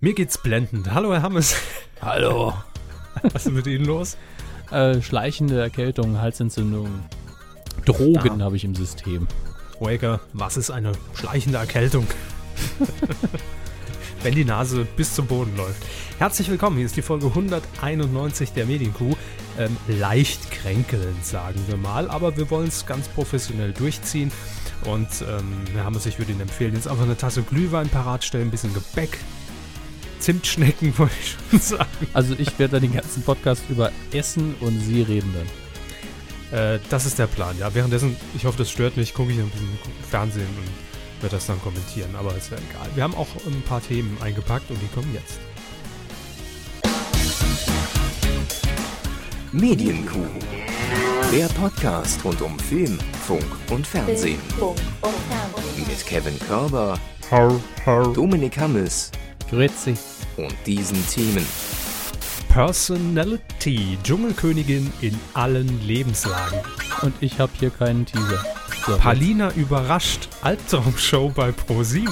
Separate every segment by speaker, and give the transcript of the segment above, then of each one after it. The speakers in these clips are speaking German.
Speaker 1: Mir geht's blendend. Hallo, Herr Hammes.
Speaker 2: Hallo.
Speaker 1: Was ist mit Ihnen los?
Speaker 2: Äh, schleichende Erkältung, Halsentzündung. Drogen habe ich im System.
Speaker 1: Waker, was ist eine schleichende Erkältung? Wenn die Nase bis zum Boden läuft. Herzlich willkommen, hier ist die Folge 191 der Medienkuh. Ähm, leicht kränkelnd, sagen wir mal, aber wir wollen es ganz professionell durchziehen. Und ähm, Herr Hammes, ich würde Ihnen empfehlen, jetzt einfach eine Tasse Glühwein parat stellen, ein bisschen Gebäck, Zimtschnecken, wollte ich schon sagen.
Speaker 2: Also ich werde dann den ganzen Podcast über Essen und Sie reden dann.
Speaker 1: Äh, das ist der Plan, ja. Währenddessen, ich hoffe, das stört nicht, gucke ich ein bisschen Fernsehen und werde das dann kommentieren, aber ist ja egal. Wir haben auch ein paar Themen eingepackt und die kommen jetzt.
Speaker 3: Medienkuh. Der Podcast rund um Film, Funk und Fernsehen. Mit Kevin Körber, Dominik Hammes
Speaker 2: Grüezi.
Speaker 3: Und diesen Themen.
Speaker 1: Personality, Dschungelkönigin in allen Lebenslagen.
Speaker 2: Und ich habe hier keinen Teaser. So,
Speaker 1: Palina überrascht, Albtraumshow bei Pro7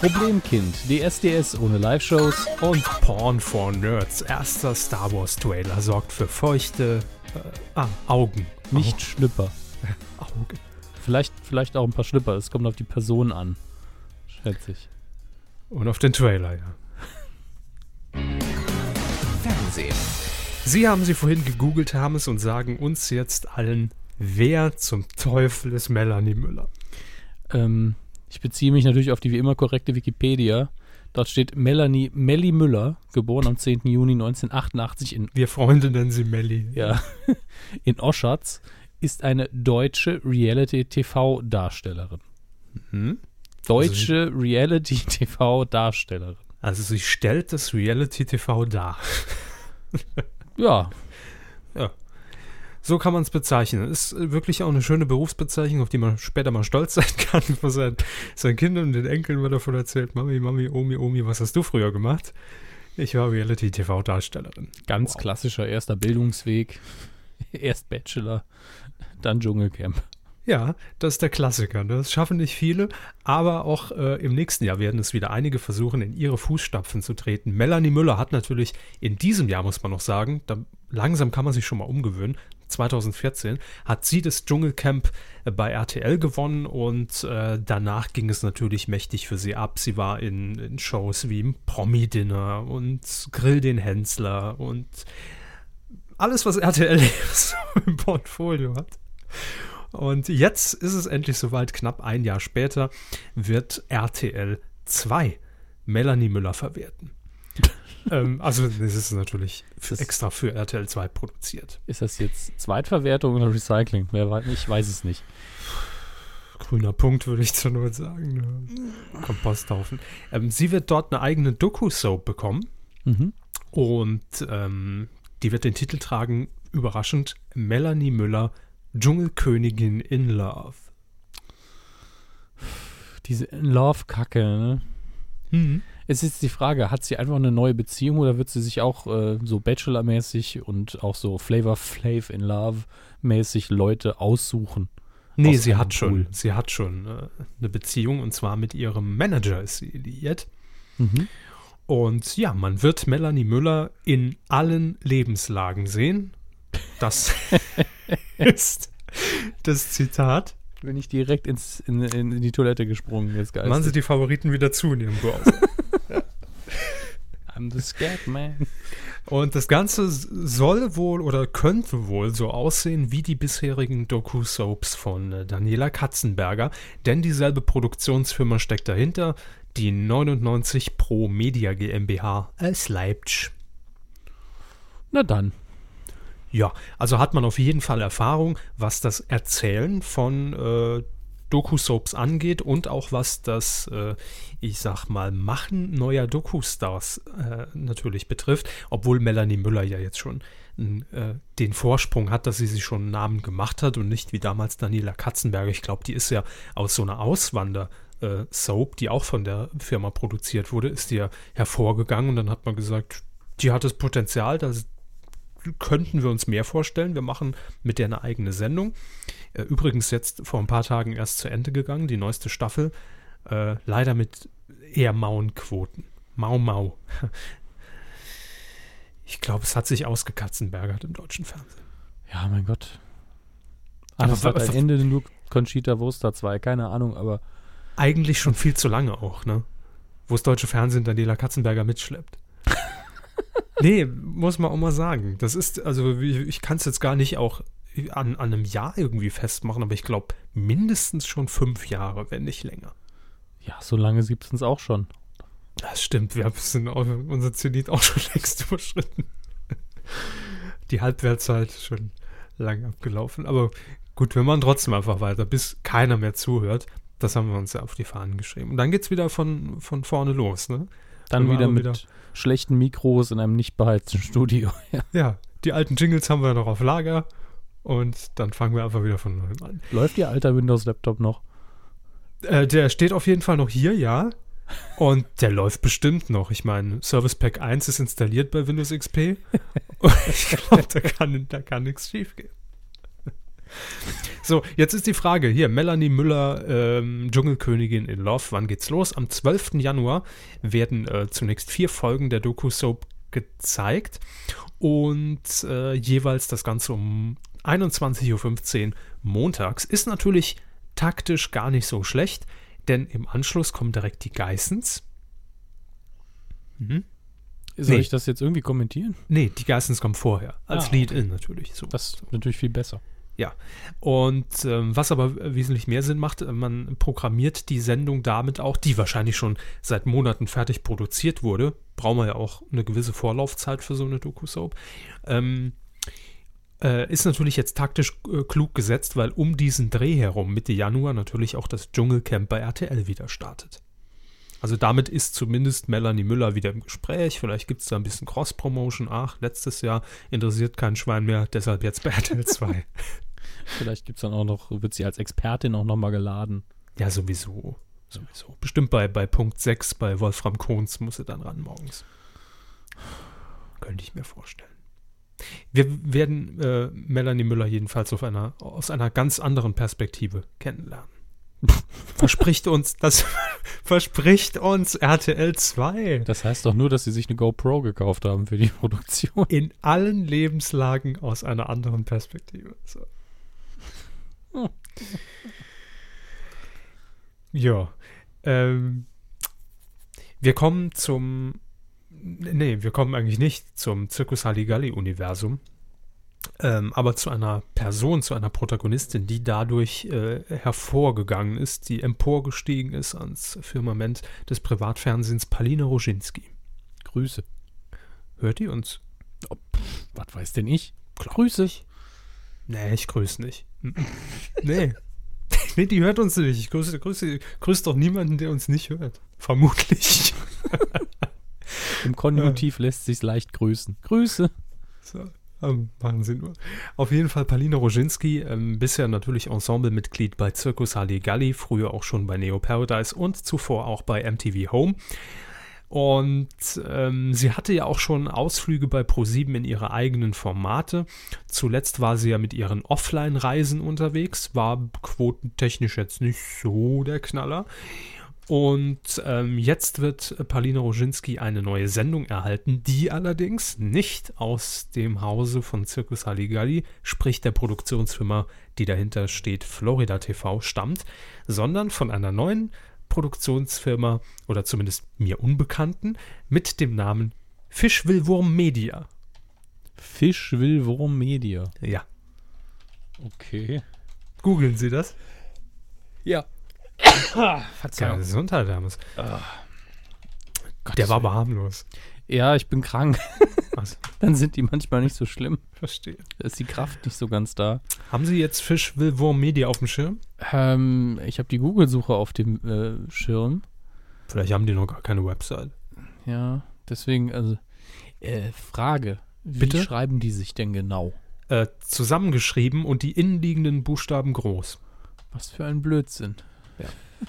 Speaker 2: Problemkind, DSDS ohne Live-Shows.
Speaker 1: und Porn for Nerds. Erster Star Wars Trailer sorgt für feuchte äh, ah, Augen.
Speaker 2: Nicht Schlüpper.
Speaker 1: Augen.
Speaker 2: Vielleicht, vielleicht auch ein paar Schlüpper. Es kommt auf die Person an. Schätze ich.
Speaker 1: Und auf den Trailer, ja.
Speaker 3: Fernsehen.
Speaker 1: Sie haben sie vorhin gegoogelt, Hermes, und sagen uns jetzt allen, wer zum Teufel ist Melanie Müller?
Speaker 2: Ähm, ich beziehe mich natürlich auf die wie immer korrekte Wikipedia. Dort steht Melanie Melly Müller, geboren am 10. Juni 1988 in,
Speaker 1: Wir Freunde nennen sie Melli.
Speaker 2: ja, in Oschatz, ist eine deutsche Reality-TV-Darstellerin.
Speaker 1: Mhm.
Speaker 2: Deutsche Reality-TV-Darstellerin.
Speaker 1: Also sie stellt das Reality-TV dar.
Speaker 2: Ja,
Speaker 1: So kann man es bezeichnen. Ist wirklich auch eine schöne Berufsbezeichnung, auf die man später mal stolz sein kann, wo sein, seinen Kindern und den Enkeln wird davon erzählt, Mami, Mami, Omi, Omi, was hast du früher gemacht? Ich war Reality-TV-Darstellerin.
Speaker 2: ganz
Speaker 1: Wow.
Speaker 2: klassischer erster Bildungsweg. Erst Bachelor, dann Dschungelcamp.
Speaker 1: Ja, das ist der Klassiker. ne? Das schaffen nicht viele, aber auch äh, im nächsten Jahr werden es wieder einige versuchen, in ihre Fußstapfen zu treten. Melanie Müller hat natürlich in diesem Jahr, muss man noch sagen, da, langsam kann man sich schon mal umgewöhnen. 2014 hat sie das Dschungelcamp äh, bei RTL gewonnen und äh, danach ging es natürlich mächtig für sie ab. Sie war in, in Shows wie im Promi-Dinner und Grill den Hensler und alles, was RTL so im Portfolio hat. Und jetzt ist es endlich soweit, knapp ein Jahr später wird RTL 2 Melanie Müller verwerten. ähm, also das ist natürlich
Speaker 2: Das-
Speaker 1: extra für RTL 2 produziert.
Speaker 2: Ist das jetzt Zweitverwertung oder Recycling? Weiß, ich weiß es nicht.
Speaker 1: Grüner Punkt würde ich zur Not sagen. Ne? Komposthaufen. Ähm, sie wird dort eine eigene Doku-Soap bekommen
Speaker 2: Mhm.
Speaker 1: und ähm, die wird den Titel tragen, überraschend, Melanie Müller, Dschungelkönigin in Love.
Speaker 2: Diese Love-Kacke, ne?
Speaker 1: Mhm.
Speaker 2: Es ist die Frage, hat sie einfach eine neue Beziehung oder wird sie sich auch äh, so Bachelor-mäßig und auch so Flavor Flav in Love-mäßig Leute aussuchen?
Speaker 1: Nee,
Speaker 2: Aus
Speaker 1: sie hat schon,
Speaker 2: Pool.
Speaker 1: sie hat schon äh, eine Beziehung und zwar mit ihrem Manager ist sie liiert.
Speaker 2: Mhm.
Speaker 1: Und ja, man wird Melanie Müller in allen Lebenslagen sehen. Das ist das Zitat.
Speaker 2: Bin ich direkt ins, in, in, in die Toilette gesprungen jetzt, geil.
Speaker 1: Machen Sie die Favoriten wieder zu in Ihrem Browser.
Speaker 2: I'm the scared man.
Speaker 1: Und das Ganze soll wohl oder könnte wohl so aussehen wie die bisherigen Doku-Soaps von äh, Daniela Katzenberger, denn dieselbe Produktionsfirma steckt dahinter, die 99 Pro Media GmbH aus Leipzig.
Speaker 2: Na dann.
Speaker 1: Ja, also hat man auf jeden Fall Erfahrung, was das Erzählen von äh, Doku-Soaps angeht und auch was das, äh, ich sag mal, Machen neuer Doku-Stars äh, natürlich betrifft, obwohl Melanie Müller ja jetzt schon äh, den Vorsprung hat, dass sie sich schon einen Namen gemacht hat und nicht wie damals Daniela Katzenberger. Ich glaube, die ist ja aus so einer Auswander- äh, Soap, die auch von der Firma produziert wurde, ist ja hervorgegangen und dann hat man gesagt, die hat das Potenzial, da könnten wir uns mehr vorstellen. Wir machen mit der eine eigene Sendung. Äh, übrigens jetzt vor ein paar Tagen erst zu Ende gegangen, die neueste Staffel. Äh, leider mit eher mauen Quoten. Mau Mau. Ich glaube, es hat sich ausgekatzenbergert im deutschen Fernsehen.
Speaker 2: Ja, mein Gott.
Speaker 1: Aber wa-
Speaker 2: hat ein Ende nur Conchita Wurster 2, keine Ahnung, aber
Speaker 1: Eigentlich schon viel zu lange auch, ne? Wo das deutsche Fernsehen Daniela Katzenberger mitschleppt. nee, muss man auch mal sagen. Das ist, also wie- ich kann es jetzt gar nicht auch an, an einem Jahr irgendwie festmachen, aber ich glaube mindestens schon fünf Jahre, wenn nicht länger.
Speaker 2: ja, so lange gibt es uns auch schon.
Speaker 1: Das stimmt, wir haben auch, unser Zenit auch schon längst überschritten. Die Halbwertszeit ist schon lang abgelaufen. Aber gut, wir machen trotzdem einfach weiter, bis keiner mehr zuhört. Das haben wir uns ja auf die Fahnen geschrieben. Und dann geht's wieder von, von vorne los, ne?
Speaker 2: Dann
Speaker 1: Immer
Speaker 2: wieder mit
Speaker 1: wieder-
Speaker 2: schlechten Mikros in einem nicht beheizten Studio. Ja.
Speaker 1: Ja, die alten Jingles haben wir noch auf Lager. Und dann fangen wir einfach wieder von neuem an.
Speaker 2: Läuft Ihr alter Windows-Laptop noch?
Speaker 1: Äh, der steht auf jeden Fall noch hier, ja. Und der läuft bestimmt noch. Ich meine, Service Pack 1 ist installiert bei Windows XP. Und ich glaube, da kann, da kann nichts schief gehen. So, jetzt ist die Frage hier, Melanie Müller, ähm, Dschungelkönigin in Love, wann geht's los? Am 12. Januar werden äh, zunächst vier Folgen der Doku-Soap gezeigt und äh, jeweils das Ganze um 21.15 Uhr montags. Ist natürlich taktisch gar nicht so schlecht, denn im Anschluss kommen direkt die Geissens. Mhm.
Speaker 2: Soll
Speaker 1: Nee.
Speaker 2: ich das jetzt irgendwie kommentieren?
Speaker 1: Nee, die Geissens kommen vorher. Als
Speaker 2: Ah, okay.
Speaker 1: Lead-In natürlich. So.
Speaker 2: Das ist natürlich viel besser.
Speaker 1: Und ähm, was aber wesentlich mehr Sinn macht, äh, man programmiert die Sendung damit auch, die wahrscheinlich schon seit Monaten fertig produziert wurde. Brauchen wir ja auch eine gewisse Vorlaufzeit für so eine Doku-Soap. Ähm, äh, ist natürlich jetzt taktisch äh, klug gesetzt, weil um diesen Dreh herum, Mitte Januar, natürlich auch das Dschungelcamp bei RTL wieder startet. Also damit ist zumindest Melanie Müller wieder im Gespräch. Vielleicht gibt es da ein bisschen Cross-Promotion. Ach, letztes Jahr interessiert kein Schwein mehr, deshalb jetzt bei RTL 2.
Speaker 2: Vielleicht gibt es dann auch noch, wird sie als Expertin auch nochmal geladen.
Speaker 1: Ja, sowieso. Sowieso. Bestimmt bei, bei Punkt 6 bei Wolfram Kohns muss sie dann ran morgens. Könnte ich mir vorstellen. Wir werden äh, Melanie Müller jedenfalls auf einer, aus einer ganz anderen Perspektive kennenlernen. verspricht uns, das verspricht uns RTL 2.
Speaker 2: Das heißt doch nur, dass sie sich eine GoPro gekauft haben für die Produktion.
Speaker 1: In allen Lebenslagen aus einer anderen Perspektive. So. Ja. Ähm, wir kommen zum. Nee, wir kommen eigentlich nicht zum Zirkus Halligalli-Universum. Ähm, aber zu einer Person, zu einer Protagonistin, die dadurch äh, hervorgegangen ist, die emporgestiegen ist ans Firmament des Privatfernsehens, Palina Roginski.
Speaker 2: Grüße.
Speaker 1: Hört ihr uns?
Speaker 2: Was weiß denn ich? Grüße.
Speaker 1: Nee, ich grüße nicht. Nee. nee, die hört uns nicht. Ich grüße, grüße, grüße doch niemanden, der uns nicht hört. Vermutlich.
Speaker 2: Im Konjunktiv lässt sich's leicht grüßen. Grüße.
Speaker 1: So, ähm, machen Sie nur. Auf jeden Fall Palina Roginski, ähm, bisher natürlich Ensemblemitglied bei Circus Halligalli, früher auch schon bei Neo Paradise und zuvor auch bei MTV Home. Und ähm, sie hatte ja auch schon Ausflüge bei ProSieben in ihre eigenen Formate. Zuletzt war sie ja mit ihren Offline-Reisen unterwegs, war quotentechnisch jetzt nicht so der Knaller. Und ähm, jetzt wird Palina Roginski eine neue Sendung erhalten, die allerdings nicht aus dem Hause von Circus Halligalli, sprich der Produktionsfirma, die dahinter steht, Florida TV, stammt, sondern von einer neuen Produktionsfirma oder zumindest mir unbekannten mit dem Namen Fischwillwurm Media.
Speaker 2: Fisch will Wurm Media.
Speaker 1: Ja,
Speaker 2: Okay.
Speaker 1: googeln Sie das.
Speaker 2: Ja.
Speaker 1: Keine
Speaker 2: Verzeihung.
Speaker 1: Gesundheit, Hermes. Der war aber harmlos.
Speaker 2: Ja, ich bin krank.
Speaker 1: Was?
Speaker 2: Dann sind die manchmal nicht so schlimm.
Speaker 1: Verstehe.
Speaker 2: Da ist die Kraft nicht so ganz da.
Speaker 1: Haben Sie jetzt Fischwillwurm Media auf dem Schirm?
Speaker 2: Ähm, ich habe die Google-Suche auf dem äh, Schirm.
Speaker 1: Vielleicht haben die noch gar keine Website.
Speaker 2: Ja, deswegen, also, äh, Frage. Wie
Speaker 1: Bitte?
Speaker 2: schreiben die sich denn genau?
Speaker 1: Äh, zusammengeschrieben und die innenliegenden Buchstaben groß.
Speaker 2: Was für ein Blödsinn.
Speaker 1: Ja.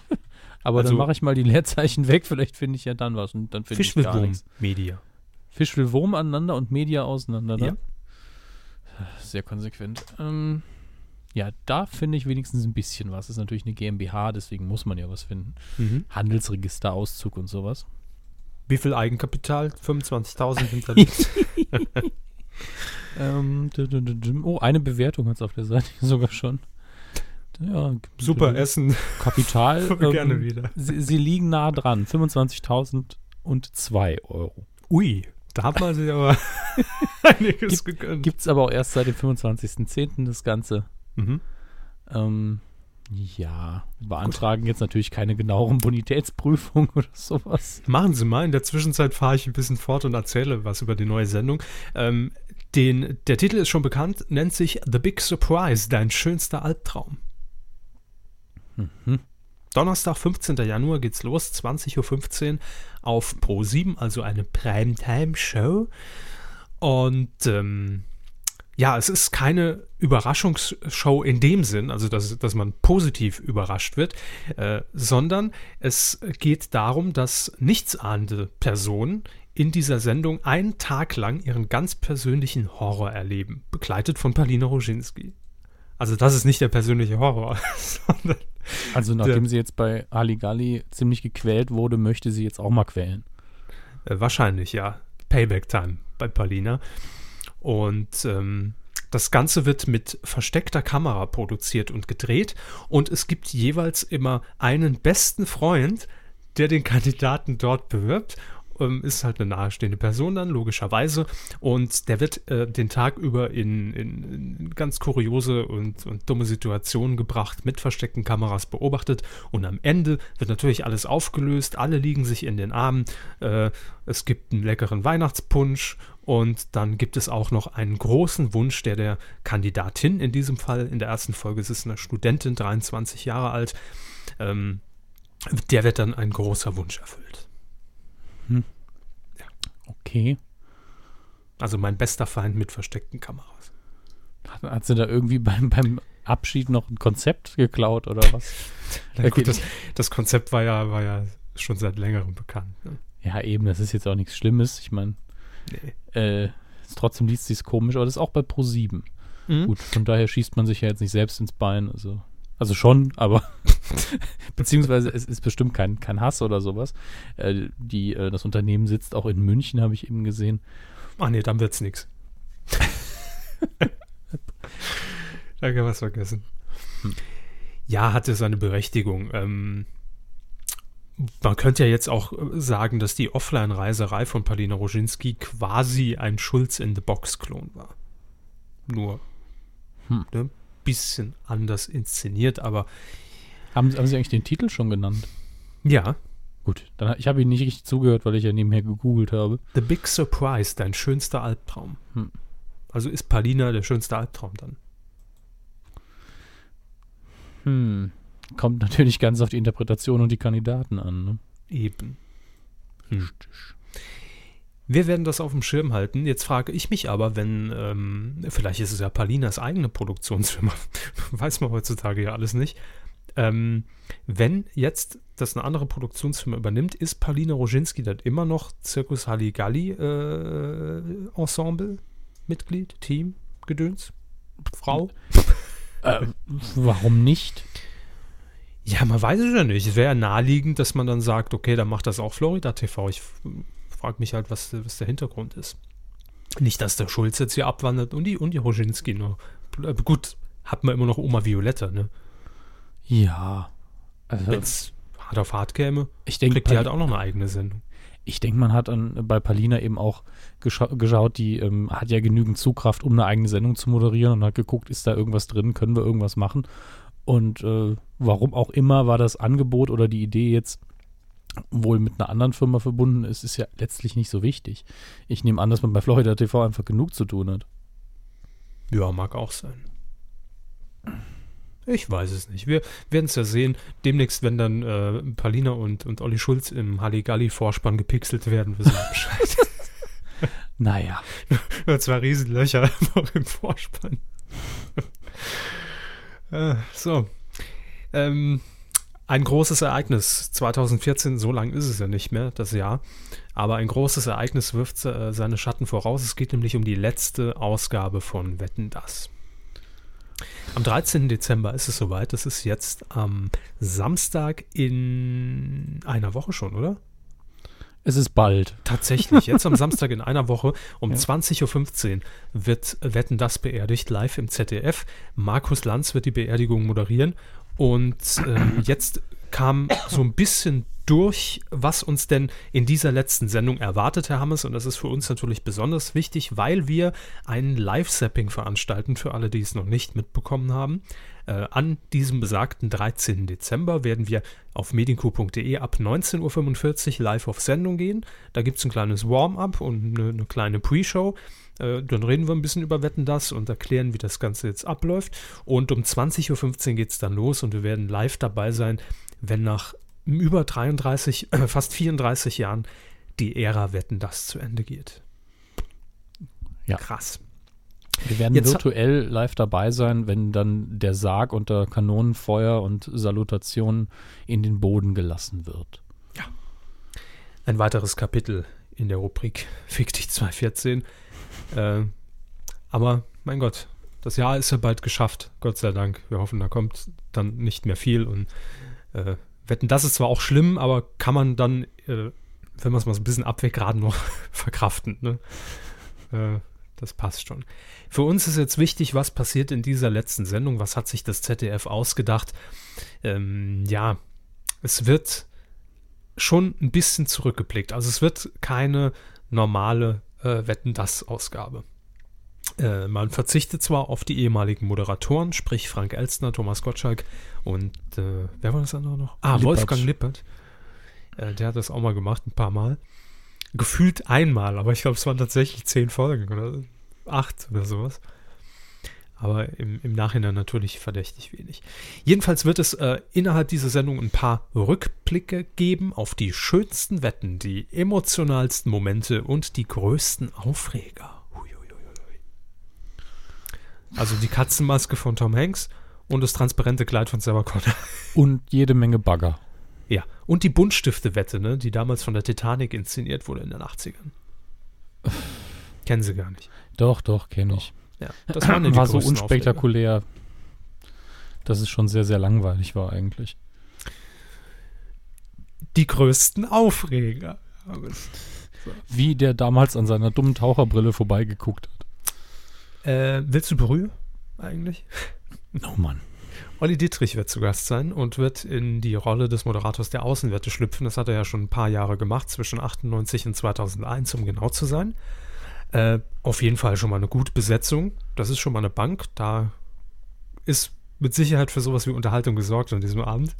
Speaker 2: Aber
Speaker 1: Also-
Speaker 2: dann mache ich mal die Leerzeichen weg, vielleicht finde ich ja dann was und dann finde ich gar nichts.
Speaker 1: Media.
Speaker 2: Fisch will Wurm aneinander und Media auseinander, ne?
Speaker 1: Ja.
Speaker 2: Sehr konsequent. Ähm, ja, da finde ich wenigstens ein bisschen was. ist natürlich eine GmbH, deswegen muss man ja was finden.
Speaker 1: Mhm.
Speaker 2: Handelsregisterauszug und sowas.
Speaker 1: Wie viel Eigenkapital? 25.000 hinterlegt.
Speaker 2: ähm, oh, eine Bewertung hat es auf der Seite sogar schon.
Speaker 1: Ja, Super Essen.
Speaker 2: Kapital.
Speaker 1: ähm, gerne wieder.
Speaker 2: Sie, sie, liegen nah dran. 25.002 Euro.
Speaker 1: Ui, da hat man sich aber einiges
Speaker 2: Gibt, gegönnt. Gibt es aber auch erst seit dem 25.10. das Ganze.
Speaker 1: Mhm.
Speaker 2: Ähm, ja, beantragen Gut. jetzt natürlich keine genaueren Bonitätsprüfungen oder sowas.
Speaker 1: Machen Sie mal. In der Zwischenzeit fahre ich ein bisschen fort und erzähle was über die neue Sendung. Ähm, den, der Titel ist schon bekannt, nennt sich The Big Surprise, dein schönster Albtraum.
Speaker 2: Mhm.
Speaker 1: Donnerstag, 15. Januar geht's los, 20.15 Uhr auf Pro7, also eine Primetime-Show. Und ähm, ja, es ist keine Überraschungsshow in dem Sinn, also dass, dass man positiv überrascht wird, äh, sondern es geht darum, dass nichtsahnende Personen in dieser Sendung einen Tag lang ihren ganz persönlichen Horror erleben, begleitet von Palina Roginski. Also das ist nicht der persönliche Horror, sondern
Speaker 2: also nachdem sie jetzt bei Ali Gali ziemlich gequält wurde, möchte sie jetzt auch mal quälen.
Speaker 1: Äh, wahrscheinlich, ja. Payback Time bei Paulina. Und ähm, das Ganze wird mit versteckter Kamera produziert und gedreht. Und es gibt jeweils immer einen besten Freund, der den Kandidaten dort bewirbt ähm, ist halt eine nahestehende Person dann, logischerweise. Und der wird äh, den Tag über in, in, in ganz kuriose und, und, dumme Situationen gebracht, mit versteckten Kameras beobachtet. Und am Ende wird natürlich alles aufgelöst, alle liegen sich in den Armen. Äh, es gibt einen leckeren Weihnachtspunsch und dann gibt es auch noch einen großen Wunsch, der der Kandidatin in diesem Fall, in der ersten Folge, es ist eine Studentin, 23 Jahre alt, ähm, der wird dann ein großer Wunsch erfüllt.
Speaker 2: Hm. Ja. Okay.
Speaker 1: Also mein bester Feind mit versteckten Kameras.
Speaker 2: Hat, hat sie da irgendwie beim, beim Abschied noch ein Konzept geklaut oder was?
Speaker 1: Na gut, das, das, Konzept war ja, war ja schon seit längerem bekannt. Ne?
Speaker 2: Ja, eben, das ist jetzt auch nichts Schlimmes. Ich meine, nee. äh, trotzdem liest sich komisch, aber das ist auch bei Pro 7. Mhm. Gut, von daher schießt man sich ja jetzt nicht selbst ins Bein. Also also schon, aber beziehungsweise es ist bestimmt kein, kein Hass oder sowas. Äh, die, äh, das Unternehmen sitzt auch in München, habe ich eben gesehen.
Speaker 1: Ach nee, dann wird's nichts. Da kann was vergessen. Hm. Ja, hatte seine Berechtigung. Ähm, man könnte ja jetzt auch sagen, dass die Offline-Reiserei von Palina Roginski quasi ein Schulz in the Box-Klon war. Nur hm. ne, bisschen anders inszeniert, aber.
Speaker 2: Haben, haben Sie eigentlich den Titel schon genannt?
Speaker 1: Ja.
Speaker 2: Gut, dann, ich habe ihn nicht richtig zugehört, weil ich ja nebenher gegoogelt habe.
Speaker 1: The Big Surprise, dein schönster Albtraum. Hm. Also ist Palina der schönste Albtraum dann?
Speaker 2: Hm. Kommt natürlich ganz auf die Interpretation und die Kandidaten an. Ne?
Speaker 1: Eben. Hm. Wir werden das auf dem Schirm halten. Jetzt frage ich mich aber, wenn, ähm, vielleicht ist es ja Palinas eigene Produktionsfirma, weiß man heutzutage ja alles nicht. Ähm, wenn jetzt das eine andere Produktionsfirma übernimmt, ist Palina Roginski dann immer noch Zirkus Halligalli äh, Ensemble Mitglied, Team, Gedöns, Frau?
Speaker 2: Äh, warum nicht?
Speaker 1: Ja, man weiß es ja nicht. Es wäre ja naheliegend, dass man dann sagt, okay, dann macht das auch Florida TV. Ich frage mich halt, was, was der Hintergrund ist. Nicht, dass der Schulz jetzt hier abwandert und die, und die Roginski nur. Äh, gut, hat man immer noch Oma Violetta, ne?
Speaker 2: Ja.
Speaker 1: Also, Wenn es hart auf hart käme,
Speaker 2: ich denke,
Speaker 1: kriegt die halt auch noch eine eigene Sendung.
Speaker 2: Ich denke, man hat an, bei Palina eben auch gescha geschaut, die ähm, hat ja genügend Zugkraft, um eine eigene Sendung zu moderieren und hat geguckt, ist da irgendwas drin, können wir irgendwas machen. Und äh, warum auch immer war das Angebot oder die Idee jetzt wohl mit einer anderen Firma verbunden ist, ist ja letztlich nicht so wichtig. Ich nehme an, dass man bei Florida TV einfach genug zu tun hat.
Speaker 1: Ja, mag auch sein. Ich weiß es nicht. Wir werden es ja sehen. Demnächst, wenn dann äh, Palina und, und Olli Schulz im Halligalli-Vorspann gepixelt werden, wissen wir Bescheid.
Speaker 2: naja.
Speaker 1: Nur zwei Riesenlöcher im Vorspann. äh, so. Ähm, ein großes Ereignis. 2014, so lang ist es ja nicht mehr, das Jahr. Aber ein großes Ereignis wirft äh, seine Schatten voraus. Es geht nämlich um die letzte Ausgabe von Wetten das. Am 13. Dezember ist es soweit. Das ist jetzt am Samstag in einer Woche schon, oder?
Speaker 2: Es ist bald.
Speaker 1: Tatsächlich, jetzt am Samstag in einer Woche um ja. 20.15 Uhr wird Wetten das beerdigt, live im ZDF. Markus Lanz wird die Beerdigung moderieren. Und ähm, jetzt kam so ein bisschen durch, was uns denn in dieser letzten Sendung erwartet, Herr Hammes. Und das ist für uns natürlich besonders wichtig, weil wir ein Live-Sapping veranstalten, für alle, die es noch nicht mitbekommen haben. Äh, an diesem besagten 13. Dezember werden wir auf medienco.de ab 19.45 Uhr live auf Sendung gehen. Da gibt es ein kleines Warm-up und eine, eine kleine Pre-Show. Äh, dann reden wir ein bisschen über Wetten das und erklären, wie das Ganze jetzt abläuft. Und um 20.15 Uhr geht es dann los und wir werden live dabei sein, wenn nach über 33, äh, fast 34 Jahren die Ära Wetten das zu Ende geht.
Speaker 2: Ja. Krass. Wir werden Jetzt virtuell live dabei sein, wenn dann der Sarg unter Kanonenfeuer und Salutationen in den Boden gelassen wird.
Speaker 1: Ja. Ein weiteres Kapitel in der Rubrik Fick dich 214. Äh, aber mein Gott, das Jahr ist ja bald geschafft, Gott sei Dank. Wir hoffen, da kommt dann nicht mehr viel und äh, wetten, das ist zwar auch schlimm, aber kann man dann, äh, wenn man es mal so ein bisschen abweckt, gerade noch verkraften. Ne? Äh, das passt schon. Für uns ist jetzt wichtig, was passiert in dieser letzten Sendung, was hat sich das ZDF ausgedacht. Ähm, ja, es wird schon ein bisschen zurückgeblickt. Also es wird keine normale äh, Wetten das Ausgabe. Äh, man verzichtet zwar auf die ehemaligen Moderatoren, sprich Frank Elstner, Thomas Gottschalk und äh, wer war das andere noch? Ah, Lippert. Wolfgang Lippert. Äh, der hat das auch mal gemacht, ein paar Mal. Gefühlt einmal, aber ich glaube, es waren tatsächlich zehn Folgen oder acht oder sowas. Aber im, im Nachhinein natürlich verdächtig wenig. Jedenfalls wird es äh, innerhalb dieser Sendung ein paar Rückblicke geben auf die schönsten Wetten, die emotionalsten Momente und die größten Aufreger. Also die Katzenmaske von Tom Hanks und das transparente Kleid von Sarah Connor.
Speaker 2: Und jede Menge Bagger.
Speaker 1: Ja, und die Buntstifte-Wette, ne, die damals von der Titanic inszeniert wurde in den 80ern. Kennen Sie gar nicht.
Speaker 2: Doch, doch, kenne ich.
Speaker 1: Ja,
Speaker 2: das war, war so unspektakulär, Aufreger. dass es schon sehr, sehr langweilig war eigentlich.
Speaker 1: Die größten Aufreger.
Speaker 2: Wie der damals an seiner dummen Taucherbrille vorbeigeguckt hat.
Speaker 1: Äh, willst du Brühe eigentlich?
Speaker 2: Oh Mann.
Speaker 1: Olli Dietrich wird zu Gast sein und wird in die Rolle des Moderators der Außenwerte schlüpfen. Das hat er ja schon ein paar Jahre gemacht, zwischen 98 und 2001, um genau zu sein. Äh, auf jeden Fall schon mal eine gute Besetzung. Das ist schon mal eine Bank. Da ist mit Sicherheit für sowas wie Unterhaltung gesorgt an diesem Abend.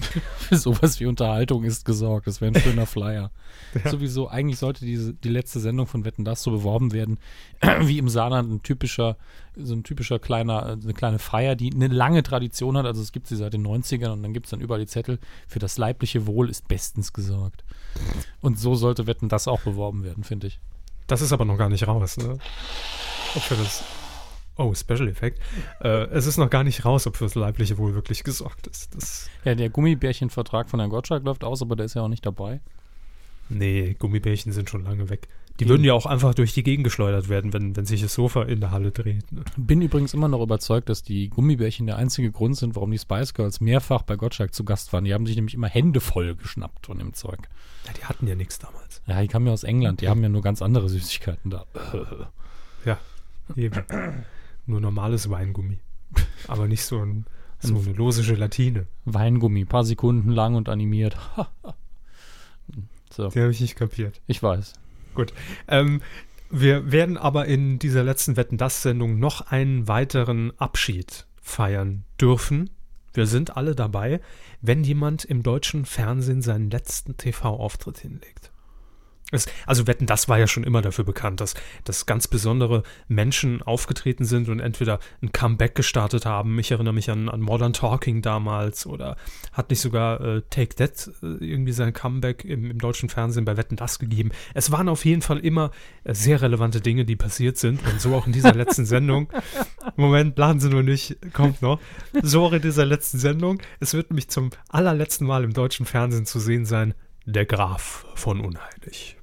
Speaker 2: Für sowas wie Unterhaltung ist gesorgt. Das wäre ein schöner Flyer. ja. Sowieso, eigentlich sollte diese, die letzte Sendung von Wetten das so beworben werden, wie im Saarland ein typischer, so ein typischer kleiner, eine kleine Feier, die eine lange Tradition hat. Also es gibt sie seit den 90ern und dann gibt es dann überall die Zettel, für das leibliche Wohl ist bestens gesorgt. Und so sollte Wetten das auch beworben werden, finde ich.
Speaker 1: Das ist aber noch gar nicht raus, ne? Ob für das Oh, Special Effekt. Äh, es ist noch gar nicht raus, ob fürs leibliche Wohl wirklich gesorgt ist. Das
Speaker 2: ja, der Gummibärchenvertrag von Herrn Gottschalk läuft aus, aber der ist ja auch nicht dabei.
Speaker 1: Nee, Gummibärchen sind schon lange weg. Die würden ja auch einfach durch die Gegend geschleudert werden, wenn, wenn sich das Sofa in der Halle dreht. Ne?
Speaker 2: Bin übrigens immer noch überzeugt, dass die Gummibärchen der einzige Grund sind, warum die Spice Girls mehrfach bei Gottschalk zu Gast waren. Die haben sich nämlich immer Hände voll geschnappt von dem Zeug.
Speaker 1: Ja, die hatten ja nichts damals.
Speaker 2: Ja, die kamen ja aus England. Die haben ja nur ganz andere Süßigkeiten da.
Speaker 1: ja, eben. Nur normales Weingummi. Aber nicht so, ein, so eine lose Gelatine.
Speaker 2: Weingummi, paar Sekunden lang und animiert.
Speaker 1: so. Die habe ich nicht kapiert.
Speaker 2: Ich weiß.
Speaker 1: Gut. Ähm, wir werden aber in dieser letzten Wetten das Sendung noch einen weiteren Abschied feiern dürfen. Wir sind alle dabei, wenn jemand im deutschen Fernsehen seinen letzten TV-Auftritt hinlegt. Es, also Wetten, das war ja schon immer dafür bekannt, dass, dass ganz besondere Menschen aufgetreten sind und entweder ein Comeback gestartet haben. Ich erinnere mich an, an Modern Talking damals oder hat nicht sogar äh, Take That äh, irgendwie sein Comeback im, im, deutschen Fernsehen bei Wetten das gegeben. Es waren auf jeden Fall immer äh, sehr relevante Dinge, die passiert sind und so auch in dieser letzten Sendung. Moment, laden Sie nur nicht, kommt noch. So auch in dieser letzten Sendung. Es wird nämlich zum allerletzten Mal im deutschen Fernsehen zu sehen sein, der Graf von Unheilig.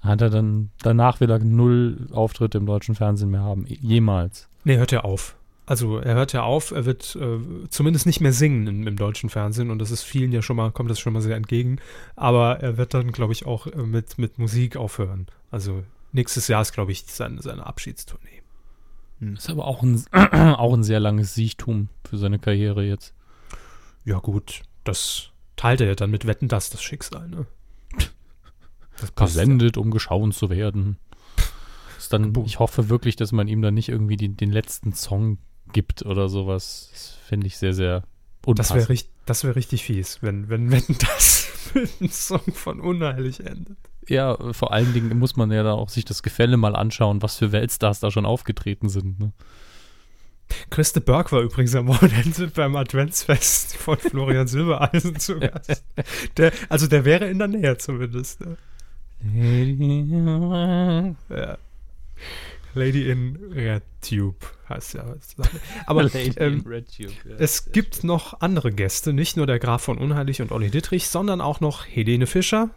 Speaker 2: Hat er dann danach wieder null Auftritte im deutschen Fernsehen mehr haben? Jemals?
Speaker 1: Nee, hört er auf. also er hört ja auf, er wird äh, zumindest nicht mehr singen im, im, deutschen Fernsehen und das ist vielen ja schon mal, kommt das schon mal sehr entgegen. Aber er wird dann, glaube ich, auch äh, mit, mit Musik aufhören. Also nächstes Jahr ist, glaube ich, seine, seine Abschiedstournee.
Speaker 2: Hm. Ist aber auch ein, auch ein sehr langes Siechtum für seine Karriere jetzt.
Speaker 1: Ja, gut, das teilt er ja dann mit Wetten, das das Schicksal, ne?
Speaker 2: Das Gesendet, um geschaut zu werden. Ist dann, ich hoffe wirklich, dass man ihm dann nicht irgendwie die, den letzten Song gibt oder sowas. Das finde ich sehr, sehr
Speaker 1: unpassend. Das wäre das wär richtig fies, wenn, wenn, wenn das mit einem Song von Unheilig endet.
Speaker 2: Ja, vor allen Dingen muss man ja da auch sich das Gefälle mal anschauen, was für Weltstars da schon aufgetreten sind. Ne?
Speaker 1: Christe Burke war übrigens am Wochenende beim Adventsfest von Florian Silbereisen zu Gast. Der, also der wäre in der Nähe zumindest. Ne? ja. Lady in Red Tube heißt ja. Aber ähm, Tube, ja, es gibt schön. noch andere Gäste, nicht nur der Graf von Unheilig und Olli Dittrich, sondern auch noch Helene Fischer,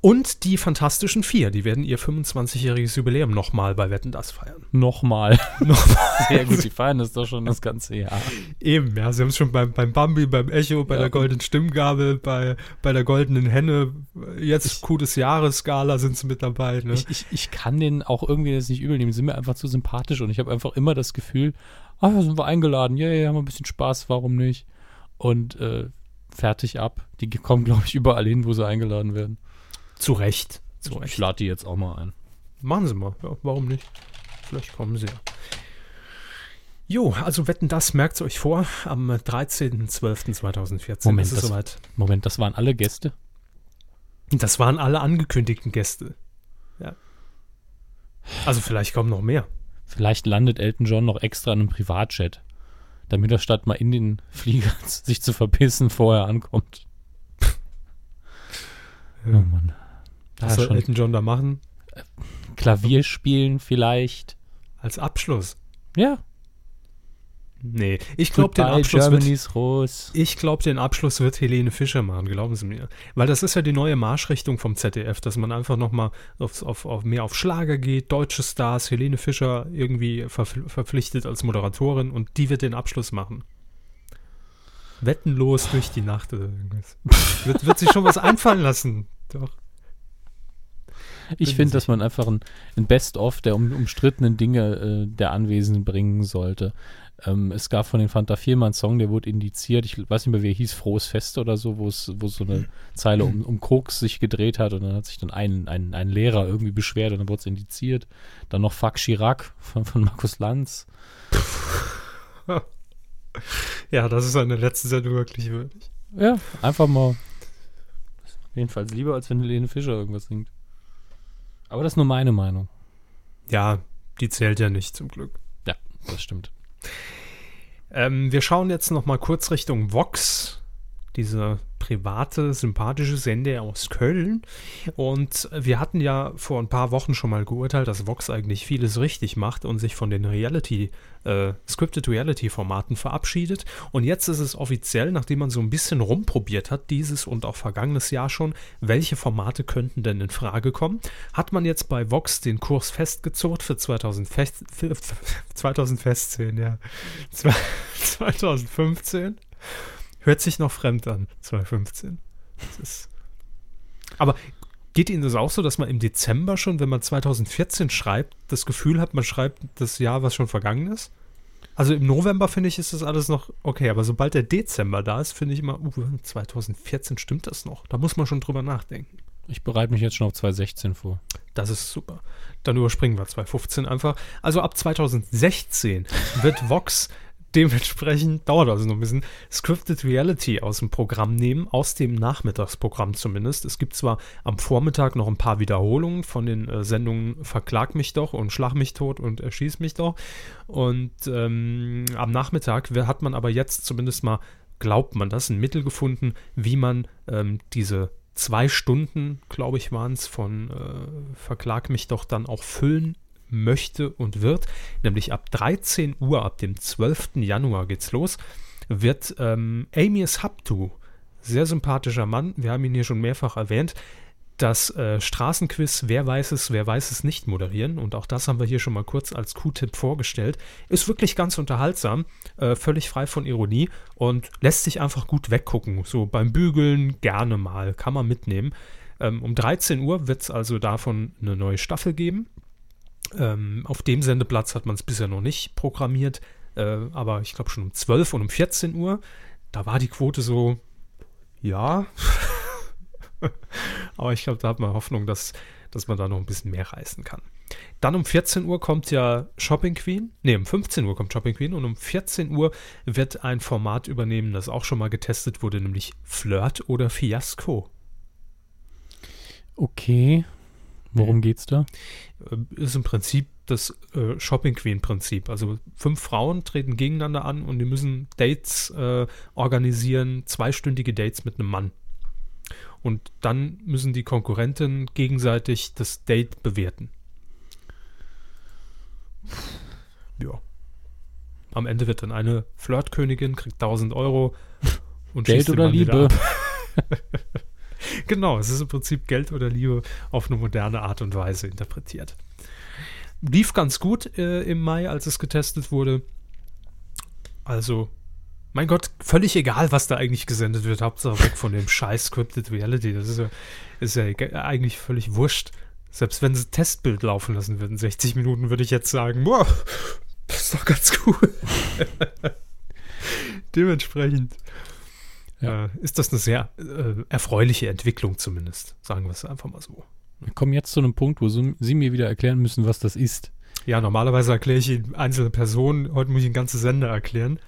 Speaker 1: und die Fantastischen Vier, die werden ihr 25-jähriges Jubiläum nochmal bei Wetten das feiern.
Speaker 2: Nochmal. nochmal. Sehr gut, die feiern das doch schon das ganze Jahr.
Speaker 1: Eben, ja, sie haben es schon beim, beim Bambi, beim Echo, bei ja. der goldenen Stimmgabel, bei, bei der goldenen Henne, jetzt ich, Coup des Jahres Skala sind sie mit dabei. Ne?
Speaker 2: Ich, ich, ich kann denen auch irgendwie das nicht übel nehmen, sie sind mir einfach zu sympathisch und ich habe einfach immer das Gefühl, ah, sind wir eingeladen, ja, yeah, haben wir ein bisschen Spaß, warum nicht? Und äh, fertig ab. Die kommen, glaube ich, überall hin, wo sie eingeladen werden.
Speaker 1: Zu Recht.
Speaker 2: Zu Recht. Ich lade die jetzt auch mal ein.
Speaker 1: Machen Sie mal. Ja, warum nicht? Vielleicht kommen Sie ja. Jo, also wetten, das merkt ihr euch vor am 13.12.2014.
Speaker 2: Moment, das, soweit. Moment, das waren alle Gäste?
Speaker 1: Das waren alle angekündigten Gäste. Ja. Also vielleicht kommen noch mehr.
Speaker 2: Vielleicht landet Elton John noch extra in einem Privatchat, damit er statt mal in den Flieger sich zu verpissen vorher ankommt.
Speaker 1: Ja. Oh Mann. Was soll Elton John da machen?
Speaker 2: Klavier spielen vielleicht.
Speaker 1: Als Abschluss.
Speaker 2: Ja.
Speaker 1: Nee, ich glaube, den Abschluss wird, Rose. Ich glaube, den Abschluss wird Helene Fischer machen, glauben Sie mir. Weil das ist ja die neue Marschrichtung vom ZDF, dass man einfach nochmal auf, auf, auf, mehr auf Schlager geht, deutsche Stars, Helene Fischer irgendwie verpflichtet als Moderatorin und die wird den Abschluss machen. Wettenlos durch die Nacht oder irgendwas. wird, wird sich schon was einfallen lassen. Doch.
Speaker 2: Ich finde, dass man einfach ein, ein Best-of der um, umstrittenen Dinge äh, der Anwesenden bringen sollte. Ähm, es gab von den Fanta 4 mal einen Song, der wurde indiziert. Ich weiß nicht mehr, wie er hieß, Frohes Fest oder so, wo es wo so eine Zeile um, um Koks sich gedreht hat und dann hat sich dann ein, ein, ein Lehrer irgendwie beschwert und dann wurde es indiziert. Dann noch Fuck Chirac von, von Markus Lanz.
Speaker 1: ja, das ist eine letzte Sendung wirklich würdig.
Speaker 2: Ja, einfach mal. Jedenfalls lieber, als wenn Helene Fischer irgendwas singt. Aber das ist nur meine Meinung.
Speaker 1: Ja, die zählt ja nicht, zum Glück.
Speaker 2: Ja, das stimmt.
Speaker 1: Ähm, wir schauen jetzt noch mal kurz Richtung Vox, diese private, sympathische Sender aus Köln. Und wir hatten ja vor ein paar Wochen schon mal geurteilt, dass Vox eigentlich vieles richtig macht und sich von den Reality, äh, Scripted Reality-Formaten verabschiedet. Und jetzt ist es offiziell, nachdem man so ein bisschen rumprobiert hat, dieses und auch vergangenes Jahr schon, welche Formate könnten denn in Frage kommen, hat man jetzt bei Vox den Kurs festgezurrt für 2000 2015, ja. 2015. Hört sich noch fremd an, 2015. aber geht Ihnen das auch so, dass man im Dezember schon, wenn man 2014 schreibt, das Gefühl hat, man schreibt das Jahr, was schon vergangen ist? Also im November finde ich, ist das alles noch okay, aber sobald der Dezember da ist, finde ich immer, uh, 2014 stimmt das noch. Da muss man schon drüber nachdenken.
Speaker 2: Ich bereite mich jetzt schon auf 2016 vor.
Speaker 1: Das ist super. Dann überspringen wir 2015 einfach. Also ab 2016 wird Vox dementsprechend dauert also noch ein bisschen, Scripted Reality aus dem Programm nehmen, aus dem Nachmittagsprogramm zumindest. Es gibt zwar am Vormittag noch ein paar Wiederholungen von den äh, Sendungen Verklag mich doch und Schlag mich tot und Erschieß mich doch. Und ähm, am Nachmittag hat man aber jetzt zumindest mal, glaubt man das, ein Mittel gefunden, wie man ähm, diese zwei Stunden, glaube ich, waren es, von äh, Verklag mich doch dann auch füllen möchte und wird, nämlich ab 13 Uhr, ab dem 12. Januar geht's los, wird ähm, Amias Haptu, sehr sympathischer Mann, wir haben ihn hier schon mehrfach erwähnt, das äh, Straßenquiz Wer weiß es, wer weiß es nicht moderieren. Und auch das haben wir hier schon mal kurz als Q-Tipp vorgestellt. Ist wirklich ganz unterhaltsam, äh, völlig frei von Ironie und lässt sich einfach gut weggucken. So beim Bügeln gerne mal, kann man mitnehmen. Ähm, um 13 Uhr wird es also davon eine neue Staffel geben. Ähm, auf dem Sendeplatz hat man es bisher noch nicht programmiert, äh, aber ich glaube schon um 12 und um 14 Uhr. Da war die Quote so, ja. Aber ich glaube, da hat man Hoffnung, dass, dass man da noch ein bisschen mehr reißen kann. Dann um 14 Uhr kommt ja Shopping Queen. Ne, um 15 Uhr kommt Shopping Queen und um 14 Uhr wird ein Format übernehmen, das auch schon mal getestet wurde, nämlich Flirt oder Fiasko.
Speaker 2: Okay. Worum geht's da?
Speaker 1: Äh, ist im Prinzip das äh, Shopping Queen Prinzip. Also fünf Frauen treten gegeneinander an und die müssen Dates äh, organisieren, zweistündige Dates mit einem Mann. Und dann müssen die Konkurrenten gegenseitig das Date bewerten. Ja. Am Ende wird dann eine Flirtkönigin, kriegt 1000 Euro
Speaker 2: und Geld oder Liebe.
Speaker 1: genau, es ist im Prinzip Geld oder Liebe auf eine moderne Art und Weise interpretiert. Lief ganz gut äh, im Mai, als es getestet wurde. Also mein Gott, völlig egal, was da eigentlich gesendet wird. Hauptsache weg von dem scheiß Scripted Reality. Das ist ja, ist ja eigentlich völlig wurscht. Selbst wenn sie Testbild laufen lassen würden, 60 Minuten, würde ich jetzt sagen, boah, das ist doch ganz cool. Dementsprechend ja. äh, ist das eine sehr äh, erfreuliche Entwicklung zumindest. Sagen wir es einfach mal so.
Speaker 2: Wir kommen jetzt zu einem Punkt, wo Sie mir wieder erklären müssen, was das ist.
Speaker 1: Ja, normalerweise erkläre ich Ihnen einzelne Personen. Heute muss ich ein ganzes Sender erklären.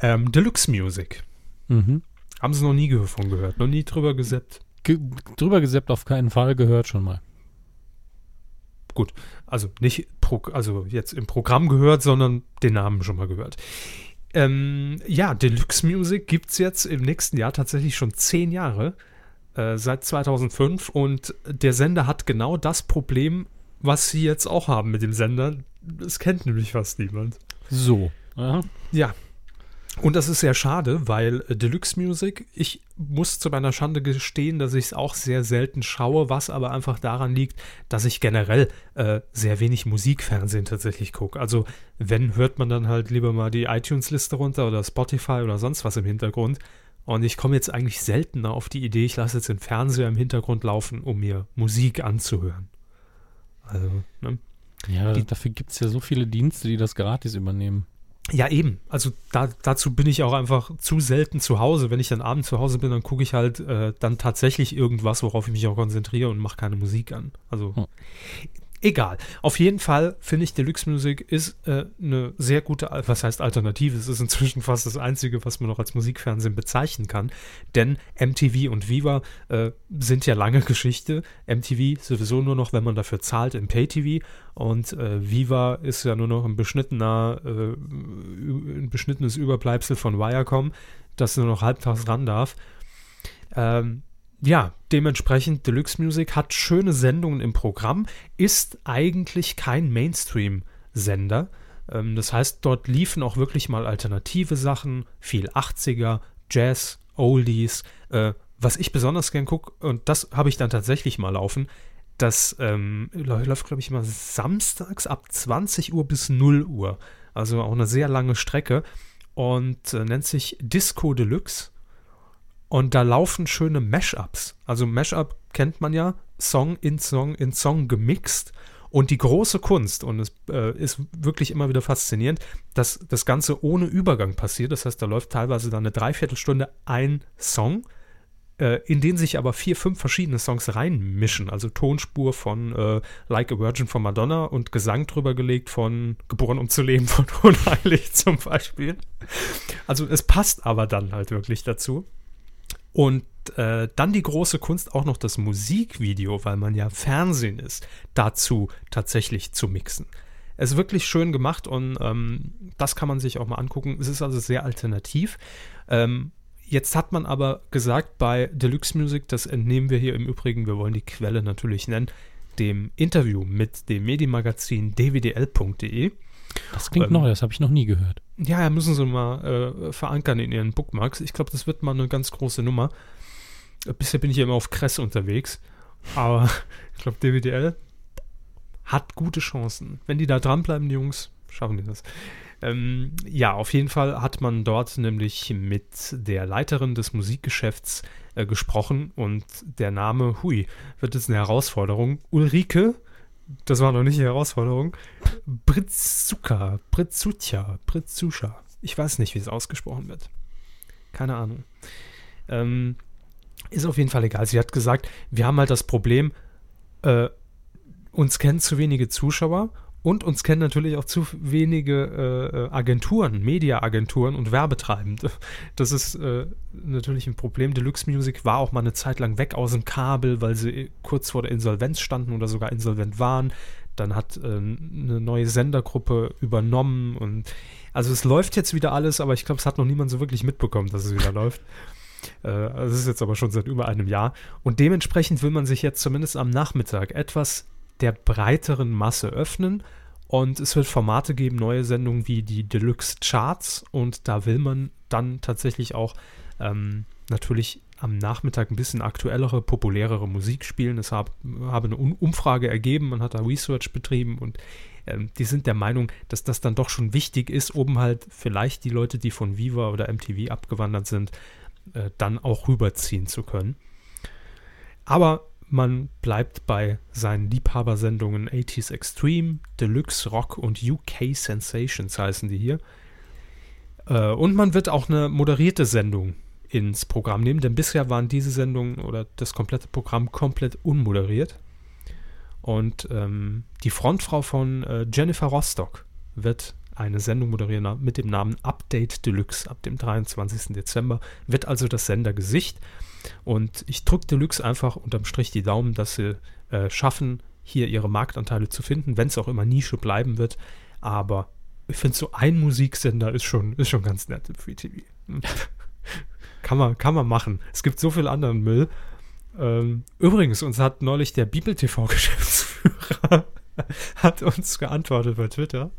Speaker 1: Ähm, Deluxe Music. Mhm. Haben Sie noch nie davon gehört? Noch nie drüber geseppt?
Speaker 2: Ge drüber geseppt auf keinen Fall, gehört schon mal.
Speaker 1: Gut, also nicht pro, also jetzt im Programm gehört, sondern den Namen schon mal gehört. Ähm, ja, Deluxe Music gibt es jetzt im nächsten Jahr tatsächlich schon zehn Jahre, äh, seit 2005. Und der Sender hat genau das Problem, was sie jetzt auch haben mit dem Sender. Das kennt nämlich fast niemand.
Speaker 2: So.
Speaker 1: Aha. Ja, und das ist sehr schade, weil Deluxe Music, ich muss zu meiner Schande gestehen, dass ich es auch sehr selten schaue, was aber einfach daran liegt, dass ich generell äh, sehr wenig Musikfernsehen tatsächlich gucke. Also wenn, hört man dann halt lieber mal die iTunes-Liste runter oder Spotify oder sonst was im Hintergrund. Und ich komme jetzt eigentlich seltener auf die Idee, ich lasse jetzt den Fernseher im Hintergrund laufen, um mir Musik anzuhören.
Speaker 2: Also, ne? Ja, die, dafür gibt es ja so viele Dienste, die das gratis übernehmen.
Speaker 1: Ja, eben. Also da, dazu bin ich auch einfach zu selten zu Hause. Wenn ich dann abends zu Hause bin, dann gucke ich halt äh, dann tatsächlich irgendwas, worauf ich mich auch konzentriere und mache keine Musik an. Also hm. Egal. Auf jeden Fall finde ich Deluxe Music ist äh, eine sehr gute, was heißt Alternative? Es ist inzwischen fast das Einzige, was man noch als Musikfernsehen bezeichnen kann. Denn MTV und Viva äh, sind ja lange Geschichte. MTV sowieso nur noch, wenn man dafür zahlt, im Pay-TV. Und äh, Viva ist ja nur noch ein beschnittener, äh, ein beschnittenes Überbleibsel von Viacom, das nur noch halbtags ran darf. Ähm, ja, dementsprechend Deluxe Music hat schöne Sendungen im Programm, ist eigentlich kein Mainstream-Sender. Ähm, das heißt, dort liefen auch wirklich mal alternative Sachen, viel 80er, Jazz, Oldies. Äh, was ich besonders gern gucke, und das habe ich dann tatsächlich mal laufen, das ähm, läuft, glaube ich, immer samstags ab 20 Uhr bis 0 Uhr. Also auch eine sehr lange Strecke und äh, nennt sich Disco Deluxe. Und da laufen schöne Mashups. Also Mashup kennt man ja, Song in Song in Song gemixt. Und die große Kunst, und es äh, ist wirklich immer wieder faszinierend, dass das Ganze ohne Übergang passiert. Das heißt, da läuft teilweise dann eine Dreiviertelstunde ein Song, äh, in den sich aber vier, fünf verschiedene Songs reinmischen. Also Tonspur von äh, Like a Virgin von Madonna und Gesang drüber gelegt von Geboren um zu leben von Unheilig zum Beispiel. Also es passt aber dann halt wirklich dazu. Und äh, dann die große Kunst, auch noch das Musikvideo, weil man ja Fernsehen ist, dazu tatsächlich zu mixen. Es ist wirklich schön gemacht und ähm, das kann man sich auch mal angucken. Es ist also sehr alternativ. Ähm, jetzt hat man aber gesagt bei Deluxe Music, das entnehmen wir hier im Übrigen, wir wollen die Quelle natürlich nennen, dem Interview mit dem Medienmagazin dwdl.de.
Speaker 2: Das klingt ähm, neu, das habe ich noch nie gehört.
Speaker 1: Ja, müssen sie mal äh, verankern in ihren Bookmarks. Ich glaube, das wird mal eine ganz große Nummer. Bisher bin ich ja immer auf Kress unterwegs. Aber ich glaube, DWDL hat gute Chancen. Wenn die da dranbleiben, die Jungs, schaffen die das. Ähm, ja, auf jeden Fall hat man dort nämlich mit der Leiterin des Musikgeschäfts äh, gesprochen und der Name, hui, wird jetzt eine Herausforderung. Ulrike, das war noch nicht eine Herausforderung, Britzuka, Britzucha, Britzuscha. Ich weiß nicht, wie es ausgesprochen wird. Keine Ahnung. Ähm, ist auf jeden Fall egal. Sie hat gesagt, wir haben halt das Problem, äh, uns kennen zu wenige Zuschauer und uns kennen natürlich auch zu wenige äh, Agenturen, Mediaagenturen und Werbetreibende. Das ist äh, natürlich ein Problem. Deluxe Music war auch mal eine Zeit lang weg aus dem Kabel, weil sie kurz vor der Insolvenz standen oder sogar insolvent waren. Dann hat äh, eine neue Sendergruppe übernommen und also es läuft jetzt wieder alles, aber ich glaube, es hat noch niemand so wirklich mitbekommen, dass es wieder läuft. Äh, also es ist jetzt aber schon seit über einem Jahr. Und dementsprechend will man sich jetzt zumindest am Nachmittag etwas der breiteren Masse öffnen. Und es wird Formate geben, neue Sendungen wie die Deluxe Charts. Und da will man dann tatsächlich auch ähm, natürlich am Nachmittag ein bisschen aktuellere, populärere Musik spielen. Es hab, habe eine Umfrage ergeben, man hat da Research betrieben und ähm, die sind der Meinung, dass das dann doch schon wichtig ist, um halt vielleicht die Leute, die von Viva oder MTV abgewandert sind, äh, dann auch rüberziehen zu können. Aber man bleibt bei seinen Liebhabersendungen 80s Extreme, Deluxe Rock und UK Sensations heißen die hier. Äh, und man wird auch eine moderierte Sendung ins Programm nehmen, denn bisher waren diese Sendungen oder das komplette Programm komplett unmoderiert. Und ähm, die Frontfrau von äh, Jennifer Rostock wird eine Sendung moderieren mit dem Namen Update Deluxe ab dem 23. Dezember, wird also das Sendergesicht. Und ich drücke Deluxe einfach unterm Strich die Daumen, dass sie äh, schaffen, hier ihre Marktanteile zu finden, wenn es auch immer Nische bleiben wird. Aber ich finde, so ein Musiksender ist schon, ist schon ganz nett im Free TV. Hm. kann, man, kann man machen. Es gibt so viel anderen Müll. Ähm, übrigens, uns hat neulich der Bibel-TV-Geschäftsführer hat uns geantwortet bei Twitter.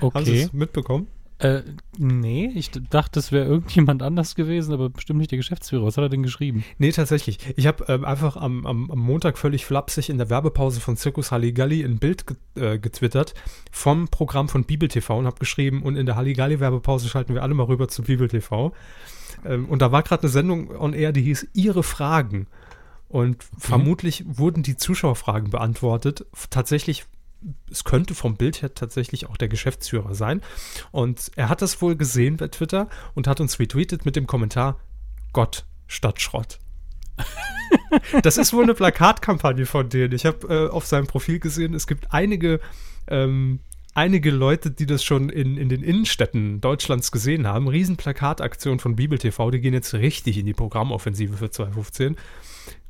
Speaker 2: Okay.
Speaker 1: Haben Sie es mitbekommen?
Speaker 2: Äh, nee, ich dachte, es wäre irgendjemand anders gewesen, aber bestimmt nicht der Geschäftsführer. Was hat er denn geschrieben?
Speaker 1: Nee, tatsächlich. Ich habe ähm, einfach am, am, am, Montag völlig flapsig in der Werbepause von Zirkus Halligalli ein Bild get, äh, getwittert vom Programm von Bibel TV und habe geschrieben, und in der Halligalli-Werbepause schalten wir alle mal rüber zu Bibel TV. Ähm, und da war gerade eine Sendung on air, die hieß Ihre Fragen. Und okay. vermutlich wurden die Zuschauerfragen beantwortet. Tatsächlich es könnte vom Bild her tatsächlich auch der Geschäftsführer sein. Und er hat das wohl gesehen bei Twitter und hat uns retweetet mit dem Kommentar: Gott statt Schrott. das ist wohl eine Plakatkampagne von denen. Ich habe äh, auf seinem Profil gesehen, es gibt einige, ähm, einige Leute, die das schon in, in den Innenstädten Deutschlands gesehen haben. Riesenplakataktion von Bibel TV, die gehen jetzt richtig in die Programmoffensive für 2015.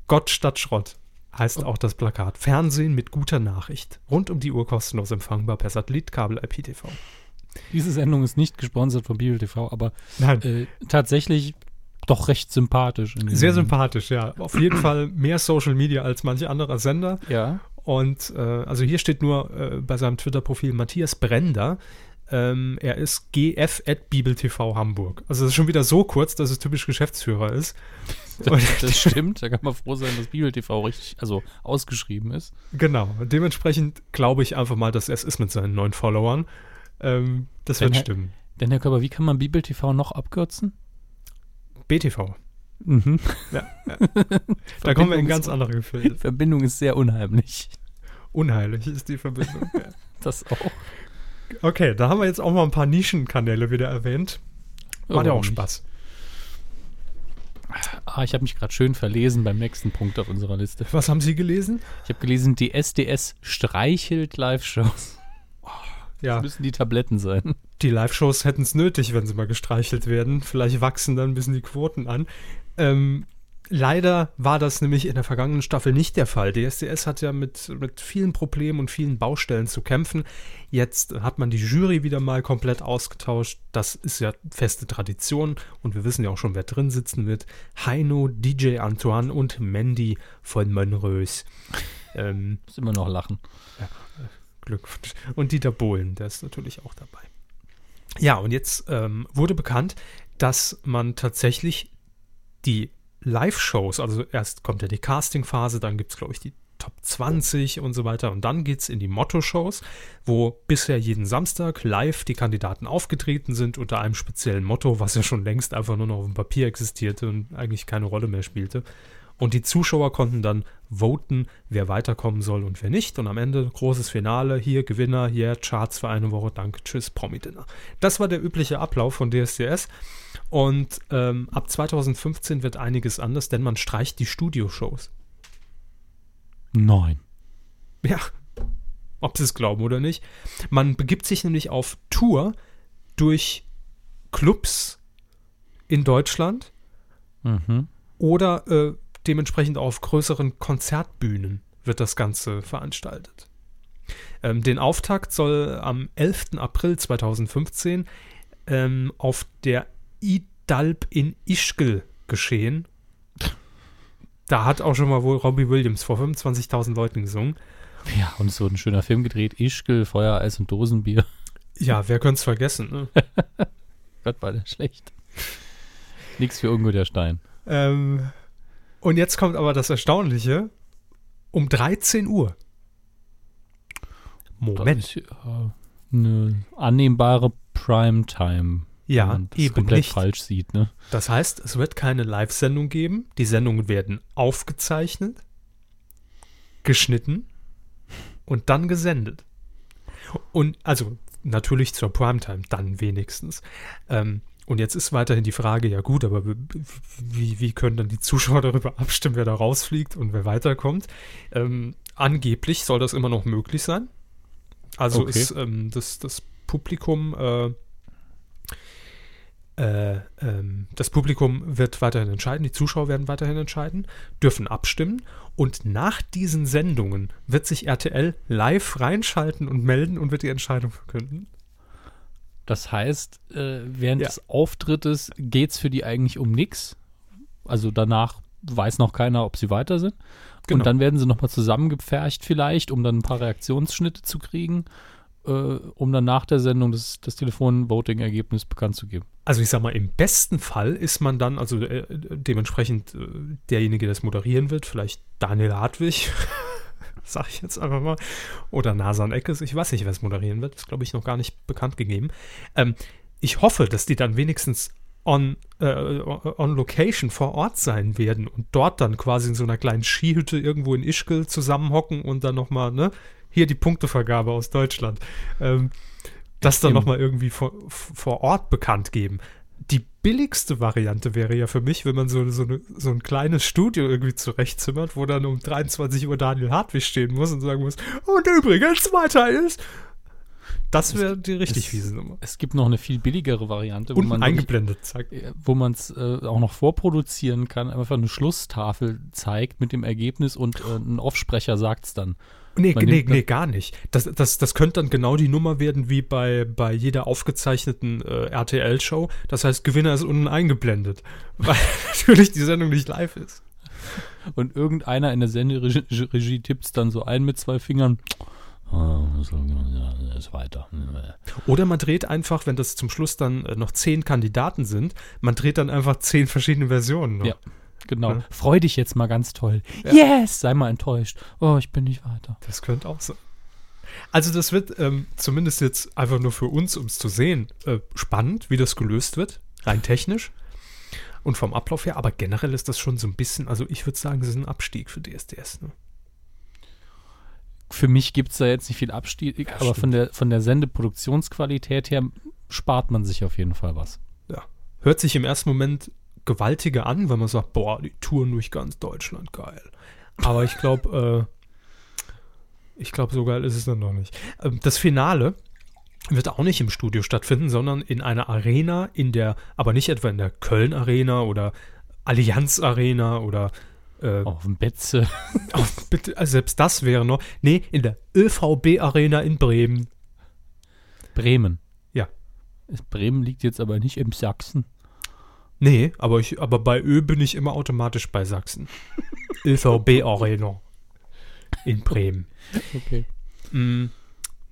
Speaker 1: Gott statt Schrott heißt auch das Plakat. Fernsehen mit guter Nachricht. Rund um die Uhr kostenlos empfangbar per Satellit, Kabel, IPTV.
Speaker 2: Diese Sendung ist nicht gesponsert von Bibel TV, aber äh, tatsächlich doch recht sympathisch.
Speaker 1: Sehr sympathisch, ja. Auf jeden Fall mehr Social Media als manche anderer Sender.
Speaker 2: Ja.
Speaker 1: Und äh, also hier steht nur äh, bei seinem Twitter-Profil Matthias Brender. Ähm, er ist gf at bibeltv Hamburg. Also das ist schon wieder so kurz, dass es typisch Geschäftsführer ist.
Speaker 2: Das, das stimmt, da kann man froh sein, dass Bibel TV richtig, also ausgeschrieben ist.
Speaker 1: Genau, dementsprechend glaube ich einfach mal, dass er es ist mit seinen neuen Followern. Ähm, das denn wird Herr, stimmen.
Speaker 2: Denn Herr Körper, wie kann man Bibel TV noch abkürzen?
Speaker 1: BTV. Mhm. Ja, ja. da kommen wir in ganz andere Gefühle.
Speaker 2: Verbindung ist sehr unheimlich.
Speaker 1: Unheilig ist die Verbindung. Ja.
Speaker 2: das auch.
Speaker 1: Okay, da haben wir jetzt auch mal ein paar Nischenkanäle wieder erwähnt. Macht ja auch Spaß.
Speaker 2: Ah, ich habe mich gerade schön verlesen beim nächsten Punkt auf unserer Liste.
Speaker 1: Was haben Sie gelesen?
Speaker 2: Ich habe gelesen, die SDS streichelt Live-Shows.
Speaker 1: Ja.
Speaker 2: Das müssen die Tabletten sein.
Speaker 1: Die Live-Shows hätten es nötig, wenn sie mal gestreichelt werden. Vielleicht wachsen dann ein bisschen die Quoten an. Ähm, Leider war das nämlich in der vergangenen Staffel nicht der Fall. Die SDS hat ja mit, mit vielen Problemen und vielen Baustellen zu kämpfen. Jetzt hat man die Jury wieder mal komplett ausgetauscht. Das ist ja feste Tradition und wir wissen ja auch schon, wer drin sitzen wird. Heino, DJ Antoine und Mandy von Monrös.
Speaker 2: Ähm, Muss immer noch lachen.
Speaker 1: Ja, Glückwunsch. Und Dieter Bohlen, der ist natürlich auch dabei. Ja, und jetzt ähm, wurde bekannt, dass man tatsächlich die Live-Shows, also erst kommt ja die Casting-Phase, dann gibt es, glaube ich, die Top 20 und so weiter. Und dann geht es in die Motto-Shows, wo bisher jeden Samstag live die Kandidaten aufgetreten sind unter einem speziellen Motto, was ja schon längst einfach nur noch auf dem Papier existierte und eigentlich keine Rolle mehr spielte. Und die Zuschauer konnten dann voten, wer weiterkommen soll und wer nicht. Und am Ende großes Finale, hier Gewinner, hier Charts für eine Woche, danke, tschüss, Promi-Dinner. Das war der übliche Ablauf von DSDS. Und ähm, ab 2015 wird einiges anders, denn man streicht die Studioshows.
Speaker 2: Nein.
Speaker 1: Ja, ob sie es glauben oder nicht. Man begibt sich nämlich auf Tour durch Clubs in Deutschland
Speaker 2: Mhm.
Speaker 1: oder äh, dementsprechend auf größeren Konzertbühnen wird das Ganze veranstaltet. Ähm, den Auftakt soll am 11. April 2015 ähm, auf der IDALB in Ischgl geschehen. Da hat auch schon mal wohl Robbie Williams vor 25.000 Leuten gesungen.
Speaker 2: Ja, und es wurde ein schöner Film gedreht. Ischgl, Feuer, Eis und Dosenbier.
Speaker 1: Ja, wer könnte es vergessen? Ne?
Speaker 2: Gott, war der schlecht. Nix für Ungo der Stein.
Speaker 1: Ähm, und jetzt kommt aber das Erstaunliche. Um 13 Uhr. Moment.
Speaker 2: Ist ja eine annehmbare Primetime.
Speaker 1: Ja,
Speaker 2: wenn man das
Speaker 1: eben
Speaker 2: komplett
Speaker 1: nicht.
Speaker 2: falsch sieht, ne?
Speaker 1: Das heißt, es wird keine Live-Sendung geben. Die Sendungen werden aufgezeichnet, geschnitten und dann gesendet. Und also natürlich zur Primetime, dann wenigstens. Ähm, und jetzt ist weiterhin die Frage, ja gut, aber wie, wie können dann die Zuschauer darüber abstimmen, wer da rausfliegt und wer weiterkommt? Ähm, angeblich soll das immer noch möglich sein. Also
Speaker 2: Okay.
Speaker 1: ist ähm, das, das Publikum äh, äh, ähm, das Publikum wird weiterhin entscheiden, die Zuschauer werden weiterhin entscheiden, dürfen abstimmen und nach diesen Sendungen wird sich RTL live reinschalten und melden und wird die Entscheidung verkünden.
Speaker 2: Das heißt, äh, während
Speaker 1: Ja.
Speaker 2: des Auftrittes geht es für die eigentlich um nichts. Also danach weiß noch keiner, ob sie weiter sind.
Speaker 1: Genau.
Speaker 2: Und dann werden sie nochmal zusammengepfercht vielleicht, um dann ein paar Reaktionsschnitte zu kriegen, äh, um dann nach der Sendung das, das Telefon-Voting-Ergebnis bekannt zu geben.
Speaker 1: Also ich sag mal, im besten Fall ist man dann, also äh, dementsprechend äh, derjenige, der es moderieren wird, vielleicht Daniel Hartwig, sag ich jetzt einfach mal, oder Nasan Eckes, ich weiß nicht, wer es moderieren wird, ist glaube ich noch gar nicht bekannt gegeben. Ähm, ich hoffe, dass die dann wenigstens on, äh, on location vor Ort sein werden und dort dann quasi in so einer kleinen Skihütte irgendwo in Ischgl zusammenhocken und dann nochmal, ne, hier die Punktevergabe aus Deutschland. Ähm, das dann nochmal irgendwie vor, vor Ort bekannt geben. Die billigste Variante wäre ja für mich, wenn man so, so, eine, so ein kleines Studio irgendwie zurechtzimmert, wo dann um 23 Uhr Daniel Hartwig stehen muss und sagen muss, und übrigens, weiter ist. Das wäre die richtig
Speaker 2: es-
Speaker 1: fiese Nummer.
Speaker 2: Es gibt noch eine viel billigere Variante, wo
Speaker 1: Und
Speaker 2: man wirklich-
Speaker 1: eingeblendet, zack.
Speaker 2: äh, wo man es äh, auch noch vorproduzieren kann, einfach eine Schlusstafel zeigt mit dem Ergebnis und äh, ein Offsprecher sagt es dann.
Speaker 1: Nee,
Speaker 2: Man
Speaker 1: nee, nee, gar nicht. Das, das, das könnte dann genau die Nummer werden wie bei, bei jeder aufgezeichneten äh, RTL-Show. Das heißt, Gewinner ist unten eingeblendet. Weil natürlich die Sendung nicht live ist.
Speaker 2: Und irgendeiner in der Senderegie Regie tippt es dann so ein mit zwei Fingern. Ah, ist weiter.
Speaker 1: Oder man dreht einfach, wenn das zum Schluss dann äh, noch zehn Kandidaten sind, man dreht dann einfach zehn verschiedene Versionen. Noch.
Speaker 2: Ja. Genau.
Speaker 1: Ja.
Speaker 2: Freu dich jetzt mal ganz toll. Yes! Sei mal enttäuscht. Oh, ich bin nicht weiter.
Speaker 1: Das könnte auch sein. Also das wird ähm, zumindest jetzt einfach nur für uns, um es zu sehen, äh, spannend, wie das gelöst wird, rein technisch und vom Ablauf her. Aber generell ist das schon so ein bisschen, also ich würde sagen, das ist ein Abstieg für DSDS. Ne?
Speaker 2: Für mich gibt es da jetzt nicht viel Abstieg,
Speaker 1: Ja,
Speaker 2: aber
Speaker 1: stimmt.
Speaker 2: von der, von der Sendeproduktionsqualität her spart man sich auf jeden Fall was.
Speaker 1: Ja. Hört sich im ersten Moment gewaltiger an, wenn man sagt, boah, die Touren durch ganz Deutschland, geil. Aber ich glaube, äh, ich glaube, so geil ist es dann noch nicht. Ähm, das Finale wird auch nicht im Studio stattfinden, sondern in einer Arena, in der, aber nicht etwa in der Köln Arena oder Allianz Arena oder äh,
Speaker 2: Auf dem Betze.
Speaker 1: bitte, also selbst das wäre noch. Nee, in der ÖVB Arena in Bremen.
Speaker 2: Bremen.
Speaker 1: Ja.
Speaker 2: Bremen liegt jetzt aber nicht im Sachsen.
Speaker 1: Nee, aber, ich, aber bei Ö bin ich immer automatisch bei Sachsen. ÖVB Arena in Bremen.
Speaker 2: Okay.
Speaker 1: Mm,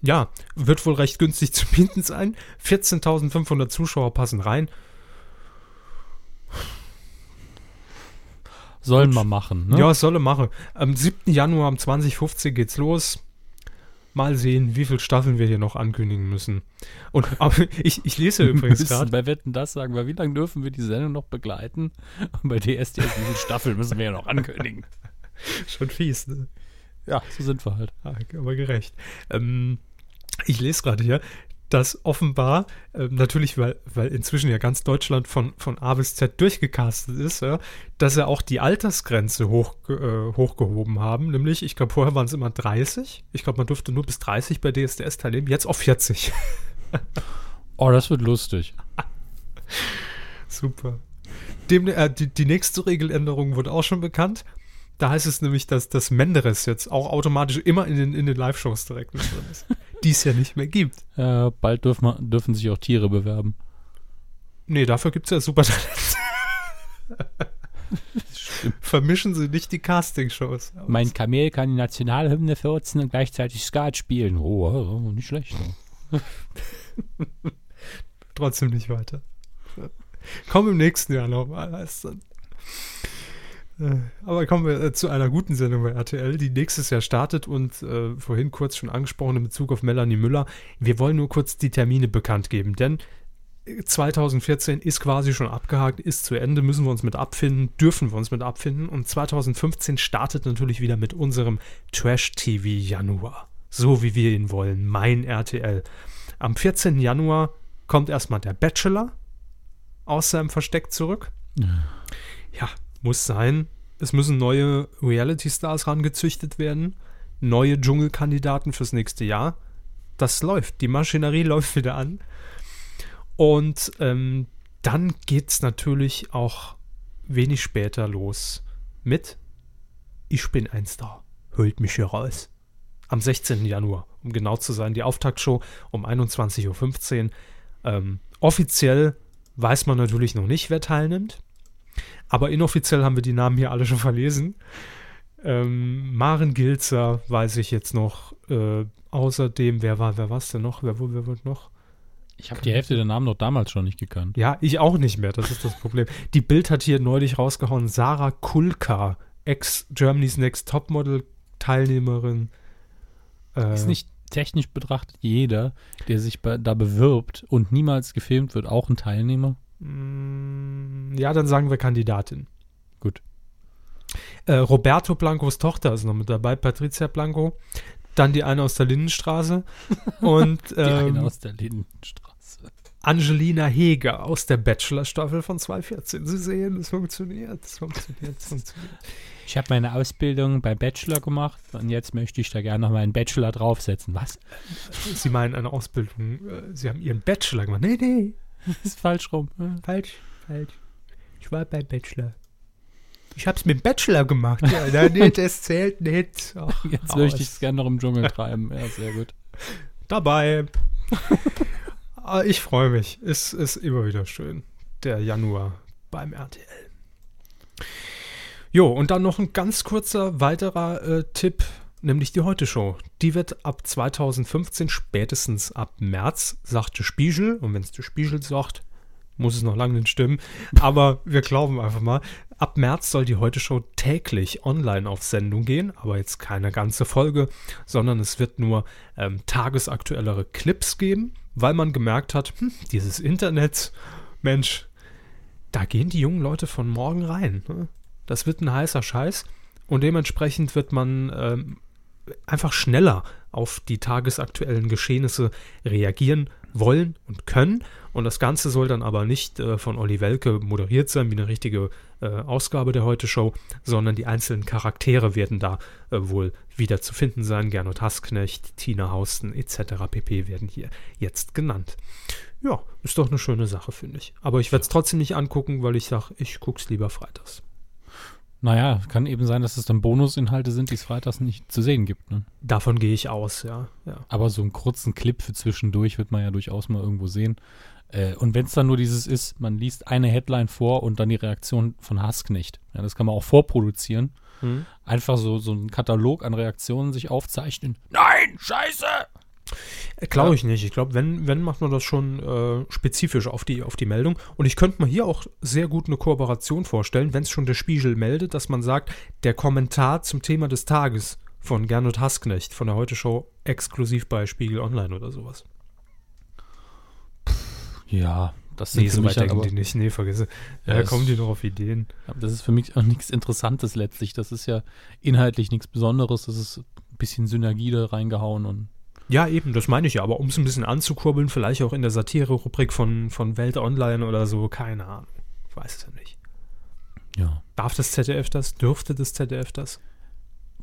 Speaker 1: ja, wird wohl recht günstig zu bieten sein. 14.500 Zuschauer passen rein.
Speaker 2: Sollen wir machen, ne?
Speaker 1: Ja, es solle machen. Am 7. Januar um 2015 geht's los. Mal sehen, wie viele Staffeln wir hier noch ankündigen müssen. Und ich, ich lese übrigens gerade.
Speaker 2: bei Wetten das sagen, weil wie lange dürfen wir die Sendung noch begleiten? Und bei DSDS, wie viele Staffeln müssen wir ja noch ankündigen?
Speaker 1: Schon fies, ne?
Speaker 2: Ja, so sind wir halt.
Speaker 1: Ah, aber gerecht. Ähm, ich lese gerade hier, dass offenbar, ähm, natürlich, weil, weil inzwischen ja ganz Deutschland von, von A bis Z durchgecastet ist, ja, dass sie auch die Altersgrenze hoch, äh, hochgehoben haben. Nämlich, ich glaube, vorher waren es immer 30. Ich glaube, man durfte nur bis 30 bei DSDS teilnehmen, jetzt auf 40.
Speaker 2: Oh, das wird lustig.
Speaker 1: Super. Dem, äh, die, die nächste Regeländerung wurde auch schon bekannt. Da heißt es nämlich, dass das Menderes jetzt auch automatisch immer in den, in den Live-Shows direkt mit drin ist. Die es ja nicht mehr gibt.
Speaker 2: Äh, bald dürfen, wir, dürfen sich auch Tiere bewerben.
Speaker 1: Nee, dafür gibt es ja Supertalent. Vermischen Sie nicht die Castingshows.
Speaker 2: Mein Kamel kann die Nationalhymne 14 und gleichzeitig Skat spielen. Oh, oh, nicht schlecht.
Speaker 1: Trotzdem nicht weiter. Komm im nächsten Jahr nochmal, heißt dann. Aber kommen wir äh, zu einer guten Sendung bei RTL, die nächstes Jahr startet und äh, vorhin kurz schon angesprochen in Bezug auf Melanie Müller. Wir wollen nur kurz die Termine bekannt geben, denn 2014 ist quasi schon abgehakt, ist zu Ende, müssen wir uns mit abfinden, dürfen wir uns mit abfinden. Und 2015 startet natürlich wieder mit unserem Trash-TV Januar. So wie wir ihn wollen, mein RTL. Am 14. Januar kommt erstmal der Bachelor aus seinem Versteck zurück. Ja, muss sein. Es müssen neue Reality-Stars rangezüchtet werden. Neue Dschungelkandidaten fürs nächste Jahr. Das läuft. Die Maschinerie läuft wieder an. Und ähm, dann geht es natürlich auch wenig später los mit Ich bin ein Star. Holt mich hier raus. Am 16. Januar, um genau zu sein, die Auftaktshow um 21.15 Uhr. Ähm, offiziell weiß man natürlich noch nicht, wer teilnimmt. Aber inoffiziell haben wir die Namen hier alle schon verlesen. Ähm, Maren Gilzer weiß ich jetzt noch. Äh, außerdem, wer war, wer war es denn noch? Wer, wer wird noch?
Speaker 2: Ich habe die Hälfte der Namen noch damals schon nicht gekannt.
Speaker 1: Ja, ich auch nicht mehr, das ist das Problem. Die Bild hat hier neulich rausgehauen, Sarah Kulka, ex-Germany's Next Topmodel Teilnehmerin. Äh,
Speaker 2: Ist nicht technisch betrachtet jeder, der sich bei, da bewirbt und niemals gefilmt wird, auch ein Teilnehmer?
Speaker 1: Mm, Ja, dann sagen wir Kandidatin.
Speaker 2: Gut.
Speaker 1: Äh, Roberto Blancos Tochter ist noch mit dabei, Patricia Blanco. Dann die eine aus der Lindenstraße. Und
Speaker 2: Die eine
Speaker 1: ähm,
Speaker 2: aus der Lindenstraße.
Speaker 1: Angelina Heger aus der Bachelor-Staffel von 2014. Sie sehen, es funktioniert, es funktioniert, es funktioniert.
Speaker 2: Ich habe meine Ausbildung beim Bachelor gemacht und jetzt möchte ich da gerne noch meinen Bachelor draufsetzen. Was?
Speaker 1: Sie meinen eine Ausbildung, äh, Sie haben Ihren Bachelor gemacht. Nee, nee,
Speaker 2: ist falsch rum.
Speaker 1: falsch, falsch. Ich war beim Bachelor. Ich hab's mit dem Bachelor gemacht. Ja, na, nee, das zählt nicht. Ach,
Speaker 2: Jetzt möchte ich es gerne noch im Dschungel treiben. Ja, sehr gut.
Speaker 1: dabei. Ah, ich freue mich. Es ist immer wieder schön. Der Januar beim RTL. Jo, und dann noch ein ganz kurzer weiterer äh, Tipp, nämlich die Heute-Show. Die wird ab 2015, spätestens ab März, sagte Spiegel. Und wenn es der Spiegel sagt, muss es noch lange nicht stimmen. Aber wir glauben einfach mal, ab März soll die Heute-Show täglich online auf Sendung gehen. Aber jetzt keine ganze Folge, sondern es wird nur ähm, tagesaktuellere Clips geben, weil man gemerkt hat, hm, dieses Internet, Mensch, da gehen die jungen Leute von morgen rein. Ne? Das wird ein heißer Scheiß. Und dementsprechend wird man ähm, einfach schneller auf die tagesaktuellen Geschehnisse reagieren wollen und können. Und das Ganze soll dann aber nicht äh, von Olli Welke moderiert sein, wie eine richtige äh, Ausgabe der Heute-Show, sondern die einzelnen Charaktere werden da äh, wohl wieder zu finden sein. Gernot Hassknecht, Tina Hausten etc. pp. werden hier jetzt genannt. Ja, ist doch eine schöne Sache, finde ich. Aber ich werde es trotzdem nicht angucken, weil ich sage, ich gucke es lieber freitags.
Speaker 2: Naja, kann eben sein, dass es dann Bonusinhalte sind, die es freitags nicht zu sehen gibt. Ne?
Speaker 1: Davon gehe ich aus, ja. ja.
Speaker 2: Aber so einen kurzen Clip für zwischendurch wird man ja durchaus mal irgendwo sehen. Äh, und wenn es dann nur dieses ist, man liest eine Headline vor und dann die Reaktion von Hassknecht. Ja, das kann man auch vorproduzieren.
Speaker 1: Hm.
Speaker 2: Einfach so, so einen Katalog an Reaktionen sich aufzeichnen. Nein, scheiße!
Speaker 1: Glaube ich nicht. Ich glaube, wenn, wenn macht man das schon äh, spezifisch auf die, auf die Meldung. Und ich könnte mir hier auch sehr gut eine Kooperation vorstellen, wenn es schon der Spiegel meldet, dass man sagt, der Kommentar zum Thema des Tages von Gernot Hasknecht von der Heute Show exklusiv bei Spiegel Online oder sowas.
Speaker 2: Ja, das sind
Speaker 1: Nee, so weit denken
Speaker 2: aber,
Speaker 1: die nicht. Nee, vergesse.
Speaker 2: Ja, es-
Speaker 1: kommen die noch auf Ideen.
Speaker 2: das ist für mich auch nichts Interessantes letztlich. Das ist ja inhaltlich nichts Besonderes. Das ist ein bisschen Synergie da reingehauen und
Speaker 1: Ja, eben, das meine ich ja. Aber um es ein bisschen anzukurbeln, vielleicht auch in der Satire-Rubrik von, von Welt Online oder so, keine Ahnung. Ich weiß es ja nicht.
Speaker 2: ja,
Speaker 1: Darf das ZDF das? Dürfte das ZDF das?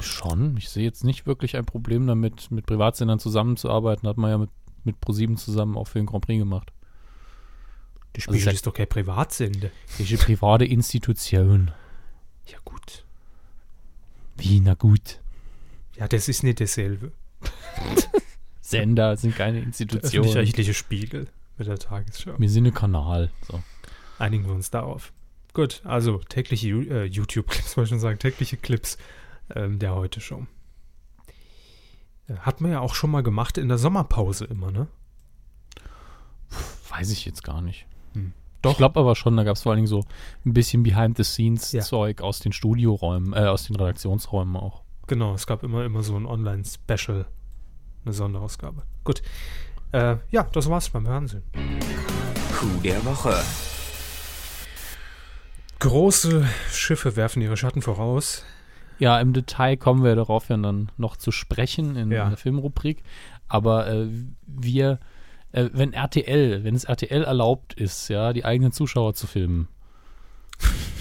Speaker 2: schon. Ich sehe jetzt nicht wirklich ein Problem damit, mit Privatsendern zusammenzuarbeiten. Hat man ja mit, mit ProSieben zusammen auch für den Grand Prix gemacht.
Speaker 1: Die
Speaker 2: Also
Speaker 1: Spiegel
Speaker 2: seit-
Speaker 1: ist doch kein Privatsende.
Speaker 2: Eine private Institution.
Speaker 1: Ja, gut.
Speaker 2: Wie, na gut.
Speaker 1: Ja, das ist nicht dasselbe.
Speaker 2: Sender sind keine
Speaker 1: Der
Speaker 2: Institutionen.
Speaker 1: öffentlich-rechtliche Spiegel mit der Tagesschau.
Speaker 2: Wir sind ein Kanal. So.
Speaker 1: Einigen wir uns darauf. Gut, also tägliche äh, YouTube-Clips, wollte ich schon sagen, tägliche Clips ähm, der heute Show. Äh, Hat man ja auch schon mal gemacht in der Sommerpause immer, ne?
Speaker 2: Weiß ich jetzt gar nicht.
Speaker 1: Hm.
Speaker 2: Ich glaube aber schon, da gab es vor allen Dingen so ein bisschen
Speaker 1: Ja.
Speaker 2: Behind-the-Scenes-Zeug aus den Studioräumen, äh, aus den Redaktionsräumen auch.
Speaker 1: Genau, es gab immer, immer so ein Online-Special, eine Sonderausgabe. Gut. Äh, ja, das war's beim Fernsehen.
Speaker 3: Coup der Woche.
Speaker 1: Große Schiffe werfen ihre Schatten voraus.
Speaker 2: Ja, im Detail kommen wir darauf ja dann noch zu sprechen in
Speaker 1: Ja.
Speaker 2: der Filmrubrik. Aber äh, wir, äh, wenn RTL, wenn es RTL erlaubt ist, ja, die eigenen Zuschauer zu filmen,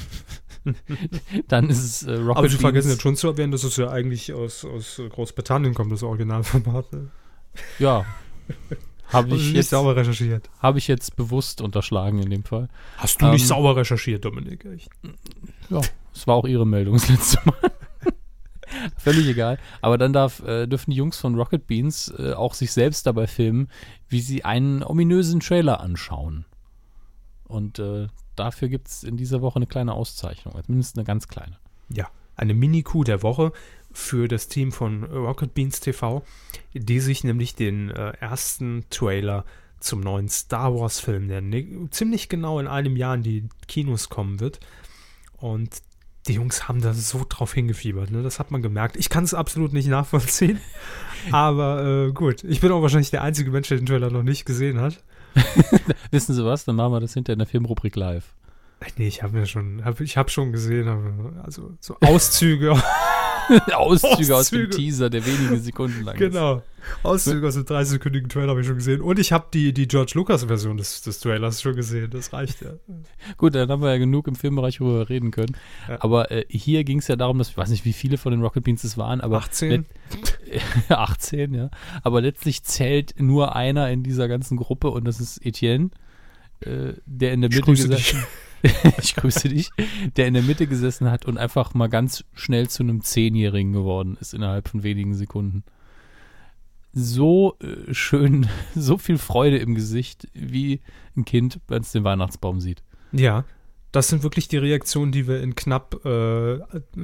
Speaker 2: dann ist es äh, Rocket
Speaker 1: Aber Sie vergessen jetzt schon zu erwähnen, dass es ja eigentlich aus, aus Großbritannien kommt, das Originalformat. Ne?
Speaker 2: Ja. Habe ich,
Speaker 1: nicht
Speaker 2: jetzt-
Speaker 1: sauber recherchiert.
Speaker 2: hab ich jetzt bewusst unterschlagen in dem Fall.
Speaker 1: Hast du nicht
Speaker 2: Ähm,
Speaker 1: sauber recherchiert, Dominik? Echt?
Speaker 2: Ja, es war auch ihre Meldung das letzte Mal. Völlig egal. Aber dann darf, äh, dürfen die Jungs von Rocket Beans äh, auch sich selbst dabei filmen, wie sie einen ominösen Trailer anschauen. Und äh, dafür gibt es in dieser Woche eine kleine Auszeichnung, zumindest eine ganz kleine.
Speaker 1: Ja, eine Mini-Coup der Woche für das Team von Rocket Beans TV, die sich nämlich den äh, ersten Trailer zum neuen Star Wars-Film, der ne ziemlich genau in einem Jahr in die Kinos kommen wird. Und die Jungs haben da so drauf hingefiebert, ne? das hat man gemerkt. Ich kann es absolut nicht nachvollziehen, aber äh, gut. Ich bin auch wahrscheinlich der einzige Mensch, der den Trailer noch nicht gesehen hat.
Speaker 2: Wissen Sie was? Dann machen wir das hinter in der Filmrubrik live.
Speaker 1: Nee, ich habe ja schon, hab, ich habe schon gesehen, also so Auszüge
Speaker 2: Auszüge aus dem
Speaker 1: Auszüge.
Speaker 2: Teaser, der wenige Sekunden lang ist.
Speaker 1: Genau. Auszüge aus dem 30-sekündigen Trailer habe ich schon gesehen. Und ich habe die, die George Lucas-Version des, des Trailers schon gesehen. Das reicht ja.
Speaker 2: Gut, dann haben wir ja genug im Filmbereich, worüber wir reden können.
Speaker 1: Ja.
Speaker 2: Aber äh, hier ging es ja darum, dass ich weiß nicht, wie viele von den Rocket Beans es waren, aber
Speaker 1: 18?
Speaker 2: 18, ja. Aber letztlich zählt nur einer in dieser ganzen Gruppe und das ist Etienne, äh, der in der Mitte
Speaker 1: grüße dich.
Speaker 2: ich grüße dich, der in der Mitte gesessen hat und einfach mal ganz schnell zu einem Zehnjährigen geworden ist innerhalb von wenigen Sekunden. So äh, schön, so viel Freude im Gesicht, wie ein Kind, wenn es den Weihnachtsbaum sieht.
Speaker 1: Ja. Das sind wirklich die Reaktionen, die wir in knapp äh,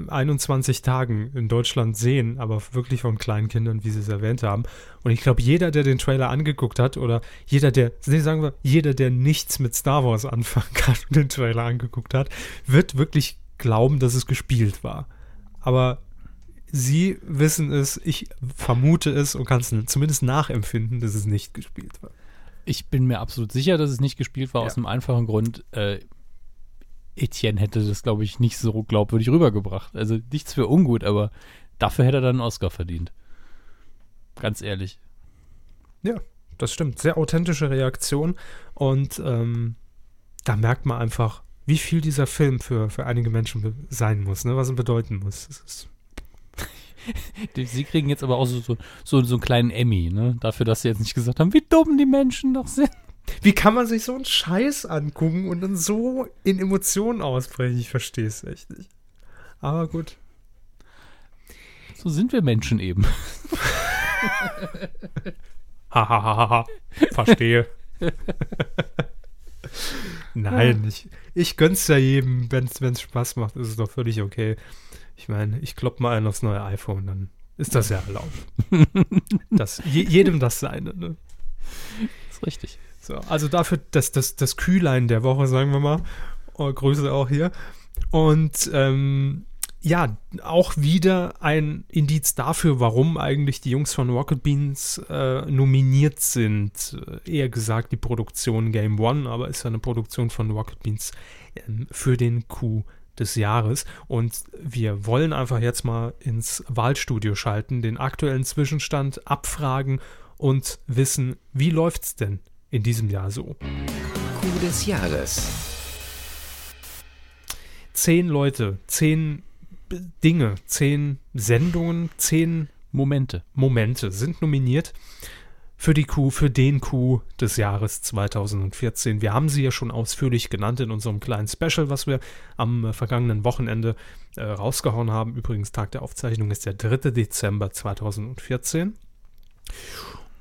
Speaker 1: 21 Tagen in Deutschland sehen, aber wirklich von kleinen Kindern, wie sie es erwähnt haben. Und ich glaube, jeder, der den Trailer angeguckt hat, oder jeder, der, nee, sagen wir, jeder, der nichts mit Star Wars anfangen kann und den Trailer angeguckt hat, wird wirklich glauben, dass es gespielt war. Aber sie wissen es, ich vermute es und kann es zumindest nachempfinden, dass es nicht gespielt war.
Speaker 2: Ich bin mir absolut sicher, dass es nicht gespielt war,
Speaker 1: Ja.
Speaker 2: aus einem einfachen Grund. Äh, Etienne hätte das, glaube ich, nicht so glaubwürdig rübergebracht. Also nichts für ungut, aber dafür hätte er dann einen Oscar verdient. Ganz ehrlich.
Speaker 1: Das stimmt. Sehr authentische Reaktion. Und ähm, da merkt man einfach, wie viel dieser Film für, für einige Menschen sein muss, ne? was er bedeuten muss.
Speaker 2: Sie kriegen jetzt aber auch so, so, so, so einen kleinen Emmy, ne? Dafür, dass sie jetzt nicht gesagt haben, wie dumm die Menschen doch sind.
Speaker 1: Wie kann man sich so einen Scheiß angucken und dann so in Emotionen ausbrechen? Ich verstehe es echt nicht. Aber gut.
Speaker 2: So sind wir Menschen eben.
Speaker 1: Hahaha. Verstehe. Nein, ich, ich gönn's ja jedem, wenn es Spaß macht, ist es doch völlig okay. Ich meine, ich klopp mal einen aufs neue iPhone, dann ist das ja erlaubt. das, je, jedem das seine, ne?
Speaker 2: ist richtig.
Speaker 1: So, also dafür das, das, das Kühlein der Woche, sagen wir mal. Oh, Grüße auch hier. Und ähm, ja, auch wieder ein Indiz dafür, warum eigentlich die Jungs von Rocket Beans äh, nominiert sind. Eher gesagt die Produktion Game One, aber ist ja eine Produktion von Rocket Beans ähm, für den Coup des Jahres. Und wir wollen einfach jetzt mal ins Wahlstudio schalten, den aktuellen Zwischenstand abfragen und wissen, wie läuft's denn in diesem Jahr so?
Speaker 3: Coup des Jahres.
Speaker 1: Zehn Leute, zehn Dinge, zehn Sendungen, zehn
Speaker 2: Momente.
Speaker 1: Momente sind nominiert für die Coup, für den Coup des Jahres 2014. Wir haben sie ja schon ausführlich genannt in unserem kleinen Special, was wir am äh, vergangenen Wochenende äh, rausgehauen haben. Übrigens, Tag der Aufzeichnung ist der 3. Dezember 2014.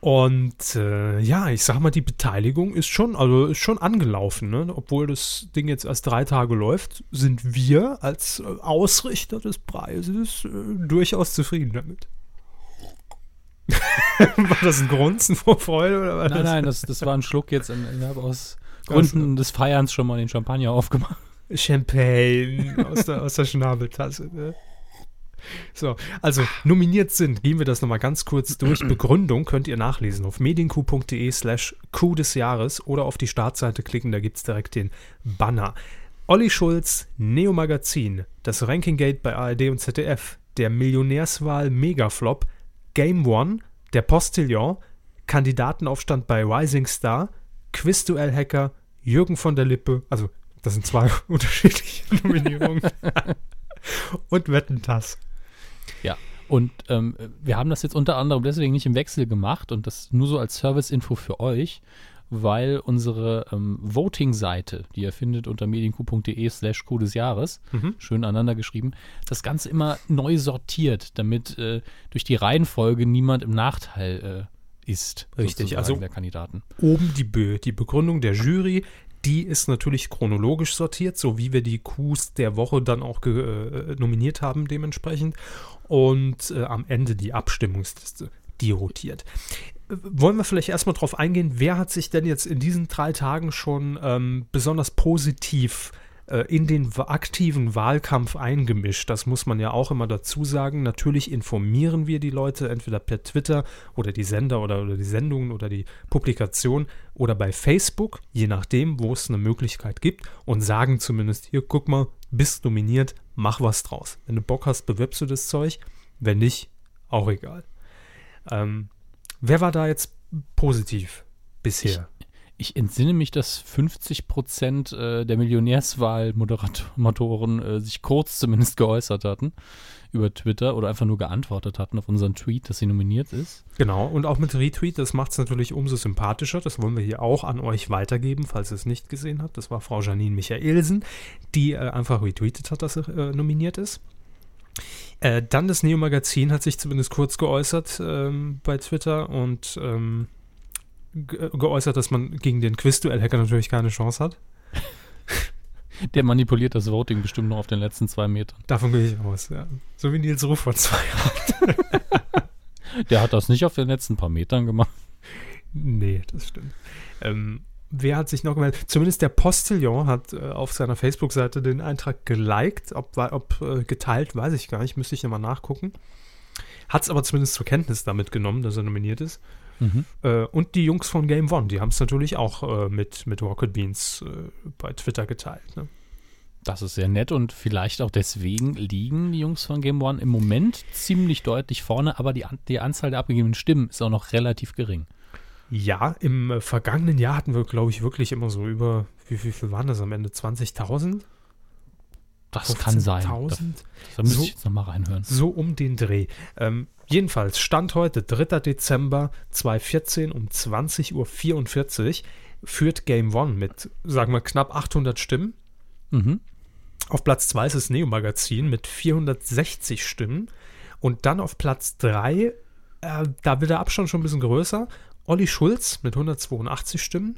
Speaker 1: Und äh, ja, ich sag mal, die Beteiligung ist schon, also ist schon angelaufen, ne? Obwohl das Ding jetzt erst drei Tage läuft, sind wir als äh, Ausrichter des Preises äh, durchaus zufrieden damit. war das ein Grunzen vor Freude oder war
Speaker 2: Nein,
Speaker 1: das?
Speaker 2: nein, das, das war ein Schluck jetzt. Ich habe aus Gründen des Feierns schon mal den Champagner aufgemacht.
Speaker 1: Champagne aus der, aus der Schnabeltasse. Ne? So, also nominiert sind, gehen wir das nochmal ganz kurz durch. Begründung könnt ihr nachlesen auf medienq.de slash Coup des Jahres oder auf die Startseite klicken, da gibt es direkt den Banner. Olli Schulz, Neo Magazin, das Ranking Gate bei ARD und ZDF, der Millionärswahl Megaflop, Game One, der Postillon, Kandidatenaufstand bei Rising Star, Quizduell Hacker, Jürgen von der Lippe, also das sind zwei unterschiedliche Nominierungen. und Wettentass.
Speaker 2: Ja. Und ähm, wir haben das jetzt unter anderem deswegen nicht im Wechsel gemacht und das nur so als Service-Info für euch, weil unsere ähm, Voting-Seite, die ihr findet unter medienq.de slash Coup des Jahres,
Speaker 1: Mhm.
Speaker 2: schön aneinander geschrieben, das Ganze immer neu sortiert, damit äh, durch die Reihenfolge niemand im Nachteil äh, ist.
Speaker 1: Richtig, also-
Speaker 2: der Kandidaten.
Speaker 1: Oben die, Be die Begründung der Jury, die ist natürlich chronologisch sortiert, so wie wir die Coups der Woche dann auch äh, nominiert haben dementsprechend. Und äh, am Ende die Abstimmungsliste, die rotiert. Wollen wir vielleicht erstmal drauf eingehen, wer hat sich denn jetzt in diesen drei Tagen schon ähm, besonders positiv äh, in den aktiven Wahlkampf eingemischt? Das muss man ja auch immer dazu sagen. Natürlich informieren wir die Leute entweder per Twitter oder die Sender oder, oder die Sendungen oder die Publikation oder bei Facebook, je nachdem, wo es eine Möglichkeit gibt und sagen zumindest, hier, guck mal, bist nominiert, mach was draus. Wenn du Bock hast, bewirbst du das Zeug. Wenn nicht, auch egal. Ähm, wer war da jetzt positiv bisher?
Speaker 2: Ich entsinne mich, dass 50 Prozent äh, der Millionärswahl-Moderatoren äh, sich kurz zumindest geäußert hatten über Twitter oder einfach nur geantwortet hatten auf unseren Tweet, dass sie nominiert ist.
Speaker 1: Genau, und auch mit Retweet, das macht es natürlich umso sympathischer. Das wollen wir hier auch an euch weitergeben, falls ihr es nicht gesehen habt. Das war Frau Janine Michaelsen, die äh, einfach retweetet hat, dass sie äh, nominiert ist. Äh, dann das Neo-Magazin hat sich zumindest kurz geäußert ähm, bei Twitter und ähm, ge geäußert, dass man gegen den Quiz-Duell-Hacker natürlich keine Chance hat.
Speaker 2: Der manipuliert das Voting bestimmt noch auf den letzten zwei Metern.
Speaker 1: Davon gehe ich aus, ja. So wie Nils Ruf vor zwei Jahren.
Speaker 2: Der hat das nicht auf den letzten paar Metern gemacht.
Speaker 1: Nee, das stimmt. Ähm, wer hat sich noch gemeldet? Zumindest der Postillon hat äh, auf seiner Facebook-Seite den Eintrag geliked, ob, ob äh, geteilt, weiß ich gar nicht, müsste ich nochmal nachgucken. Hat es aber zumindest zur Kenntnis damit genommen, dass er nominiert ist.
Speaker 2: Mhm.
Speaker 1: Äh, und die Jungs von Game One, die haben es natürlich auch äh, mit, mit Rocket Beans äh, bei Twitter geteilt. Ne?
Speaker 2: Das ist sehr nett und vielleicht auch deswegen liegen die Jungs von Game One im Moment ziemlich deutlich vorne, aber die, die Anzahl der abgegebenen Stimmen ist auch noch relativ gering.
Speaker 1: Ja, im äh, vergangenen Jahr hatten wir, glaube ich, wirklich immer so über, wie, wie viel waren das am Ende? 20.000?
Speaker 2: Das kann sein. Da,
Speaker 1: 15.000?
Speaker 2: da müsste
Speaker 1: So-
Speaker 2: ich jetzt nochmal reinhören.
Speaker 1: So um den Dreh. Ähm, jedenfalls, Stand heute, 3. Dezember 2014 um 20.44 Uhr führt Game One mit, sagen wir, knapp 800 Stimmen.
Speaker 2: Mhm.
Speaker 1: Auf Platz 2 ist das Neo-Magazin mit 460 Stimmen. Und dann auf Platz 3, äh, da wird der Abstand schon ein bisschen größer, Olli Schulz mit 182 Stimmen.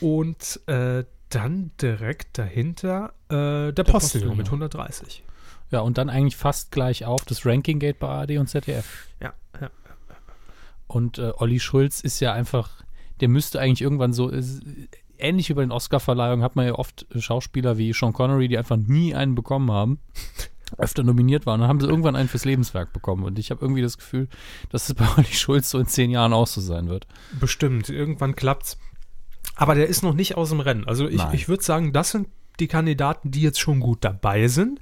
Speaker 1: Und äh, dann direkt dahinter äh, der, Postillon
Speaker 2: Postillon.
Speaker 1: mit 130.
Speaker 2: Ja, und dann eigentlich fast gleich auf das Ranking Gate bei ARD und ZDF.
Speaker 1: Ja, ja.
Speaker 2: Und äh, Olli Schulz ist ja einfach der müsste eigentlich irgendwann so, ist, ähnlich wie bei den Oscar-Verleihungen hat man ja oft Schauspieler wie Sean Connery, die einfach nie einen bekommen haben, öfter nominiert waren. Dann haben sie irgendwann einen fürs Lebenswerk bekommen. Und ich habe irgendwie das Gefühl, dass es bei Olli Schulz so in zehn Jahren auch so sein wird.
Speaker 1: Bestimmt, irgendwann klappt's. Aber der ist noch nicht aus dem Rennen. Also ich,
Speaker 2: Nein.
Speaker 1: ich würde sagen, das sind die Kandidaten, die jetzt schon gut dabei sind.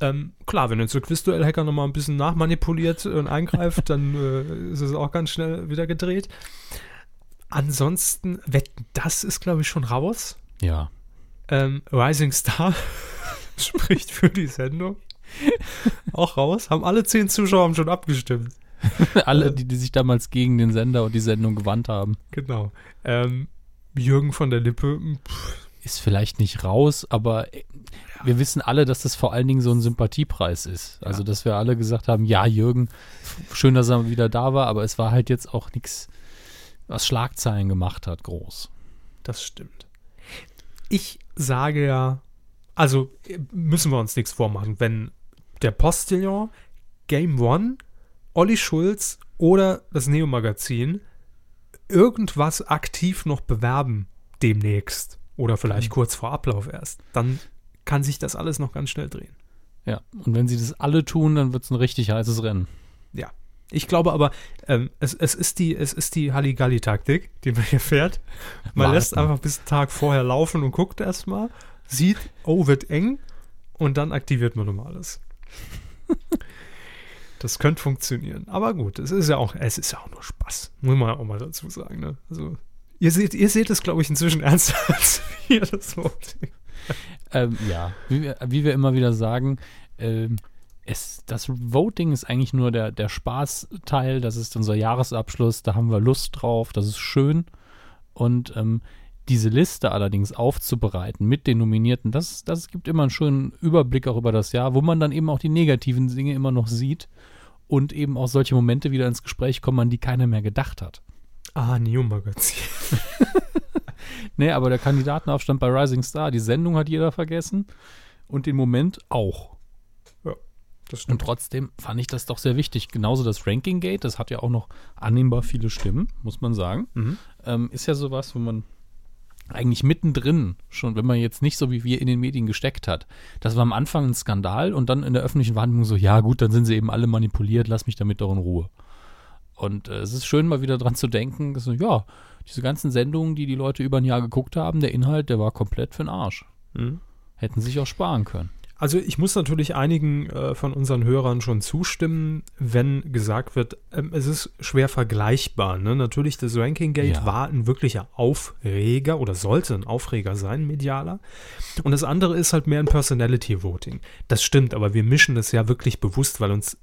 Speaker 1: Ähm, klar, wenn jetzt der Quizduell-Hacker nochmal ein bisschen nachmanipuliert und eingreift, dann äh, ist es auch ganz schnell wieder gedreht. Ansonsten, wetten, das ist, glaube ich, schon raus.
Speaker 2: Ja.
Speaker 1: Ähm, Rising Star spricht für die Sendung. Auch raus. Haben alle zehn Zuschauer haben schon abgestimmt.
Speaker 2: Alle, die, die sich damals gegen den Sender und die Sendung gewandt haben.
Speaker 1: Genau. Ähm, Jürgen von der Lippe, pff,
Speaker 2: Ist vielleicht nicht raus, aber äh, wir wissen alle, dass das vor allen Dingen so ein Sympathiepreis ist. Also, dass wir alle gesagt haben, ja, Jürgen, schön, dass er wieder da war, aber es war halt jetzt auch nichts, was Schlagzeilen gemacht hat, groß.
Speaker 1: das stimmt. Ich sage ja, also müssen wir uns nichts vormachen, wenn der Postillon, Game One, Olli Schulz oder das Neo-Magazin irgendwas aktiv noch bewerben demnächst oder vielleicht kurz vor Ablauf erst, dann kann sich das alles noch ganz schnell drehen.
Speaker 2: Ja, und wenn sie das alle tun, dann wird es ein richtig heißes Rennen.
Speaker 1: Ja. Ich glaube aber, ähm, es, es ist die, es ist die Halligalli-Taktik, die man hier fährt. Man
Speaker 2: Warten.
Speaker 1: lässt einfach bis einen Tag vorher laufen und guckt erstmal, sieht, oh, wird eng und dann aktiviert man nochmal alles. Das könnte funktionieren. Aber gut, es ist ja auch, es ist ja auch nur Spaß. Muss man ja auch mal dazu sagen. Ne? Also, ihr seht, ihr seht es, glaube ich, inzwischen ernster als wir das Voting.
Speaker 2: Ähm, ja, wie wir, wie wir immer wieder sagen, ähm, es, das Voting ist eigentlich nur der, der Spaßteil, das ist unser Jahresabschluss, da haben wir Lust drauf, das ist schön. Und ähm, diese Liste allerdings aufzubereiten mit den Nominierten, das, das gibt immer einen schönen Überblick auch über das Jahr, wo man dann eben auch die negativen Dinge immer noch sieht und eben auch solche Momente wieder ins Gespräch kommen, an die keiner mehr gedacht hat.
Speaker 1: Ah, Neo-Magazin.
Speaker 2: Nee, aber der Kandidatenaufstand bei Rising Star, die Sendung hat jeder vergessen und den Moment auch.
Speaker 1: Das
Speaker 2: Und trotzdem fand ich das doch sehr wichtig. Genauso das Ranking Gate, das hat ja auch noch annehmbar viele Stimmen, muss man sagen.
Speaker 1: Mhm.
Speaker 2: Ähm, ist ja sowas, wo man eigentlich mittendrin schon, wenn man jetzt nicht so wie wir in den Medien gesteckt hat, das war am Anfang ein Skandal und dann in der öffentlichen Wahrnehmung so, ja gut, dann sind sie eben alle manipuliert, lass mich damit doch in Ruhe. Und äh, es ist schön, mal wieder dran zu denken, dass ja, diese ganzen Sendungen, die die Leute über ein Jahr geguckt haben, der Inhalt, der war komplett für den Arsch.
Speaker 1: Mhm.
Speaker 2: Hätten sich auch sparen können.
Speaker 1: Also ich muss natürlich einigen äh, von unseren Hörern schon zustimmen, wenn gesagt wird, ähm, es ist schwer vergleichbar. Ne? Natürlich, das Ranking Gate
Speaker 2: Ja.
Speaker 1: war ein wirklicher Aufreger oder sollte ein Aufreger sein, medialer. Und das andere ist halt mehr ein Personality Voting. Das stimmt, aber wir mischen das ja wirklich bewusst, weil uns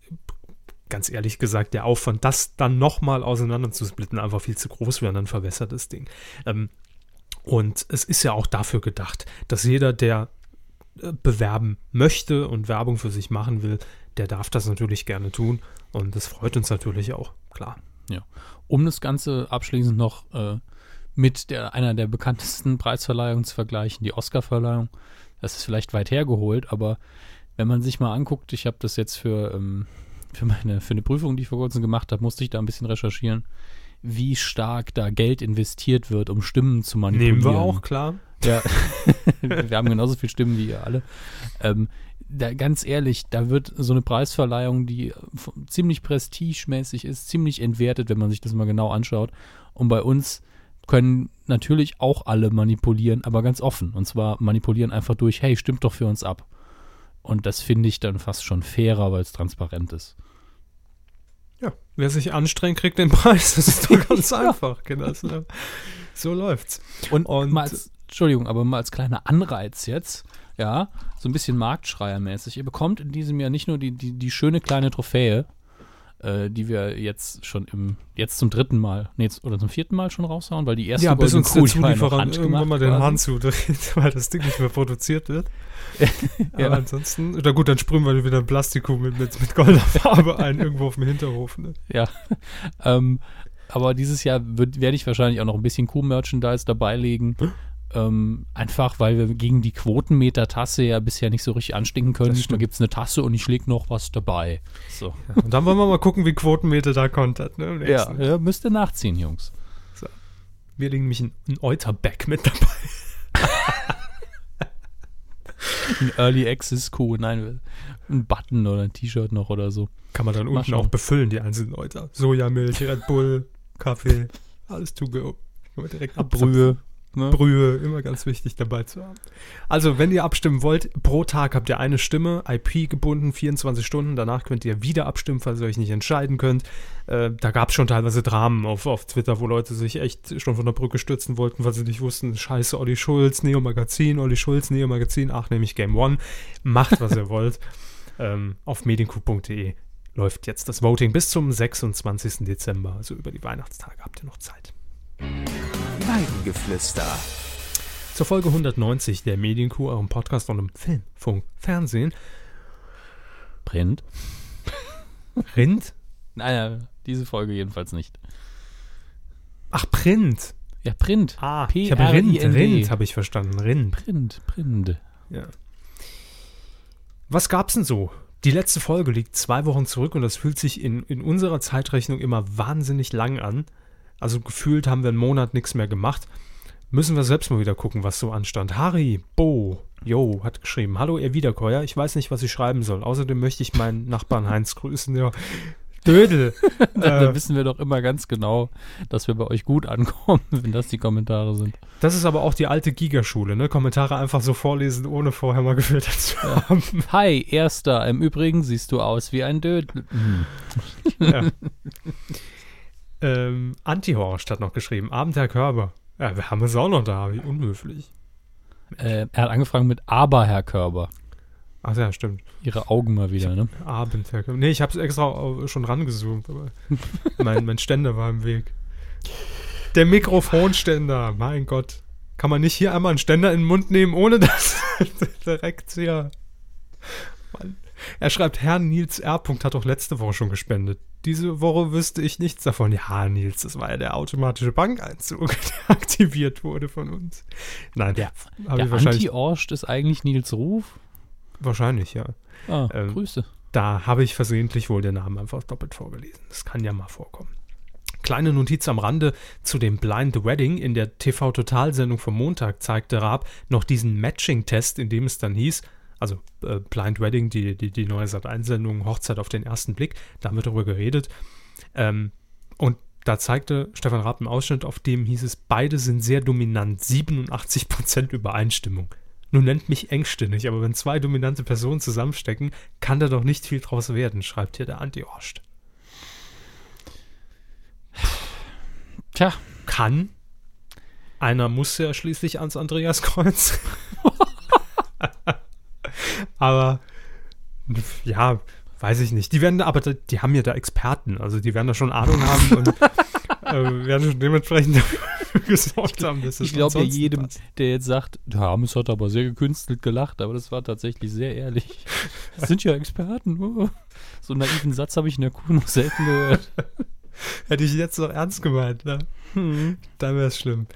Speaker 1: ganz ehrlich gesagt der Aufwand, das dann nochmal auseinanderzusplitten, einfach viel zu groß wäre dann verwässert das Ding. Ähm, und es ist ja auch dafür gedacht, dass jeder, der äh, bewerben möchte und Werbung für sich machen will, der darf das natürlich gerne tun. Und das freut uns natürlich auch, klar.
Speaker 2: Um das Ganze abschließend noch äh, mit der, einer der bekanntesten Preisverleihungen zu vergleichen, die Oscar-Verleihung. Das ist vielleicht weit hergeholt, aber wenn man sich mal anguckt, ich habe das jetzt für, ähm, für, meine, für eine Prüfung, die ich vor kurzem gemacht habe, musste ich da ein bisschen recherchieren, wie stark da Geld investiert wird, um Stimmen zu manipulieren.
Speaker 1: Nehmen wir auch, klar.
Speaker 2: Ja, wir haben genauso viele Stimmen wie ihr alle. Ähm, da, ganz ehrlich, da wird so eine Preisverleihung, die äh, ziemlich prestigemäßig ist, ziemlich entwertet, wenn man sich das mal genau anschaut. Und bei uns können natürlich auch alle manipulieren, aber ganz offen. Und zwar manipulieren einfach durch, hey, stimmt doch für uns ab. Und das finde ich dann fast schon fairer, weil es transparent ist.
Speaker 1: Ja, wer sich anstrengt, kriegt den Preis. Das ist doch ganz einfach, Kinder. So läuft's.
Speaker 2: Und,
Speaker 1: Und-
Speaker 2: mal als, Entschuldigung, aber mal als kleiner Anreiz jetzt, ja, so ein bisschen Marktschreiermäßig. Ihr bekommt in diesem Jahr nicht nur die, die, die schöne kleine Trophäe, äh, die wir jetzt schon im, jetzt zum dritten Mal, nee, jetzt, oder zum vierten Mal schon raushauen, weil die erste
Speaker 1: Ja, bis uns der
Speaker 2: ja noch
Speaker 1: Zulieferer irgendwann mal den. Hahn zudreht, weil das Ding nicht mehr produziert wird.
Speaker 2: Ja.
Speaker 1: Aber ansonsten, na gut, dann sprühen wir wieder ein Plastikkuh mit, mit, mit goldener Farbe ein, irgendwo auf dem Hinterhof. Ne?
Speaker 2: Ja. ähm, aber dieses Jahr werde ich wahrscheinlich auch noch ein bisschen Kuh-Merchandise dabei legen. Ähm, einfach, weil wir gegen die Quotenmeter-Tasse ja bisher nicht so richtig anstinken können. Da gibt es eine Tasse und ich lege noch was dabei. So.
Speaker 1: Und dann wollen wir mal gucken, wie Quotenmeter da kontert. Ne,
Speaker 2: Ja, ja, müsst ihr nachziehen, Jungs.
Speaker 1: Wir legen nämlich ein, ein Euter-Bag mit dabei.
Speaker 2: Ein Early Access Coup, nein, ein Button oder ein T-Shirt noch oder so.
Speaker 1: Kann man dann
Speaker 2: Mal
Speaker 1: unten
Speaker 2: schauen.
Speaker 1: auch befüllen, die einzelnen Euter. Sojamilch, Red Bull, Kaffee, alles to go.
Speaker 2: Brühe. Ne?
Speaker 1: Brühe, immer ganz wichtig dabei zu haben. Also, wenn ihr abstimmen wollt, pro Tag habt ihr eine Stimme, IP gebunden, 24 Stunden. Danach könnt ihr wieder abstimmen, falls ihr euch nicht entscheiden könnt. Äh, da gab es schon teilweise Dramen auf, auf Twitter, wo Leute sich echt schon von der Brücke stürzen wollten, weil sie nicht wussten, scheiße, Olli Schulz, Neo Magazin, Olli Schulz, Neo Magazin, ach, nämlich Game One. Macht, was ihr wollt. Ähm, auf mediencoup.de läuft jetzt das Voting bis zum 26. Dezember. Also über die Weihnachtstage habt ihr noch Zeit.
Speaker 3: Weidengeflüster.
Speaker 1: Zur Folge 190 der Medienkuh, eurem Podcast von einem Film, Funk, Fernsehen.
Speaker 2: Print?
Speaker 1: Rind?
Speaker 2: Nein, diese Folge jedenfalls nicht.
Speaker 1: Ach, Print.
Speaker 2: Ja, Print.
Speaker 1: Ah,
Speaker 2: P
Speaker 1: ich habe Rind,
Speaker 2: R-I-N-D.
Speaker 1: Rind habe ich verstanden. Rind.
Speaker 2: Print, Print.
Speaker 1: Ja. Was gab's denn so? Die letzte Folge liegt zwei Wochen zurück und das fühlt sich in, in unserer Zeitrechnung immer wahnsinnig lang an. Also gefühlt haben wir einen Monat nichts mehr gemacht. Müssen wir selbst mal wieder gucken, was so anstand. Harry, Bo, Jo, hat geschrieben. Hallo, ihr Wiederkäuer. Ich weiß nicht, was ich schreiben soll. Außerdem möchte ich meinen Nachbarn Heinz grüßen. Ja. Dödel.
Speaker 2: Da
Speaker 1: äh,
Speaker 2: wissen wir doch immer ganz genau, dass wir bei euch gut ankommen, wenn das die Kommentare sind.
Speaker 1: das ist aber auch die alte Gigaschule, ne? Kommentare einfach so vorlesen, ohne vorher mal gefiltert zu haben.
Speaker 2: Hi, Erster. Im Übrigen siehst du aus wie ein Dödel.
Speaker 1: Ja. Ähm, Antihorst hat noch geschrieben. Abend, Herr Körber. Ja, wir haben es auch noch da. Wie unhöflich.
Speaker 2: Äh, er hat angefangen mit Aber, Herr Körber.
Speaker 1: Ach ja, stimmt.
Speaker 2: Ihre Augen mal wieder, ne?
Speaker 1: Abend, Herr Körber. Nee, ich habe es extra schon rangezoomt, aber mein, mein Ständer war im Weg. Der Mikrofonständer, mein Gott. Kann man nicht hier einmal einen Ständer in den Mund nehmen, ohne dass direkt hier. Er schreibt, Herr Nils R. hat doch letzte Woche schon gespendet. Diese Woche wüsste ich nichts davon. Ja, Nils, das war ja der automatische Bankeinzug, der aktiviert wurde von uns. Nein,
Speaker 2: Der, der Anti-Orscht ist eigentlich Nils Ruf.
Speaker 1: wahrscheinlich, ja.
Speaker 2: Ah,
Speaker 1: Ähm,
Speaker 2: Grüße.
Speaker 1: Da habe ich versehentlich wohl den Namen einfach doppelt vorgelesen. Das kann ja mal vorkommen. Kleine Notiz am Rande zu dem Blind Wedding. In der TV-Total-Sendung vom Montag zeigte Raab noch diesen Matching-Test, in dem es dann hieß, also äh, Blind Wedding, die, die, die neue Sat-1-Sendung Hochzeit auf den ersten Blick, da haben wir darüber geredet. Ähm, und da zeigte Stefan Raab einen Ausschnitt, auf dem hieß es, beide sind sehr dominant, 87% Übereinstimmung. Nun nennt mich engstirnig, aber wenn zwei dominante Personen zusammenstecken, kann da doch nicht viel draus werden, schreibt hier der Anti-Horst.
Speaker 2: Tja,
Speaker 1: Kann. Einer muss ja schließlich ans Andreaskreuz. aber ja, weiß ich nicht. Die werden da, aber die haben ja da Experten, also die werden da schon Ahnung haben und äh, werden schon dementsprechend dafür gesorgt haben, dass
Speaker 2: ich glaube ja jedem,
Speaker 1: passt.
Speaker 2: der jetzt sagt, der Hermes hat aber sehr gekünstelt gelacht, aber das war tatsächlich sehr ehrlich. Das sind ja Experten. oh. So einen naiven Satz habe ich in der Kuh noch selten gehört.
Speaker 1: Hätte ich jetzt noch ernst gemeint, ne?
Speaker 2: Hm.
Speaker 1: Dann wäre es schlimm.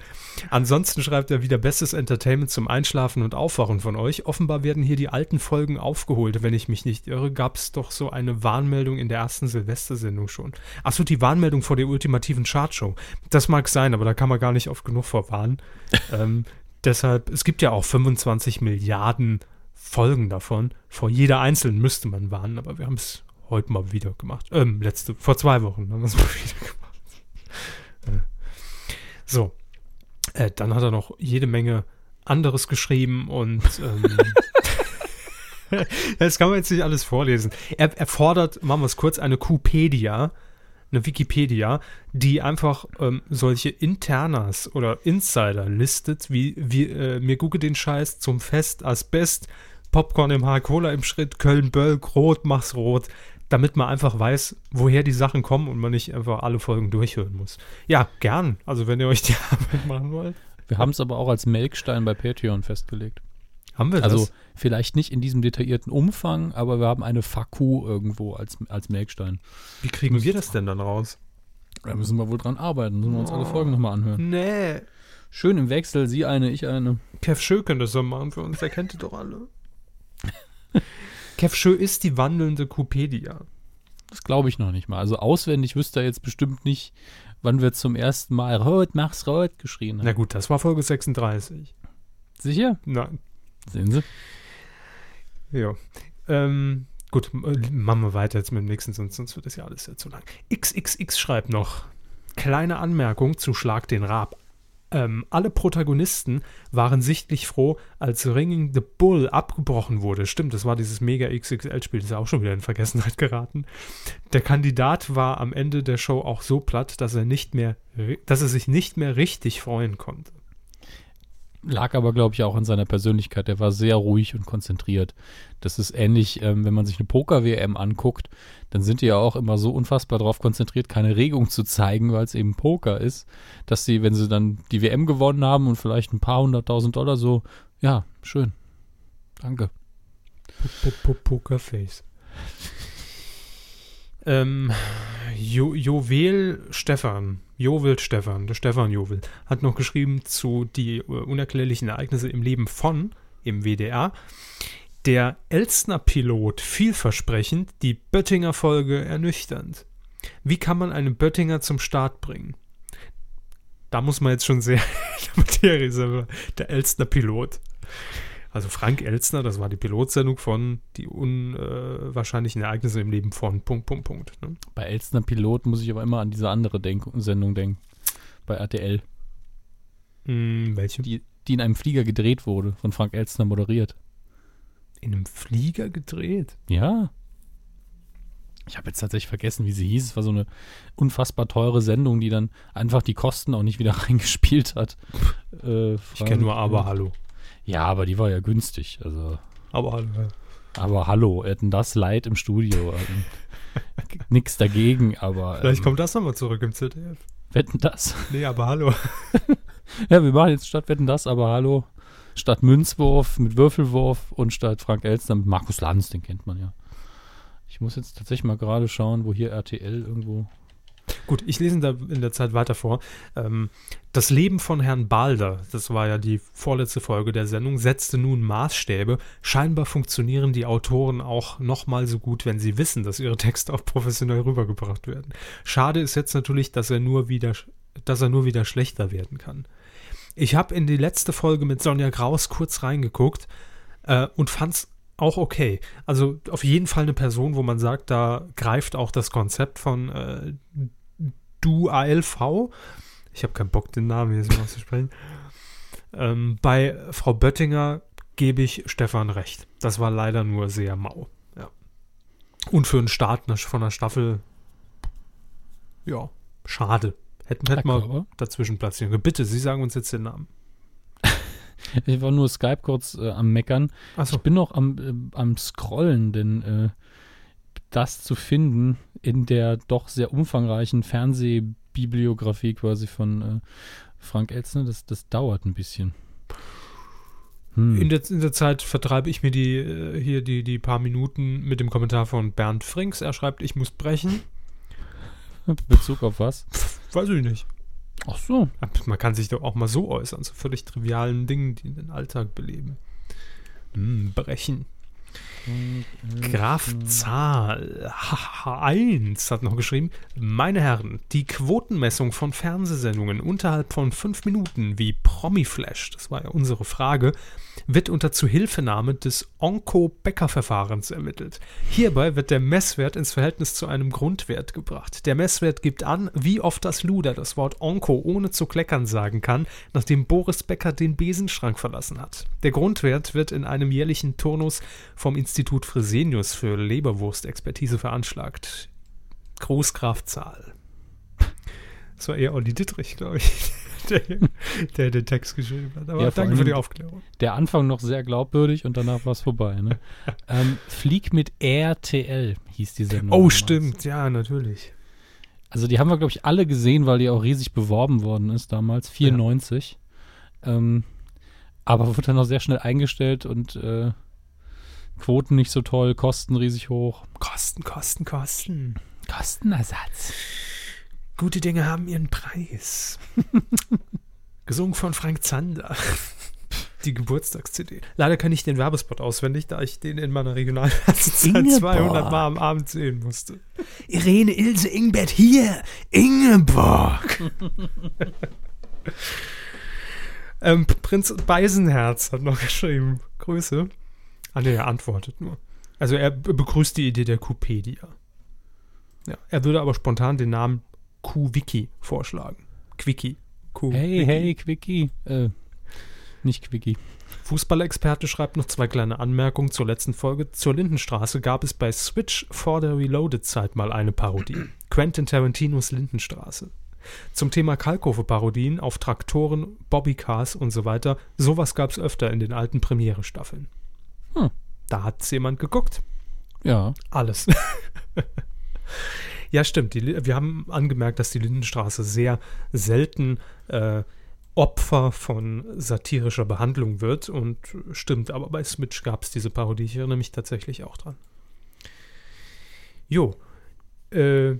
Speaker 1: Ansonsten schreibt er wieder bestes Entertainment zum Einschlafen und Aufwachen von euch. Offenbar werden hier die alten Folgen aufgeholt. Wenn ich mich nicht irre, gab es doch so eine Warnmeldung in der ersten Silvestersendung schon. Achso, die Warnmeldung vor der ultimativen Chartshow. Das mag sein, aber da kann man gar nicht oft genug vorwarnen. ähm, deshalb, es gibt ja auch 25 Milliarden Folgen davon. Vor jeder einzelnen müsste man warnen, aber wir haben es heute mal wieder gemacht. Ähm, letzte, vor zwei Wochen haben wir es mal wieder gemacht. So, äh, dann hat er noch jede Menge anderes geschrieben und ähm, das kann man jetzt nicht alles vorlesen. Er, er fordert, machen wir es kurz, eine Kupedia, eine Wikipedia, die einfach ähm, solche Internas oder Insider listet, wie, wie äh, mir gucke den Scheiß zum Fest, Asbest, Popcorn im Haar, Cola im Schritt, Köln, Bölk, Rot, mach's rot, damit man einfach weiß, woher die Sachen kommen und man nicht einfach alle Folgen durchhören muss. Ja, gern. Also wenn ihr euch die Arbeit machen wollt.
Speaker 2: Wir haben es aber auch als Melkstein bei Patreon festgelegt.
Speaker 1: Haben wir
Speaker 2: Also
Speaker 1: das?
Speaker 2: vielleicht nicht in diesem detaillierten Umfang, aber wir haben eine FAQ irgendwo als, als Melkstein.
Speaker 1: Wie kriegen wir das denn dann raus?
Speaker 2: Da müssen wir wohl dran arbeiten. Müssen wir uns alle Folgen nochmal anhören.
Speaker 1: Nee.
Speaker 2: Schön im Wechsel, sie eine, ich eine.
Speaker 1: Kev Schö könnte das so machen für uns. Der kennt die doch alle. Kev Schö ist die wandelnde Kupedia.
Speaker 2: Das glaube ich noch nicht mal. Also auswendig wüsste er jetzt bestimmt nicht, wann wir zum ersten Mal Rot, mach's Rot geschrien haben.
Speaker 1: Na gut, das war Folge 36.
Speaker 2: Sicher?
Speaker 1: Nein.
Speaker 2: Sehen Sie?
Speaker 1: Ja. Ähm, gut, machen wir weiter jetzt mit dem nächsten, sonst, sonst wird das ja alles ja zu lang. XXX schreibt noch, kleine Anmerkung zu Schlag den Rab. Ähm, alle Protagonisten waren sichtlich froh, als Ringing the Bull abgebrochen wurde. Stimmt, das war dieses Mega XXL-Spiel, das ist auch schon wieder in Vergessenheit geraten. Der Kandidat war am Ende der Show auch so platt, dass er nicht mehr, dass er sich nicht mehr richtig freuen konnte.
Speaker 2: Lag aber, glaube ich, auch an seiner Persönlichkeit. Er war sehr ruhig und konzentriert. Das ist ähnlich, ähm, wenn man sich eine Poker-WM anguckt, dann sind die ja auch immer so unfassbar darauf konzentriert, keine Regung zu zeigen, weil es eben Poker ist, dass sie, wenn sie dann die WM gewonnen haben und vielleicht ein paar hunderttausend Dollar so, ja, schön. Danke.
Speaker 1: Pokerface. Ähm, jo Jovel Stefan, Jovel Stefan, der Stefan Jovel, hat noch geschrieben zu die äh, unerklärlichen Ereignisse im Leben von im WDR. Der Elstner-Pilot vielversprechend, die Böttinger-Folge ernüchternd. Wie kann man einen Böttinger zum Start bringen? Da muss man jetzt schon sehr in der Materie sein. Der Elstner-Pilot. Also Frank Elstner, das war die Pilotsendung von die unwahrscheinlichen Ereignisse im Leben von Punkt, Punkt, Punkt. Ne?
Speaker 2: Bei Elstner Pilot muss ich aber immer an diese andere Denk Sendung denken. Bei RTL.
Speaker 1: Hm, welche?
Speaker 2: Die, die in einem Flieger gedreht wurde, von Frank Elstner moderiert.
Speaker 1: In einem Flieger gedreht.
Speaker 2: Ja. Ich habe jetzt tatsächlich vergessen, wie sie hieß. Es war so eine unfassbar teure Sendung, die dann einfach die Kosten auch nicht wieder reingespielt hat. Äh,
Speaker 1: Ich kenne nur Aber Hallo.
Speaker 2: Ja, aber die war ja günstig. Also,
Speaker 1: Aber Hallo. Ja.
Speaker 2: aber hallo, hätten das Leid im Studio. Ähm, Nix dagegen, aber
Speaker 1: Vielleicht
Speaker 2: ähm,
Speaker 1: kommt das nochmal zurück im ZDF.
Speaker 2: wetten das.
Speaker 1: Nee, aber Hallo.
Speaker 2: Ja, wir machen jetzt statt Wetten das, aber hallo. Statt Münzwurf mit Würfelwurf und statt Frank Elstner mit Markus Lanz, den kennt man ja. Ich muss jetzt tatsächlich mal gerade schauen, wo hier RTL irgendwo.
Speaker 1: Gut, ich lese da in der Zeit weiter vor. Ähm, das Leben von Herrn Balder, das war ja die vorletzte Folge der Sendung, setzte nun Maßstäbe. Scheinbar funktionieren die Autoren auch nochmal so gut, wenn sie wissen, dass ihre Texte auch professionell rübergebracht werden. Schade ist jetzt natürlich, dass er nur wieder, dass er nur wieder schlechter werden kann. Ich habe in die letzte Folge mit Sonja Graus kurz reingeguckt äh, und fand's auch okay. Also auf jeden Fall eine Person, wo man sagt, da greift auch das Konzept von äh, Du ALV. Ich habe keinen Bock, den Namen hier so auszusprechen. Ähm, bei Frau Böttinger gebe ich Stefan recht. Das war leider nur sehr mau. Ja. Und für einen Start von der Staffel, ja, schade. Hätten, hätten wir dazwischen platzieren können. Bitte, Sie sagen uns jetzt den Namen.
Speaker 2: Ich war nur Skype kurz äh, am Meckern.
Speaker 1: Achso,
Speaker 2: Ich bin noch am, äh, am Scrollen, denn äh, das zu finden in der doch sehr umfangreichen Fernsehbibliografie quasi von äh, Frank Elzner, das, das dauert ein bisschen. Hm.
Speaker 1: in der, in der Zeit vertreibe ich mir die äh, hier die, die paar Minuten mit dem Kommentar von Bernd Frings. Er schreibt, ich muss brechen.
Speaker 2: Bezug auf was?
Speaker 1: Weiß ich nicht.
Speaker 2: Ach so.
Speaker 1: Man kann sich doch auch mal so äußern, zu völlig trivialen Dingen, die den Alltag beleben. Hm, brechen. Graf Zahl H1 hat noch geschrieben, meine Herren, die Quotenmessung von Fernsehsendungen unterhalb von fünf Minuten wie Promiflash, das war ja unsere Frage, wird unter Zuhilfenahme des Onko-Becker-Verfahrens ermittelt. Hierbei wird der Messwert ins Verhältnis zu einem Grundwert gebracht. Der Messwert gibt an, wie oft das Luder das Wort Onko ohne zu kleckern sagen kann, nachdem Boris Becker den Besenschrank verlassen hat. Der Grundwert wird in einem jährlichen Turnus vom Institut Fresenius für Leberwurstexpertise veranschlagt. Großgrafzahl. Das war eher Olli Dittrich, glaube ich, der, der den Text geschrieben hat. Aber
Speaker 2: Ja,
Speaker 1: danke für die Aufklärung.
Speaker 2: Der Anfang noch sehr glaubwürdig und danach war es vorbei. Ne? ähm, Flieg mit RTL hieß die Sendung.
Speaker 1: Oh,
Speaker 2: damals.
Speaker 1: stimmt, ja, natürlich.
Speaker 2: Also die haben wir, glaube ich, alle gesehen, weil die auch riesig beworben worden ist damals, 94. Ähm, aber wurde dann auch sehr schnell eingestellt und äh, Quoten nicht so toll, Kosten riesig hoch.
Speaker 1: Kosten, Kosten, Kosten.
Speaker 2: Kostenersatz.
Speaker 1: Gute Dinge haben ihren Preis. Gesungen von Frank Zander. die Geburtstags-CD. Leider kann ich den Werbespot auswendig, da ich den in meiner Regionalfernsehzeit 200 Mal am Abend sehen musste. Irene, Ilse, Ingbert, hier, Ingeborg. ähm, Prinz Beisenherz hat noch geschrieben. Grüße. Ah, nee, er antwortet nur. Also er begrüßt die Idee der Kupedia. Ja, er würde aber spontan den Namen Q-Wiki vorschlagen. Quickie. Q
Speaker 2: Hey, hey, Quickie. Äh, nicht Quickie.
Speaker 1: Fußballexperte schreibt noch zwei kleine Anmerkungen zur letzten Folge. Zur Lindenstraße gab es bei Switch vor der Reloaded-Zeit mal eine Parodie. Quentin Tarantinos Lindenstraße. Zum Thema Kalkofe-Parodien auf Traktoren, Bobbycars und so weiter. Sowas gab es öfter in den alten Premiere-Staffeln.
Speaker 2: Hm.
Speaker 1: Da hat es jemand geguckt.
Speaker 2: Ja.
Speaker 1: Alles. ja, stimmt. Die, wir haben angemerkt, dass die Lindenstraße sehr selten äh, Opfer von satirischer Behandlung wird. Und stimmt, aber bei Switch gab es diese Parodie. Ich erinnere mich tatsächlich auch dran. Jo. Äh,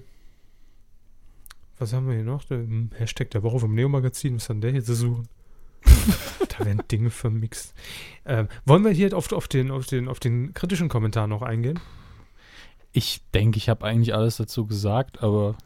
Speaker 1: was haben wir hier noch? Der Hashtag der Woche vom Neo-Magazin. Was hat der hier zu suchen? da werden Dinge vermixt. Ähm, wollen wir hier auf, auf, den, auf, den, auf den kritischen Kommentar noch eingehen?
Speaker 2: Ich denke, ich habe eigentlich alles dazu gesagt, aber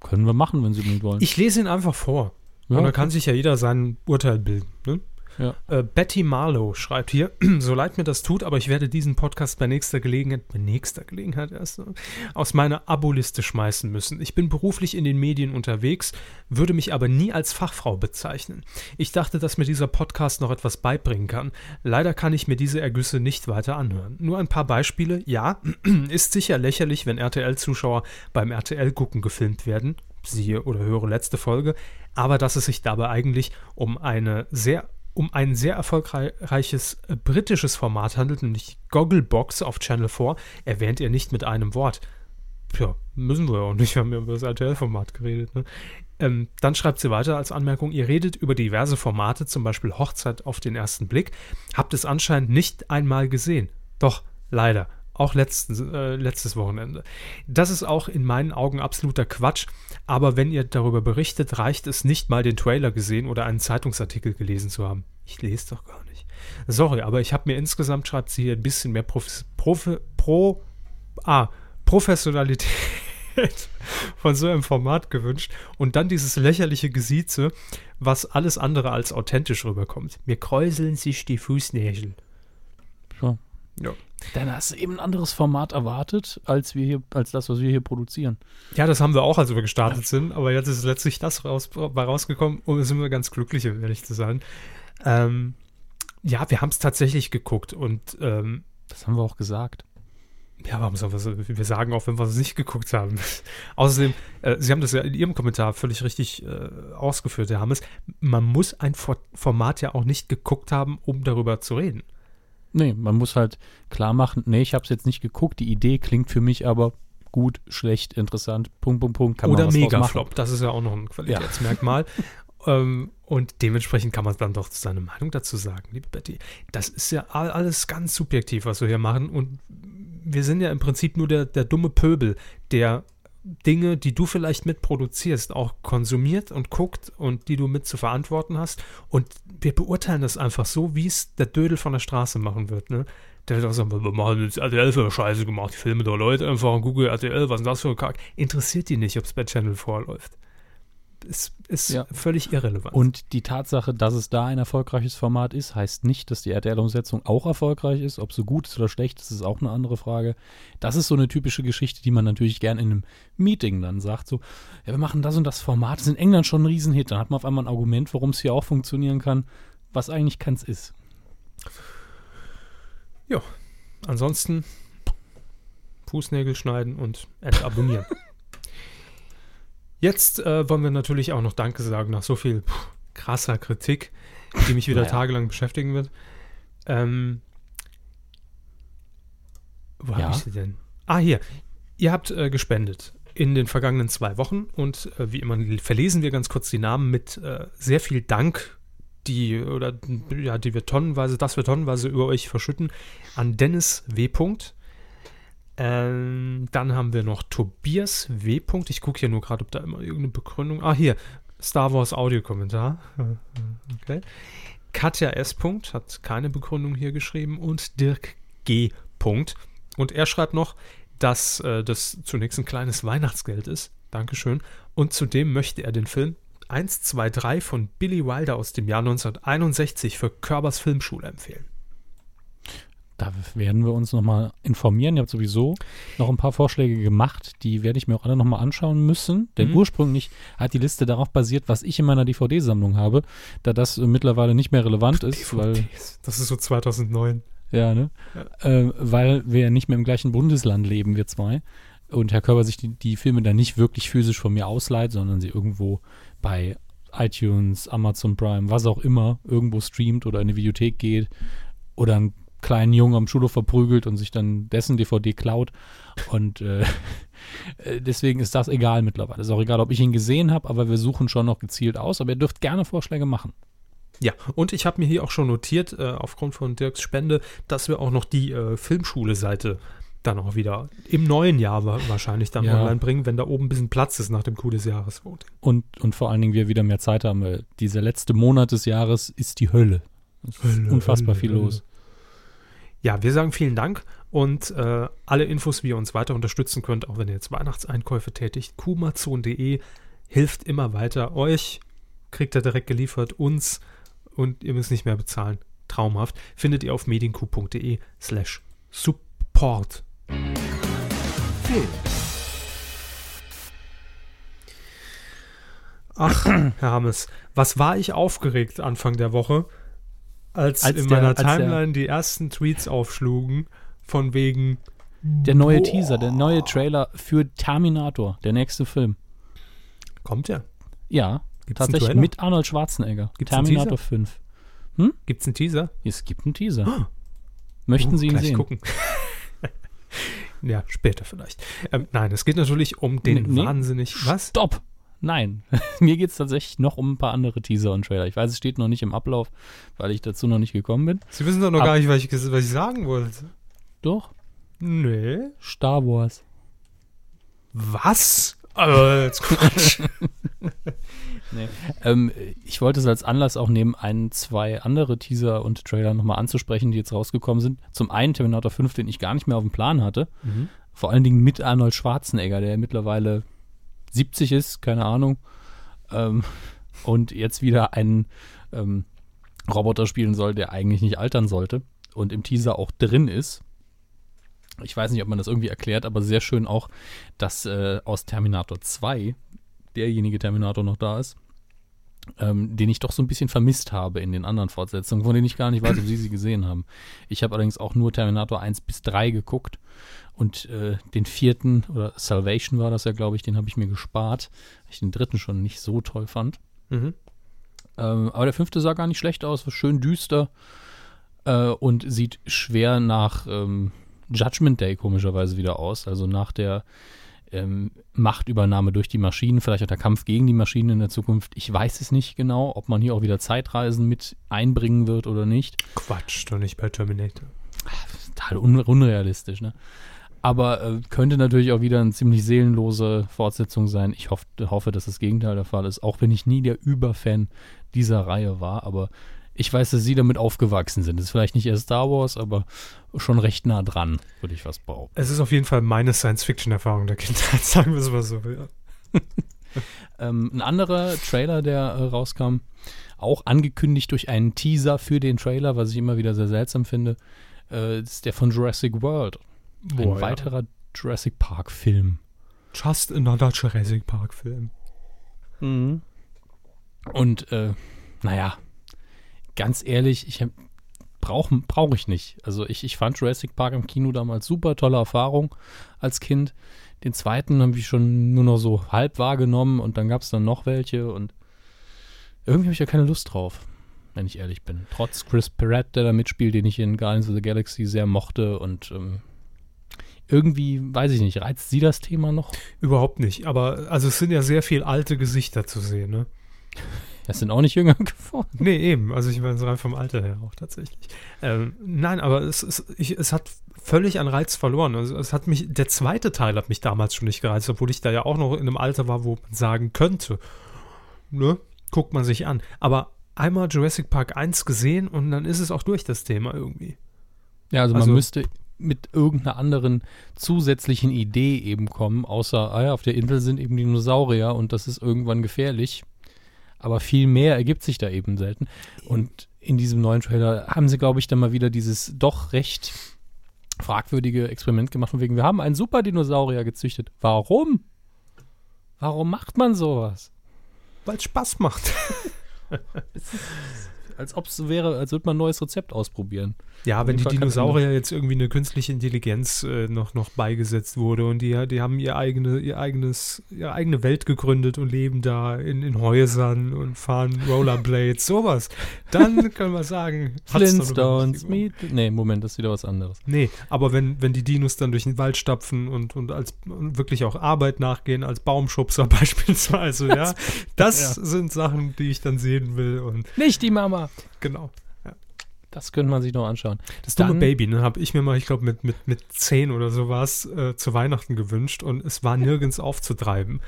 Speaker 2: können wir machen, wenn Sie unbedingt wollen.
Speaker 1: Ich lese ihn einfach vor.
Speaker 2: Ja,
Speaker 1: und da
Speaker 2: okay.
Speaker 1: kann sich ja jeder sein Urteil bilden. Ne?
Speaker 2: Ja.
Speaker 1: Äh, Betty Marlow schreibt hier, so leid mir das tut, aber ich werde diesen Podcast bei nächster Gelegenheit, bei nächster Gelegenheit erst, ne, aus meiner Aboliste schmeißen müssen. Ich bin beruflich in den Medien unterwegs, würde mich aber nie als Fachfrau bezeichnen. Ich dachte, dass mir dieser Podcast noch etwas beibringen kann. Leider kann ich mir diese Ergüsse nicht weiter anhören. Nur ein paar Beispiele. Ja, ist sicher lächerlich, wenn RTL-Zuschauer beim RTL-Gucken gefilmt werden. Siehe oder höre letzte Folge. Aber dass es sich dabei eigentlich um eine sehr um ein sehr erfolgreiches äh, britisches Format handelt, nämlich Gogglebox auf Channel 4, erwähnt er nicht mit einem Wort. Ja, müssen wir ja auch nicht, wir haben ja über das RTL-Format geredet. Ne? Ähm, dann schreibt sie weiter als Anmerkung, ihr redet über diverse Formate, zum Beispiel Hochzeit auf den ersten Blick, habt es anscheinend nicht einmal gesehen. Doch, leider. Auch letzten, äh, letztes Wochenende. Das ist auch in meinen Augen absoluter Quatsch, aber wenn ihr darüber berichtet, reicht es nicht mal den Trailer gesehen oder einen Zeitungsartikel gelesen zu haben. Ich lese doch gar nicht. Sorry, aber ich habe mir insgesamt, schreibt sie hier, ein bisschen mehr Profi, Profi, Pro, ah, Professionalität von so einem Format gewünscht und dann dieses lächerliche Gesieze, was alles andere als authentisch rüberkommt. Mir kräuseln sich die Fußnägel.
Speaker 2: Ja.
Speaker 1: Ja.
Speaker 2: Dann hast du eben ein anderes Format erwartet, als wir hier, als das, was wir hier produzieren.
Speaker 1: Ja, das haben wir auch, als wir gestartet sind, aber jetzt ist letztlich das raus, bei rausgekommen und sind wir ganz glücklich, um ehrlich zu sein. Ähm, ja, wir haben es tatsächlich geguckt und ähm,
Speaker 2: Das haben wir auch gesagt.
Speaker 1: ja, warum sollen wir wir sagen auch, wenn wir es nicht geguckt haben. Außerdem, äh, Sie haben das ja in Ihrem Kommentar völlig richtig äh, ausgeführt, Herr Hammes, man muss ein For Format ja auch nicht geguckt haben, um darüber zu reden.
Speaker 2: Nee, man muss halt klar machen, nee, ich habe es jetzt nicht geguckt, die Idee klingt für mich aber gut, schlecht, interessant, Punkt, Punkt, Punkt, kann
Speaker 1: Oder. Megaflop, das ist ja auch noch ein Qualitätsmerkmal. ähm, und dementsprechend kann man dann doch seine Meinung dazu sagen, liebe Betty. Das ist ja all- alles ganz subjektiv, was wir hier machen. Und wir sind ja im Prinzip nur der, der dumme Pöbel, der Dinge, die du vielleicht mitproduzierst, auch konsumiert und guckt und die du mit zu verantworten hast. Und wir beurteilen das einfach so, wie es der Dödel von der Straße machen wird. Ne? Der wird auch sagen, wir machen jetzt RTL für Scheiße gemacht, die Filme der Leute einfach Google RTL, was ist das für ein Kack? Interessiert die nicht, ob es bei Channel 4 läuft. Ist, ist
Speaker 2: Ja.
Speaker 1: völlig irrelevant.
Speaker 2: Und die Tatsache, dass es da ein erfolgreiches Format ist, heißt nicht, dass die RTL-Umsetzung auch erfolgreich ist. Ob sie gut ist oder schlecht ist, ist auch eine andere Frage. Das ist so eine typische Geschichte, die man natürlich gern in einem Meeting dann sagt. So, ja, wir machen das und das Format. Das ist in England schon ein Riesenhit. Dann hat man auf einmal ein Argument, warum es hier auch funktionieren kann, was eigentlich keins ist.
Speaker 1: Ansonsten Fußnägel schneiden und entabonnieren. Jetzt äh, wollen wir natürlich auch noch Danke sagen nach so viel puh, krasser Kritik, die mich wieder
Speaker 2: Naja.
Speaker 1: tagelang beschäftigen wird. Ähm, wo
Speaker 2: Ja.
Speaker 1: habe ich sie denn? Ah, hier. Ihr habt äh, gespendet in den vergangenen zwei Wochen und äh, wie immer verlesen wir ganz kurz die Namen mit äh, sehr viel Dank, die oder ja, die wir tonnenweise, das wir tonnenweise über euch verschütten, an Dennis W. Punkt. Ähm, dann haben wir noch Tobias W. Ich gucke hier nur gerade, ob da immer irgendeine Begründung. Ah, hier. Star Wars Audiokommentar. Okay. Katja S. Hat keine Begründung hier geschrieben und Dirk G. Und er schreibt noch, dass äh, das zunächst ein kleines Weihnactsgeld ist. Dankeschön. Und zudem möchte er den Film 1, 2, 3 von Billy Wilder aus dem Jahr 1961 für Körbers Filmschule empfehlen.
Speaker 2: Da werden wir uns nochmal informieren. Ihr habt sowieso noch ein paar Vorschläge gemacht. Die werde ich mir auch alle nochmal anschauen müssen. Denn
Speaker 1: Mhm.
Speaker 2: ursprünglich hat die Liste darauf basiert, was ich in meiner DVD-Sammlung habe. Da das äh, mittlerweile nicht mehr relevant ist, weil,
Speaker 1: DVDs. Das ist so 2009.
Speaker 2: ja, ne? Äh, weil wir nicht mehr im gleichen Bundesland leben, wir zwei. Und Herr Körber sich die, die Filme dann nicht wirklich physisch von mir ausleiht, sondern sie irgendwo bei iTunes, Amazon Prime, was auch immer, irgendwo streamt oder in eine Videothek geht oder einen kleinen Jungen am Schulhof verprügelt und sich dann dessen DVD klaut. Und äh, äh, deswegen ist das egal mittlerweile. Ist auch egal, ob ich ihn gesehen habe, aber wir suchen schon noch gezielt aus. Aber ihr dürft gerne Vorschläge machen.
Speaker 1: Ja, und ich habe mir hier auch schon notiert, äh, aufgrund von Dirks Spende, dass wir auch noch die äh, Filmschule-Seite dann auch wieder im neuen Jahr wa wahrscheinlich dann
Speaker 2: Ja.
Speaker 1: online bringen, wenn da oben ein bisschen Platz ist nach dem Coup des Jahres.
Speaker 2: Und, und vor allen Dingen wir wieder mehr Zeit haben, weil dieser letzte Monat des Jahres ist die Hölle. Es ist
Speaker 1: Hölle,
Speaker 2: unfassbar
Speaker 1: Hölle,
Speaker 2: viel
Speaker 1: Hölle.
Speaker 2: los.
Speaker 1: Ja, wir sagen vielen Dank und äh, alle Infos, wie ihr uns weiter unterstützen könnt, auch wenn ihr jetzt Weihnachtseinkäufe tätigt, kumazon.de hilft immer weiter. Euch kriegt er direkt geliefert, uns und ihr müsst nicht mehr bezahlen. Traumhaft. Findet ihr auf medienku.de slash support.
Speaker 3: Film.
Speaker 1: Ach, Herr Hammes, was war ich aufgeregt Anfang der Woche, als,
Speaker 2: Als
Speaker 1: in
Speaker 2: der-
Speaker 1: meiner
Speaker 2: als der-
Speaker 1: Timeline die ersten Tweets aufschlugen von wegen
Speaker 2: Der neue
Speaker 1: Boah.
Speaker 2: Teaser, der neue Trailer für Terminator, der nächste Film.
Speaker 1: Kommt ja.
Speaker 2: Ja,
Speaker 1: Gibt's
Speaker 2: tatsächlich mit Arnold Schwarzenegger.
Speaker 1: Gibt's
Speaker 2: Terminator 5.
Speaker 1: Gibt's einen Teaser?
Speaker 2: Es gibt einen Teaser. Möchten
Speaker 1: Oh,
Speaker 2: Sie ihn sehen?
Speaker 1: gucken. ja, später vielleicht. Ähm, nein, es geht natürlich um den
Speaker 2: Nee, nee.
Speaker 1: wahnsinnig. Was?
Speaker 2: Stopp! Nein, mir geht es tatsächlich noch um ein paar andere Teaser und Trailer. Ich weiß, es steht noch nicht im Ablauf, weil ich dazu noch nicht gekommen bin.
Speaker 1: Sie wissen doch noch
Speaker 2: Ab-
Speaker 1: gar nicht, was ich, was ich sagen wollte.
Speaker 2: Doch,
Speaker 1: Nee.
Speaker 2: Star Wars.
Speaker 1: Was? Aber jetzt Quatsch.
Speaker 2: Ähm, ich wollte es als Anlass auch nehmen, ein, zwei andere Teaser und Trailer nochmal anzusprechen, die jetzt rausgekommen sind. Zum einen Terminator 5, den ich gar nicht mehr auf dem Plan hatte.
Speaker 1: Mhm.
Speaker 2: Vor allen Dingen mit Arnold Schwarzenegger, der mittlerweile 70 ist, keine Ahnung. Ähm, und jetzt wieder einen ähm, Roboter spielen soll, der eigentlich nicht altern sollte. Und im Teaser auch drin ist. Ich weiß nicht, ob man das irgendwie erklärt, aber sehr schön auch, dass äh, aus Terminator 2 derjenige Terminator noch da ist, ähm, den ich doch so ein bisschen vermisst habe in den anderen Fortsetzungen, von denen ich gar nicht weiß, ob Sie sie gesehen haben. Ich habe allerdings auch nur Terminator 1 bis 3 geguckt und äh, den vierten, oder Salvation war das ja, glaube ich, den habe ich mir gespart, weil ich den dritten schon nicht so toll fand.
Speaker 1: Mhm.
Speaker 2: Ähm, aber der fünfte sah gar nicht schlecht aus, war schön düster äh, und sieht schwer nach ähm, Judgment Day komischerweise wieder aus. Also nach der ähm, Machtübernahme durch die Maschinen, vielleicht auch der Kampf gegen die Maschinen in der Zukunft. Ich weiß es nicht genau, ob man hier auch wieder Zeitreisen mit einbringen wird oder nicht.
Speaker 1: Quatsch, doch nicht bei Terminator.
Speaker 2: Total un unrealistisch, ne? Aber äh, könnte natürlich auch wieder eine ziemlich seelenlose Fortsetzung sein. Ich hoff, hoffe, dass das Gegenteil der Fall ist, auch wenn ich nie der Überfan dieser Reihe war. Aber ich weiß, dass Sie damit aufgewachsen sind. Das ist vielleicht nicht erst Star Wars, aber schon recht nah dran, würde ich fast behaupten.
Speaker 1: Es ist auf jeden Fall meine Science-Fiction-Erfahrung der Kindheit, sagen wir es mal so. Ja.
Speaker 2: Ähm, ein anderer Trailer, der äh, rauskam, auch angekündigt durch einen Teaser für den Trailer, was ich immer wieder sehr seltsam finde, äh, ist der von Jurassic World. Ein
Speaker 1: Boah, ja.
Speaker 2: weiterer Jurassic Park-Film.
Speaker 1: Just another Jurassic Park-Film.
Speaker 2: Und äh, naja, ganz ehrlich, ich brauche brauch ich nicht. Also ich, ich fand Jurassic Park im Kino damals super, tolle Erfahrung als Kind. Den zweiten habe ich schon nur noch so halb wahrgenommen und dann gab es dann noch welche und irgendwie habe ich ja keine Lust drauf, wenn ich ehrlich bin. Trotz Chris Pratt, der da mitspielt, den ich in Guardians of the Galaxy sehr mochte und ähm, irgendwie, weiß ich nicht, reizt sie das Thema noch?
Speaker 1: Überhaupt nicht. Aber also es sind ja sehr viel alte Gesichter zu sehen, ne?
Speaker 2: Das sind auch nicht jünger geworden.
Speaker 1: Nee, eben. Also ich meine, so rein vom Alter her auch tatsächlich. Ähm, nein, aber es, es, ich, es hat völlig an Reiz verloren. Also es hat mich, der zweite Teil hat mich damals schon nicht gereizt, obwohl ich da ja auch noch in einem Alter war, wo man sagen könnte, ne, guckt man sich an. Aber einmal Jurassic Park 1 gesehen und dann ist es auch durch das Thema irgendwie.
Speaker 2: Ja, also,
Speaker 1: Also-
Speaker 2: man müsste mit irgendeiner anderen zusätzlichen Idee eben kommen, außer, ah ja, auf der Insel sind eben Dinosaurier und das ist irgendwann gefährlich. Aber viel mehr ergibt sich da eben selten. Und in diesem neuen Trailer haben sie, glaube ich, dann mal wieder dieses doch recht fragwürdige Experiment gemacht, von wegen, wir haben einen Super-Dinosaurier gezüchtet. Warum? Warum macht man sowas?
Speaker 1: Weil es Spaß macht.
Speaker 2: Als ob es wäre, als würde man ein neues Rezept ausprobieren.
Speaker 1: Ja, wenn die Dinosaurier jetzt irgendwie eine künstliche Intelligenz äh, noch, noch beigesetzt wurde und die, die haben ihr, eigene, ihr eigenes, ihre eigene Welt gegründet und leben da in, in Häusern und fahren Rollerblades, sowas. Dann können wir sagen,
Speaker 2: Flintstones,
Speaker 1: Berechtigung.
Speaker 2: Meet. Nee, Moment, das ist wieder was anderes.
Speaker 1: Nee, aber wenn, wenn die Dinos dann durch den Wald stapfen und, und als und wirklich auch Arbeit nachgehen, als Baumschubser beispielsweise, ja, das sind Sachen, die ich dann sehen will und
Speaker 2: Nicht die Mama.
Speaker 1: genau.
Speaker 2: Das könnte man sich noch anschauen.
Speaker 1: Das dumme
Speaker 2: Dann-
Speaker 1: Baby, ne, habe ich mir mal, ich glaube, mit, mit, mit zehn oder sowas äh, zu Weihnachten gewünscht und es war nirgends aufzutreiben.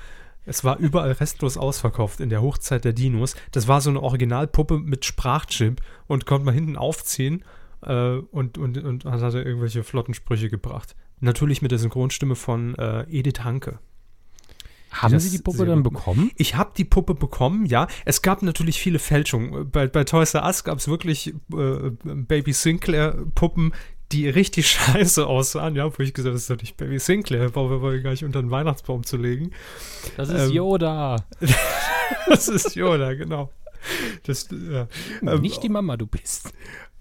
Speaker 1: Es war überall restlos ausverkauft in der Hochzeit der Dinos. Das war so eine Originalpuppe mit Sprachchip und konnte man hinten aufziehen äh, und, und, und hat hatte irgendwelche flotten Sprüche gebracht. Natürlich mit der Synchronstimme von äh, Edith Hanke.
Speaker 2: Haben Sie die Puppe dann bekommen?
Speaker 1: Ich habe die Puppe bekommen, ja. Es gab natürlich viele Fälschungen. Bei, bei Toys R Us gab es wirklich äh, Baby Sinclair-Puppen, die richtig scheiße aussahen, ja, wo ich gesagt habe, das ist doch nicht Baby Sinclair, brauchen wir gar nicht unter den Weihnachtsbaum zu legen.
Speaker 2: Das
Speaker 1: ist
Speaker 2: Yoda.
Speaker 1: Das ist Yoda, genau. Das. Ähm,
Speaker 2: Nicht die Mama, du bist.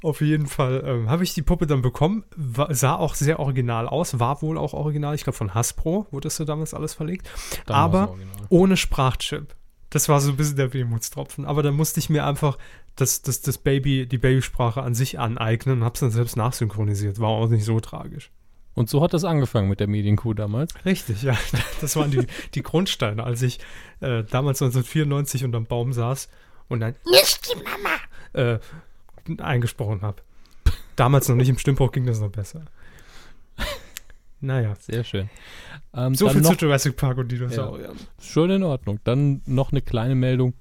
Speaker 1: Auf jeden Fall ähm, habe ich die Puppe dann bekommen, war, sah auch sehr original aus, war wohl auch original, ich glaube von Hasbro wurde das so damals alles verlegt, aber ohne Sprachchip. Das war so ein bisschen der Wehmutstropfen. Aber da musste ich mir einfach das, das, das Baby, die Babysprache an sich aneignen und habe es dann selbst nachsynchronisiert. War auch nicht so tragisch.
Speaker 2: Und so hat das angefangen mit der Medienkuh damals.
Speaker 1: Richtig, ja. Das waren die, die Grundsteine, als ich äh, damals 1994 unterm Baum saß und dann nicht die Mama äh, eingesprochen habe. Damals noch nicht im Stimmbruch ging das noch besser. Naja.
Speaker 2: Sehr schön. Ähm,
Speaker 1: So viel
Speaker 2: noch,
Speaker 1: zu Jurassic Park und Dinosauriern.
Speaker 2: Schon in Ordnung. Dann noch eine kleine Meldung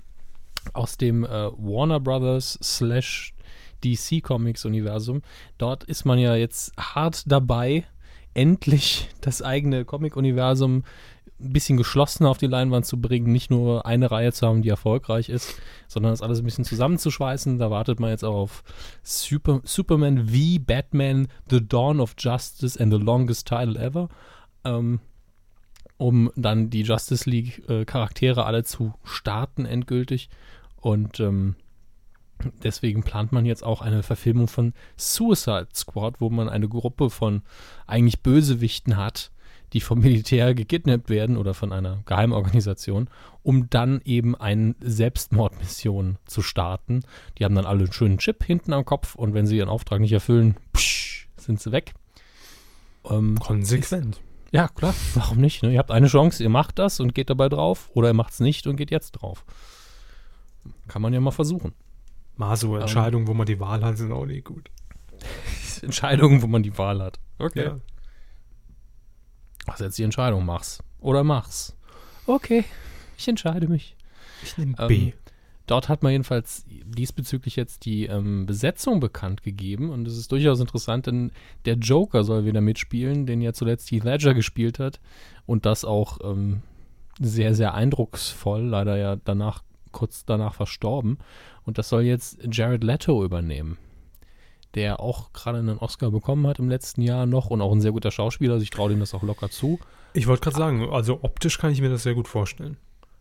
Speaker 2: aus dem äh, Warner Brothers slash DC Comics Universum. Dort ist man ja jetzt hart dabei, endlich das eigene Comic-Universum ein bisschen geschlossener auf die Leinwand zu bringen, nicht nur eine Reihe zu haben, die erfolgreich ist, sondern das alles ein bisschen zusammenzuschweißen. Da wartet man jetzt auch auf Super, Superman v Batman, The Dawn of Justice and the Longest Title Ever. Ähm, um dann die Justice League äh, Charaktere alle zu starten endgültig. Und ähm, deswegen plant man jetzt auch eine Verfilmung von Suicide Squad, wo man eine Gruppe von eigentlich Bösewichten hat, die vom Militär gekidnappt werden oder von einer Geheimorganisation, um dann eben eine Selbstmordmission zu starten. Die haben dann alle einen schönen Chip hinten am Kopf und wenn sie ihren Auftrag nicht erfüllen, psch, sind sie weg. Ähm,
Speaker 1: Konsequent.
Speaker 2: ja, klar, warum nicht? Ne? Ihr habt eine Chance, ihr macht das und geht dabei drauf oder ihr macht es nicht und geht jetzt drauf. Kann man ja mal versuchen.
Speaker 1: Mal so Entscheidungen, wo man die Wahl hat, sind auch nicht gut.
Speaker 2: Entscheidungen, wo man die Wahl hat. Okay.
Speaker 1: Ja.
Speaker 2: Was jetzt die Entscheidung, mach's. Oder mach's. Okay, ich entscheide mich.
Speaker 1: Ich nehme
Speaker 2: Ähm,
Speaker 1: B.
Speaker 2: Dort hat man jedenfalls diesbezüglich jetzt die ähm, Besetzung bekannt gegeben und es ist durchaus interessant, denn der Joker soll wieder mitspielen, den ja zuletzt Heath Ledger gespielt hat und das auch ähm, sehr, sehr eindrucksvoll, leider ja danach, kurz danach verstorben und das soll jetzt Jared Leto übernehmen, der auch gerade einen Oscar bekommen hat im letzten Jahr noch und auch ein sehr guter Schauspieler, also ich traue dem das auch locker zu.
Speaker 1: Ich wollte gerade sagen, also optisch kann ich mir das sehr gut vorstellen.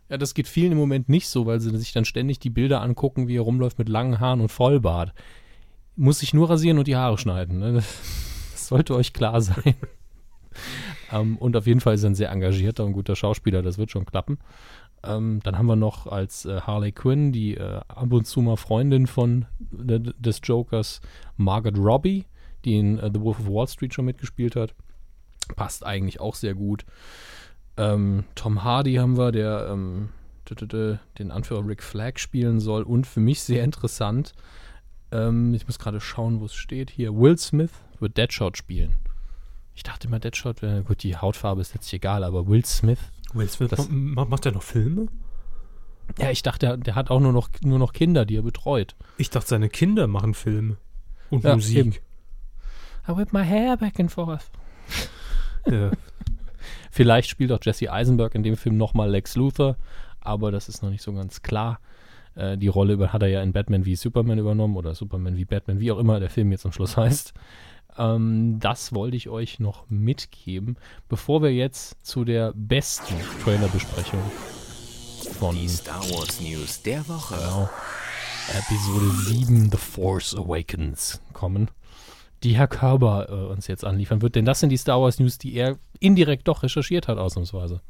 Speaker 2: Ja, das geht vielen im Moment nicht so, weil sie sich dann ständig die Bilder angucken, wie er rumläuft mit langen Haaren und Vollbart. Muss sich nur rasieren und die Haare schneiden. Ne? Das, sollte euch klar sein. ähm, und auf jeden Fall ist er ein sehr engagierter und guter Schauspieler, das wird schon klappen. Ähm, dann haben wir noch als äh, Harley Quinn die äh, ab und zu mal Freundin von de, des Jokers, Margaret Robbie, die in äh, The Wolf of Wall Street schon mitgespielt hat. Passt eigentlich auch sehr gut. Ähm, Tom Hardy haben wir, der ähm, den Anführer Rick Flag spielen soll. Und für mich sehr interessant, ähm, ich muss gerade schauen, wo es steht. Hier, Will Smith wird Deadshot spielen. Ich dachte immer, Deadshot wäre, gut, die Hautfarbe ist jetzt egal, aber Will Smith,
Speaker 1: Will Smith
Speaker 2: Das-
Speaker 1: ma- macht er noch Filme?
Speaker 2: Ja, ich dachte, der, der hat auch nur noch, nur noch Kinder, die er betreut.
Speaker 1: Ich dachte, seine Kinder machen Filme und
Speaker 2: Ja,
Speaker 1: Musik.
Speaker 2: eben. I whip my hair back and forth.
Speaker 1: Ja.
Speaker 2: Vielleicht spielt auch Jesse Eisenberg in dem Film nochmal Lex Luthor, aber das ist noch nicht so ganz klar. Äh, die Rolle hat er ja in Batman wie Superman übernommen oder Superman wie Batman, wie auch immer der Film jetzt am Schluss heißt. Ähm, das wollte ich euch noch mitgeben, bevor wir jetzt zu der besten Trailerbesprechung von
Speaker 3: Die Star Wars News der Woche.
Speaker 2: genau, Episode 7 The Force Awakens kommen, die Herr Körber äh, uns jetzt anliefern wird. Denn das sind die Star Wars News, die er indirekt doch recherchiert hat, ausnahmsweise.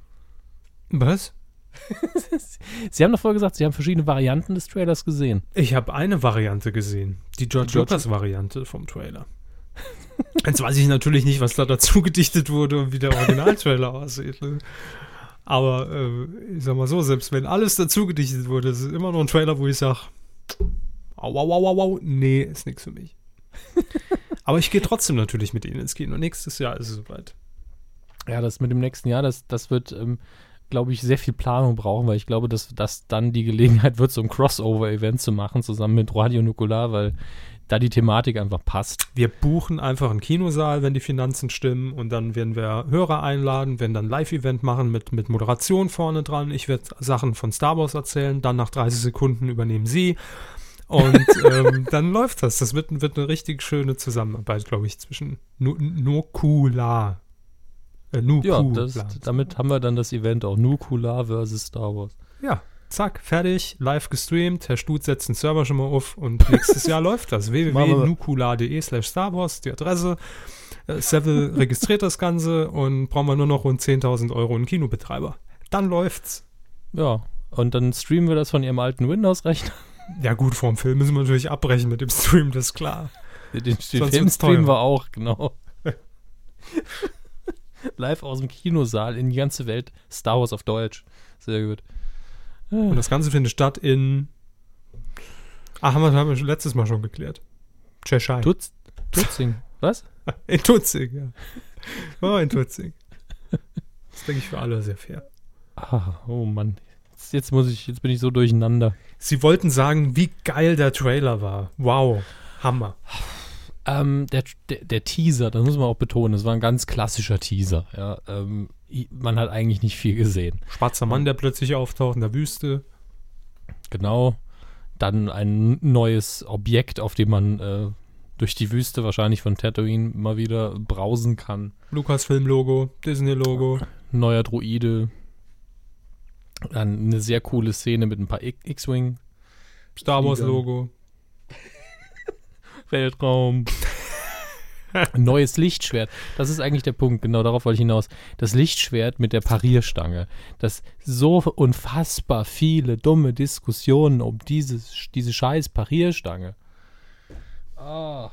Speaker 1: Was?
Speaker 2: Sie haben doch vorher gesagt, Sie haben verschiedene Varianten des Trailers gesehen.
Speaker 1: Ich habe eine Variante gesehen. Die George,
Speaker 2: George-
Speaker 1: Lucas-Variante vom Trailer. Jetzt weiß ich natürlich nicht, was da dazu gedichtet wurde und wie der Originaltrailer aussieht. Ne? Aber äh, ich sag mal so, selbst wenn alles dazu gedichtet wurde, ist es immer noch ein Trailer, wo ich sage, au, au, au, au, au, nee, ist nichts für mich. Aber ich gehe trotzdem natürlich mit Ihnen ins Kino. Nächstes Jahr ist es soweit.
Speaker 2: Ja, das mit dem nächsten Jahr, das, das wird, ähm, glaube ich, sehr viel Planung brauchen, weil ich glaube, dass das dann die Gelegenheit wird, so ein Crossover-Event zu machen, zusammen mit Radio Nukular, weil da die Thematik einfach passt.
Speaker 1: Wir buchen einfach einen Kinosaal, wenn die Finanzen stimmen und dann werden wir Hörer einladen, werden dann ein Live-Event machen mit, mit Moderation vorne dran. Ich werde Sachen von Star Wars erzählen, dann nach 30 Sekunden übernehmen Sie und ähm, dann läuft das. Das wird, wird eine richtig schöne Zusammenarbeit, glaube ich, zwischen Nu- Nukula. Äh,
Speaker 2: Ja,
Speaker 1: Nukula.
Speaker 2: das, damit haben wir dann das Event auch Nukular versus Star Wars.
Speaker 1: ja, zack, fertig, live gestreamt. Herr Stut setzt den Server schon mal auf und nächstes Jahr läuft das. www.nukula.de slash Star Wars, die Adresse. Äh, Seville registriert das Ganze und brauchen wir nur noch rund 10.000 Euro einen Kinobetreiber. Dann läuft's.
Speaker 2: Ja, und dann streamen wir das von Ihrem alten Windows-Rechner.
Speaker 1: Ja gut, vorm Film müssen wir natürlich abbrechen mit dem Stream, das ist klar.
Speaker 2: Den, den Film streamen wir auch, genau. Live aus dem Kinosaal in die ganze Welt. Star Wars auf Deutsch. Sehr gut.
Speaker 1: Und das Ganze findet statt in... Ach, haben wir, haben wir letztes Mal schon geklärt. Cheshire.
Speaker 2: Tutz, Tutzing. Was?
Speaker 1: In Tutzing, ja. Oh, in Tutzing. Das denke ich für alle sehr fair.
Speaker 2: Ah, oh Mann. Jetzt, jetzt muss ich, jetzt bin ich so durcheinander.
Speaker 1: Sie wollten sagen, wie geil der Trailer war. Wow. Hammer.
Speaker 2: Ähm, der, der, der Teaser, das muss man auch betonen, das war ein ganz klassischer Teaser. Ja, ähm, man hat eigentlich nicht viel gesehen.
Speaker 1: Schwarzer Mann, der plötzlich auftaucht in der Wüste.
Speaker 2: Genau. Dann ein neues Objekt, auf dem man äh, durch die Wüste wahrscheinlich von Tatooine mal wieder brausen kann.
Speaker 1: Lucasfilm-Logo, Disney-Logo.
Speaker 2: Neuer Droide. Dann eine sehr coole Szene mit ein paar X-Wing.
Speaker 1: Star Wars-Logo.
Speaker 2: Weltraum. Neues Lichtschwert. Das ist eigentlich der Punkt. Genau darauf wollte ich hinaus. Das Lichtschwert mit der Parierstange. Das so unfassbar viele dumme Diskussionen um dieses, diese scheiß Parierstange. Ah.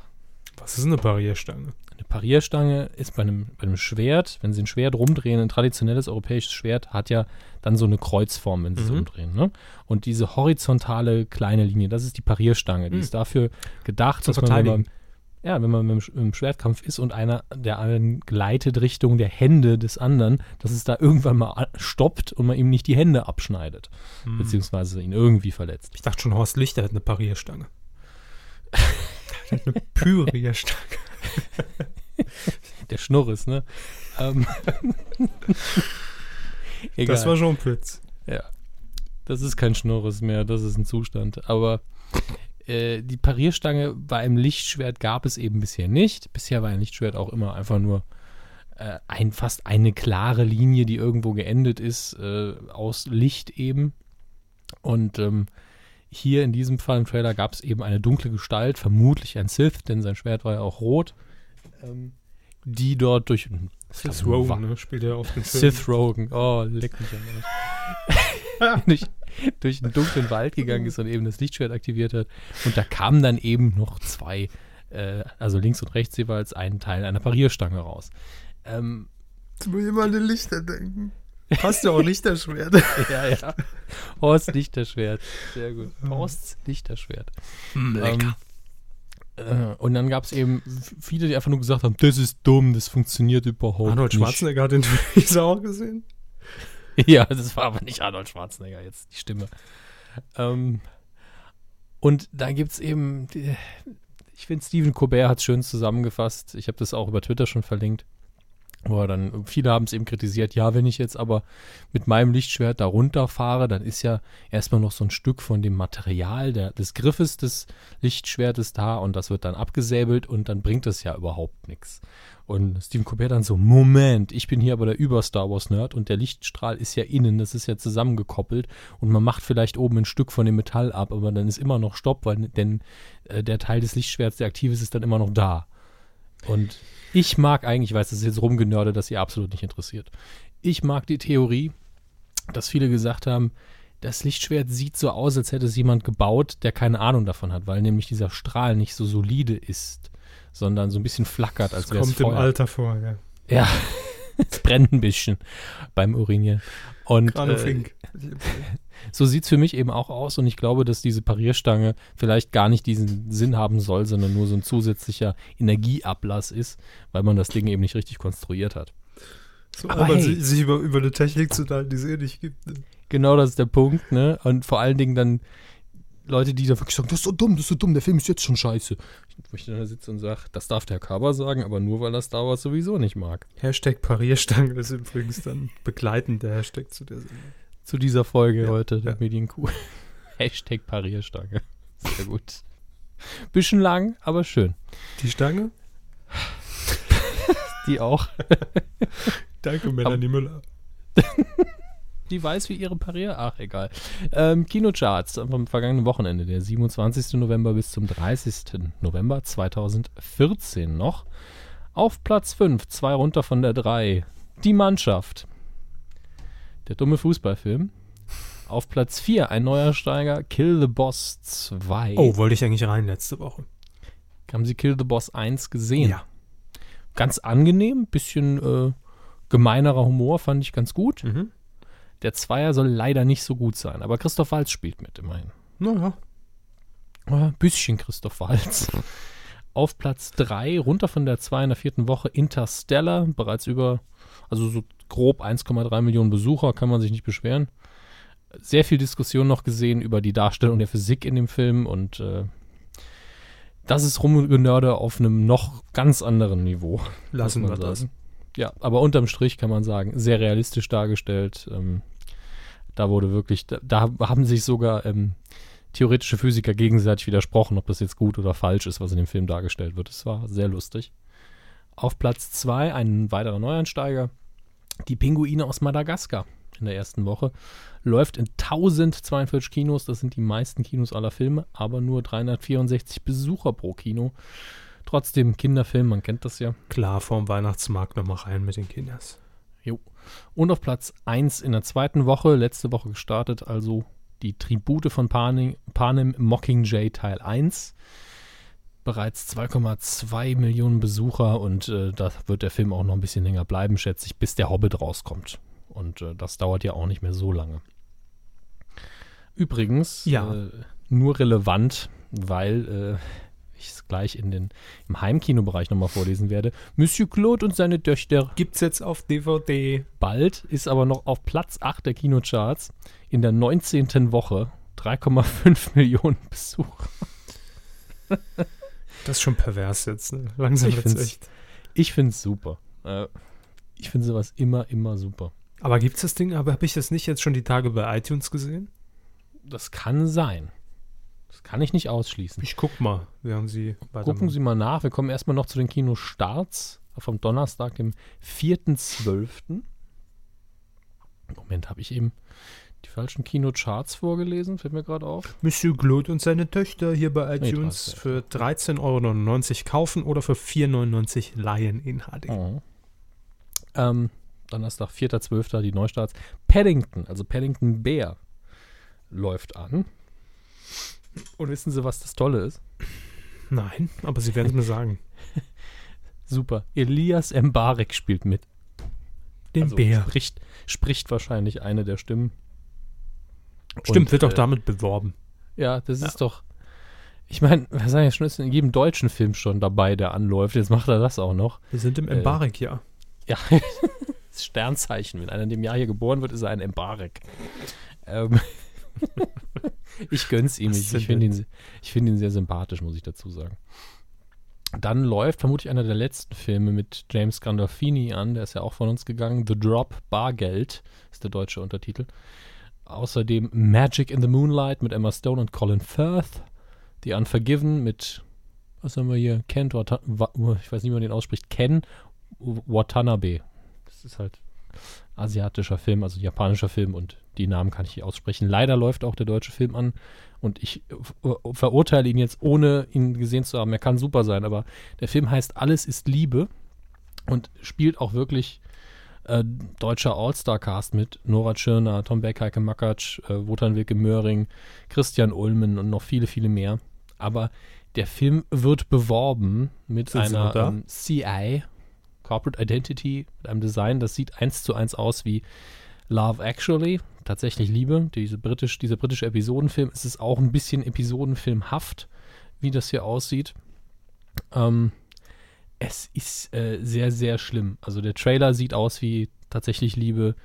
Speaker 1: Was ist eine Barrierstange?
Speaker 2: Eine Parierstange ist bei einem, bei einem Schwert, wenn sie ein Schwert rumdrehen, ein traditionelles europäisches Schwert hat ja dann so eine Kreuzform, wenn sie es
Speaker 1: Mhm.
Speaker 2: umdrehen. Ne? Und diese horizontale kleine Linie, das ist die Parierstange. Die
Speaker 1: Mhm.
Speaker 2: ist dafür gedacht,
Speaker 1: Zum
Speaker 2: dass man, wenn man, ja, wenn man Sch- im Schwertkampf ist und einer der anderen gleitet Richtung der Hände des anderen, dass es da irgendwann mal stoppt und man ihm nicht die Hände abschneidet,
Speaker 1: Hm.
Speaker 2: beziehungsweise ihn irgendwie verletzt.
Speaker 1: Ich dachte schon, Horst Lichter hat eine Parierstange. Hat eine Pyrierstange.
Speaker 2: Der Schnurres, ne? ähm.
Speaker 1: Das war schon ein Witz.
Speaker 2: Ja. Das ist kein Schnurres mehr, das ist ein Zustand. Aber äh, die Parierstange bei einem Lichtschwert gab es eben bisher nicht. Bisher war ein Lichtschwert auch immer einfach nur äh, ein, fast eine klare Linie, die irgendwo geendet ist, äh, aus Licht eben. Und ähm, hier in diesem Fall im Trailer gab es eben eine dunkle Gestalt, vermutlich ein Sith, denn sein Schwert war ja auch rot, ähm, die dort durch
Speaker 1: Sith
Speaker 2: Wa-
Speaker 1: Rogen, ne? Spielt er auf den Film.
Speaker 2: Sith Rogen. Oh, leck mich am Arsch. durch, durch einen dunklen Wald gegangen ist und eben das Lichtschwert aktiviert hat. Und da kamen dann eben noch zwei, äh, also links und rechts jeweils ein Teil einer Parierstange raus. Ähm,
Speaker 1: Jetzt muss ich mal an den Lichter denken. Passt ja auch Lichterschwert.
Speaker 2: ja, ja. Horst Lichterschwert. Sehr gut. Horsts Lichterschwert. Ähm, äh, und dann gab es eben viele, die einfach nur gesagt haben, das ist dumm, das funktioniert überhaupt
Speaker 1: Arnold
Speaker 2: nicht.
Speaker 1: Schwarzenegger hat den Teaser auch gesehen.
Speaker 2: ja, das war aber nicht Arnold Schwarzenegger jetzt, die Stimme. Ähm, und da gibt es eben, ich finde, Stephen Colbert hat es schön zusammengefasst. Ich habe das auch über Twitter schon verlinkt. Wo er dann, viele haben es eben kritisiert, ja, wenn ich jetzt aber mit meinem Lichtschwert da runterfahre, dann ist ja erstmal noch so ein Stück von dem Material der, des Griffes des Lichtschwertes da und das wird dann abgesäbelt und dann bringt das ja überhaupt nichts. Und Stephen Colbert dann so, Moment, ich bin hier aber der Über-Star Wars-Nerd und der Lichtstrahl ist ja innen, das ist ja zusammengekoppelt und man macht vielleicht oben ein Stück von dem Metall ab, aber dann ist immer noch Stopp, weil denn äh, der Teil des Lichtschwerts, der aktiv ist, ist dann immer noch da. Und ich mag eigentlich, ich weiß, das ist jetzt rumgenördet, das ihr absolut nicht interessiert. Ich mag die Theorie, dass viele gesagt haben, das Lichtschwert sieht so aus, als hätte es jemand gebaut, der keine Ahnung davon hat, weil nämlich dieser Strahl nicht so solide ist, sondern so ein bisschen flackert, als wäre es
Speaker 1: kommt im
Speaker 2: Feuer.
Speaker 1: Alter vor, ja.
Speaker 2: Ja, es brennt ein bisschen beim Urinieren. Und äh. So sieht es für mich eben auch aus und ich glaube, dass diese Parierstange vielleicht gar nicht diesen Sinn haben soll, sondern nur so ein zusätzlicher Energieablass ist, weil man das Ding eben nicht richtig konstruiert hat.
Speaker 1: So,
Speaker 2: aber
Speaker 1: aber
Speaker 2: hey.
Speaker 1: sich, sich über, über eine Technik zu teilen, die es eh nicht gibt. Ne?
Speaker 2: Genau das ist der Punkt, ne? Und vor allen Dingen dann Leute, die da wirklich sagen, das ist so dumm, das ist so dumm, der Film ist jetzt schon scheiße. Wo ich dann da sitze und sage, das darf der Kaber sagen, aber nur, weil er Star Wars sowieso nicht mag.
Speaker 1: Hashtag Parierstange ist übrigens dann begleitend der Hashtag zu der Sendung.
Speaker 2: Zu dieser Folge
Speaker 1: Ja,
Speaker 2: heute, der
Speaker 1: ja.
Speaker 2: Medienkuh. Hashtag Parierstange. Sehr gut. Bisschen lang, aber schön.
Speaker 1: Die Stange?
Speaker 2: Die auch.
Speaker 1: Danke, Melanie Müller.
Speaker 2: Die weiß, wie ihre Parier. Ach, egal. Ähm, Kinocharts vom vergangenen Wochenende, der 27. November bis zum 30. November 2014 noch. Auf Platz 5, zwei runter von der 3. Die Mannschaft. Der dumme Fußballfilm. Auf Platz 4, ein neuer Steiger, Kill the Boss 2.
Speaker 1: Oh, wollte ich eigentlich rein letzte Woche.
Speaker 2: Haben Sie Kill the Boss 1 gesehen?
Speaker 1: Ja.
Speaker 2: Ganz angenehm, bisschen äh, gemeinerer Humor, fand ich ganz gut.
Speaker 1: Mhm.
Speaker 2: Der Zweier soll leider nicht so gut sein, aber Christoph Waltz spielt mit, immerhin.
Speaker 1: Naja.
Speaker 2: Ein bisschen Christoph Waltz. Auf Platz 3, runter von der 2 in der vierten Woche, Interstellar, bereits über, also so grob 1,3 Millionen Besucher, kann man sich nicht beschweren. Sehr viel Diskussion noch gesehen über die Darstellung der Physik in dem Film und äh, das ist Rumgenörde auf einem noch ganz anderen Niveau.
Speaker 1: Lassen wir das.
Speaker 2: Ja, aber unterm Strich kann man sagen, sehr realistisch dargestellt. Ähm, da wurde wirklich, da, da haben sich sogar ähm, theoretische Physiker gegenseitig widersprochen, ob das jetzt gut oder falsch ist, was in dem Film dargestellt wird. Es war sehr lustig. Auf Platz 2 ein weiterer Neuansteiger, die Pinguine aus Madagaskar in der ersten Woche. Läuft in 1042 Kinos, das sind die meisten Kinos aller Filme, aber nur 364 Besucher pro Kino. Trotzdem Kinderfilm, man kennt das ja.
Speaker 1: Klar, vorm Weihnachtsmarkt nochmal rein mit den Kinders.
Speaker 2: Und auf Platz 1 in der zweiten Woche, letzte Woche gestartet, also die Tribute von Panem, Panem Mockingjay Teil 1. Bereits 2,2 Millionen Besucher und äh, da wird der Film auch noch ein bisschen länger bleiben, schätze ich, bis der Hobbit rauskommt. Und äh, das dauert ja auch nicht mehr so lange. Übrigens,
Speaker 1: Ja.
Speaker 2: äh, nur relevant, weil äh, ich es gleich in den, im Heimkinobereich nochmal vorlesen werde. Monsieur Claude und seine Töchter
Speaker 1: Gibt's jetzt auf DVD.
Speaker 2: bald, ist aber noch auf Platz 8 der Kinocharts in der 19. Woche. 3,5 Millionen Besucher.
Speaker 1: Das ist schon pervers jetzt. Ne? Langsam
Speaker 2: Ich find's-
Speaker 1: echt.
Speaker 2: Ich finde es super. Äh, ich finde sowas immer, immer super.
Speaker 1: Aber gibt's das Ding? Aber habe ich das nicht jetzt schon die Tage bei iTunes gesehen?
Speaker 2: Das kann sein. Das kann ich nicht ausschließen.
Speaker 1: Ich guck mal, während Sie.
Speaker 2: Gucken Sie mal nach. Wir kommen erstmal noch zu den Kinostarts vom Donnerstag, dem 4.12. Moment, habe ich eben die falschen Kinocharts vorgelesen? Fällt mir gerade auf.
Speaker 1: Monsieur Claude und seine Töchter hier bei
Speaker 2: Nee,
Speaker 1: iTunes
Speaker 2: 13.
Speaker 1: für 13,99 Euro kaufen oder für 4,99 Euro leihen in HD.
Speaker 2: Oh. Ähm, Donnerstag, 4.12. die Neustarts. Paddington, also Paddington Bär, läuft an. Und wissen Sie, was das Tolle ist?
Speaker 1: Nein, aber Sie werden es mir sagen.
Speaker 2: Super. Elias Mbarek spielt mit.
Speaker 1: Den
Speaker 2: Also
Speaker 1: Bär.
Speaker 2: Spricht, spricht wahrscheinlich eine der Stimmen.
Speaker 1: Stimmt,
Speaker 2: Und,
Speaker 1: wird auch
Speaker 2: äh,
Speaker 1: damit beworben.
Speaker 2: Ja, das
Speaker 1: Ja.
Speaker 2: ist doch. Ich meine, wir sagen ja schon, ist in jedem deutschen Film schon dabei, der anläuft. Jetzt macht er das auch noch.
Speaker 1: Wir sind im
Speaker 2: äh,
Speaker 1: Embarek-Jahr.
Speaker 2: Ja. Sternzeichen. Wenn einer in dem Jahr hier geboren wird, ist er ein Embarek. Ähm, ich gönn's ihm. Ich, ich finde ihn, ich find ihn sehr sympathisch, muss ich dazu sagen. Dann läuft vermutlich einer der letzten Filme mit James Gandolfini an. Der ist ja auch von uns gegangen. The Drop, Bargeld ist der deutsche Untertitel. Außerdem Magic in the Moonlight mit Emma Stone und Colin Firth. The Unforgiven mit, was haben wir hier? Ken, Wata ich weiß nicht, wie man den ausspricht. Ken Watanabe. Das ist halt asiatischer Film, also japanischer Film und die Namen kann ich hier aussprechen. Leider läuft auch der deutsche Film an und ich verurteile ihn jetzt, ohne ihn gesehen zu haben. Er kann super sein, aber der Film heißt Alles ist Liebe und spielt auch wirklich äh, deutscher All-Star-Cast mit Nora Tschirner, Tom Beck, Heike Makatsch, äh, Wotan Wilke Möhring, Christian Ulmen und noch viele, viele mehr. Aber der Film wird beworben mit Sind einer ähm, CI, Corporate Identity, mit einem Design, das sieht eins zu eins aus wie Love Actually, tatsächlich Liebe. Diese britisch, dieser britische Episodenfilm ist es auch ein bisschen episodenfilmhaft, wie das hier aussieht. Ähm, es ist äh, sehr, sehr schlimm. Also der Trailer sieht aus wie tatsächlich Liebe.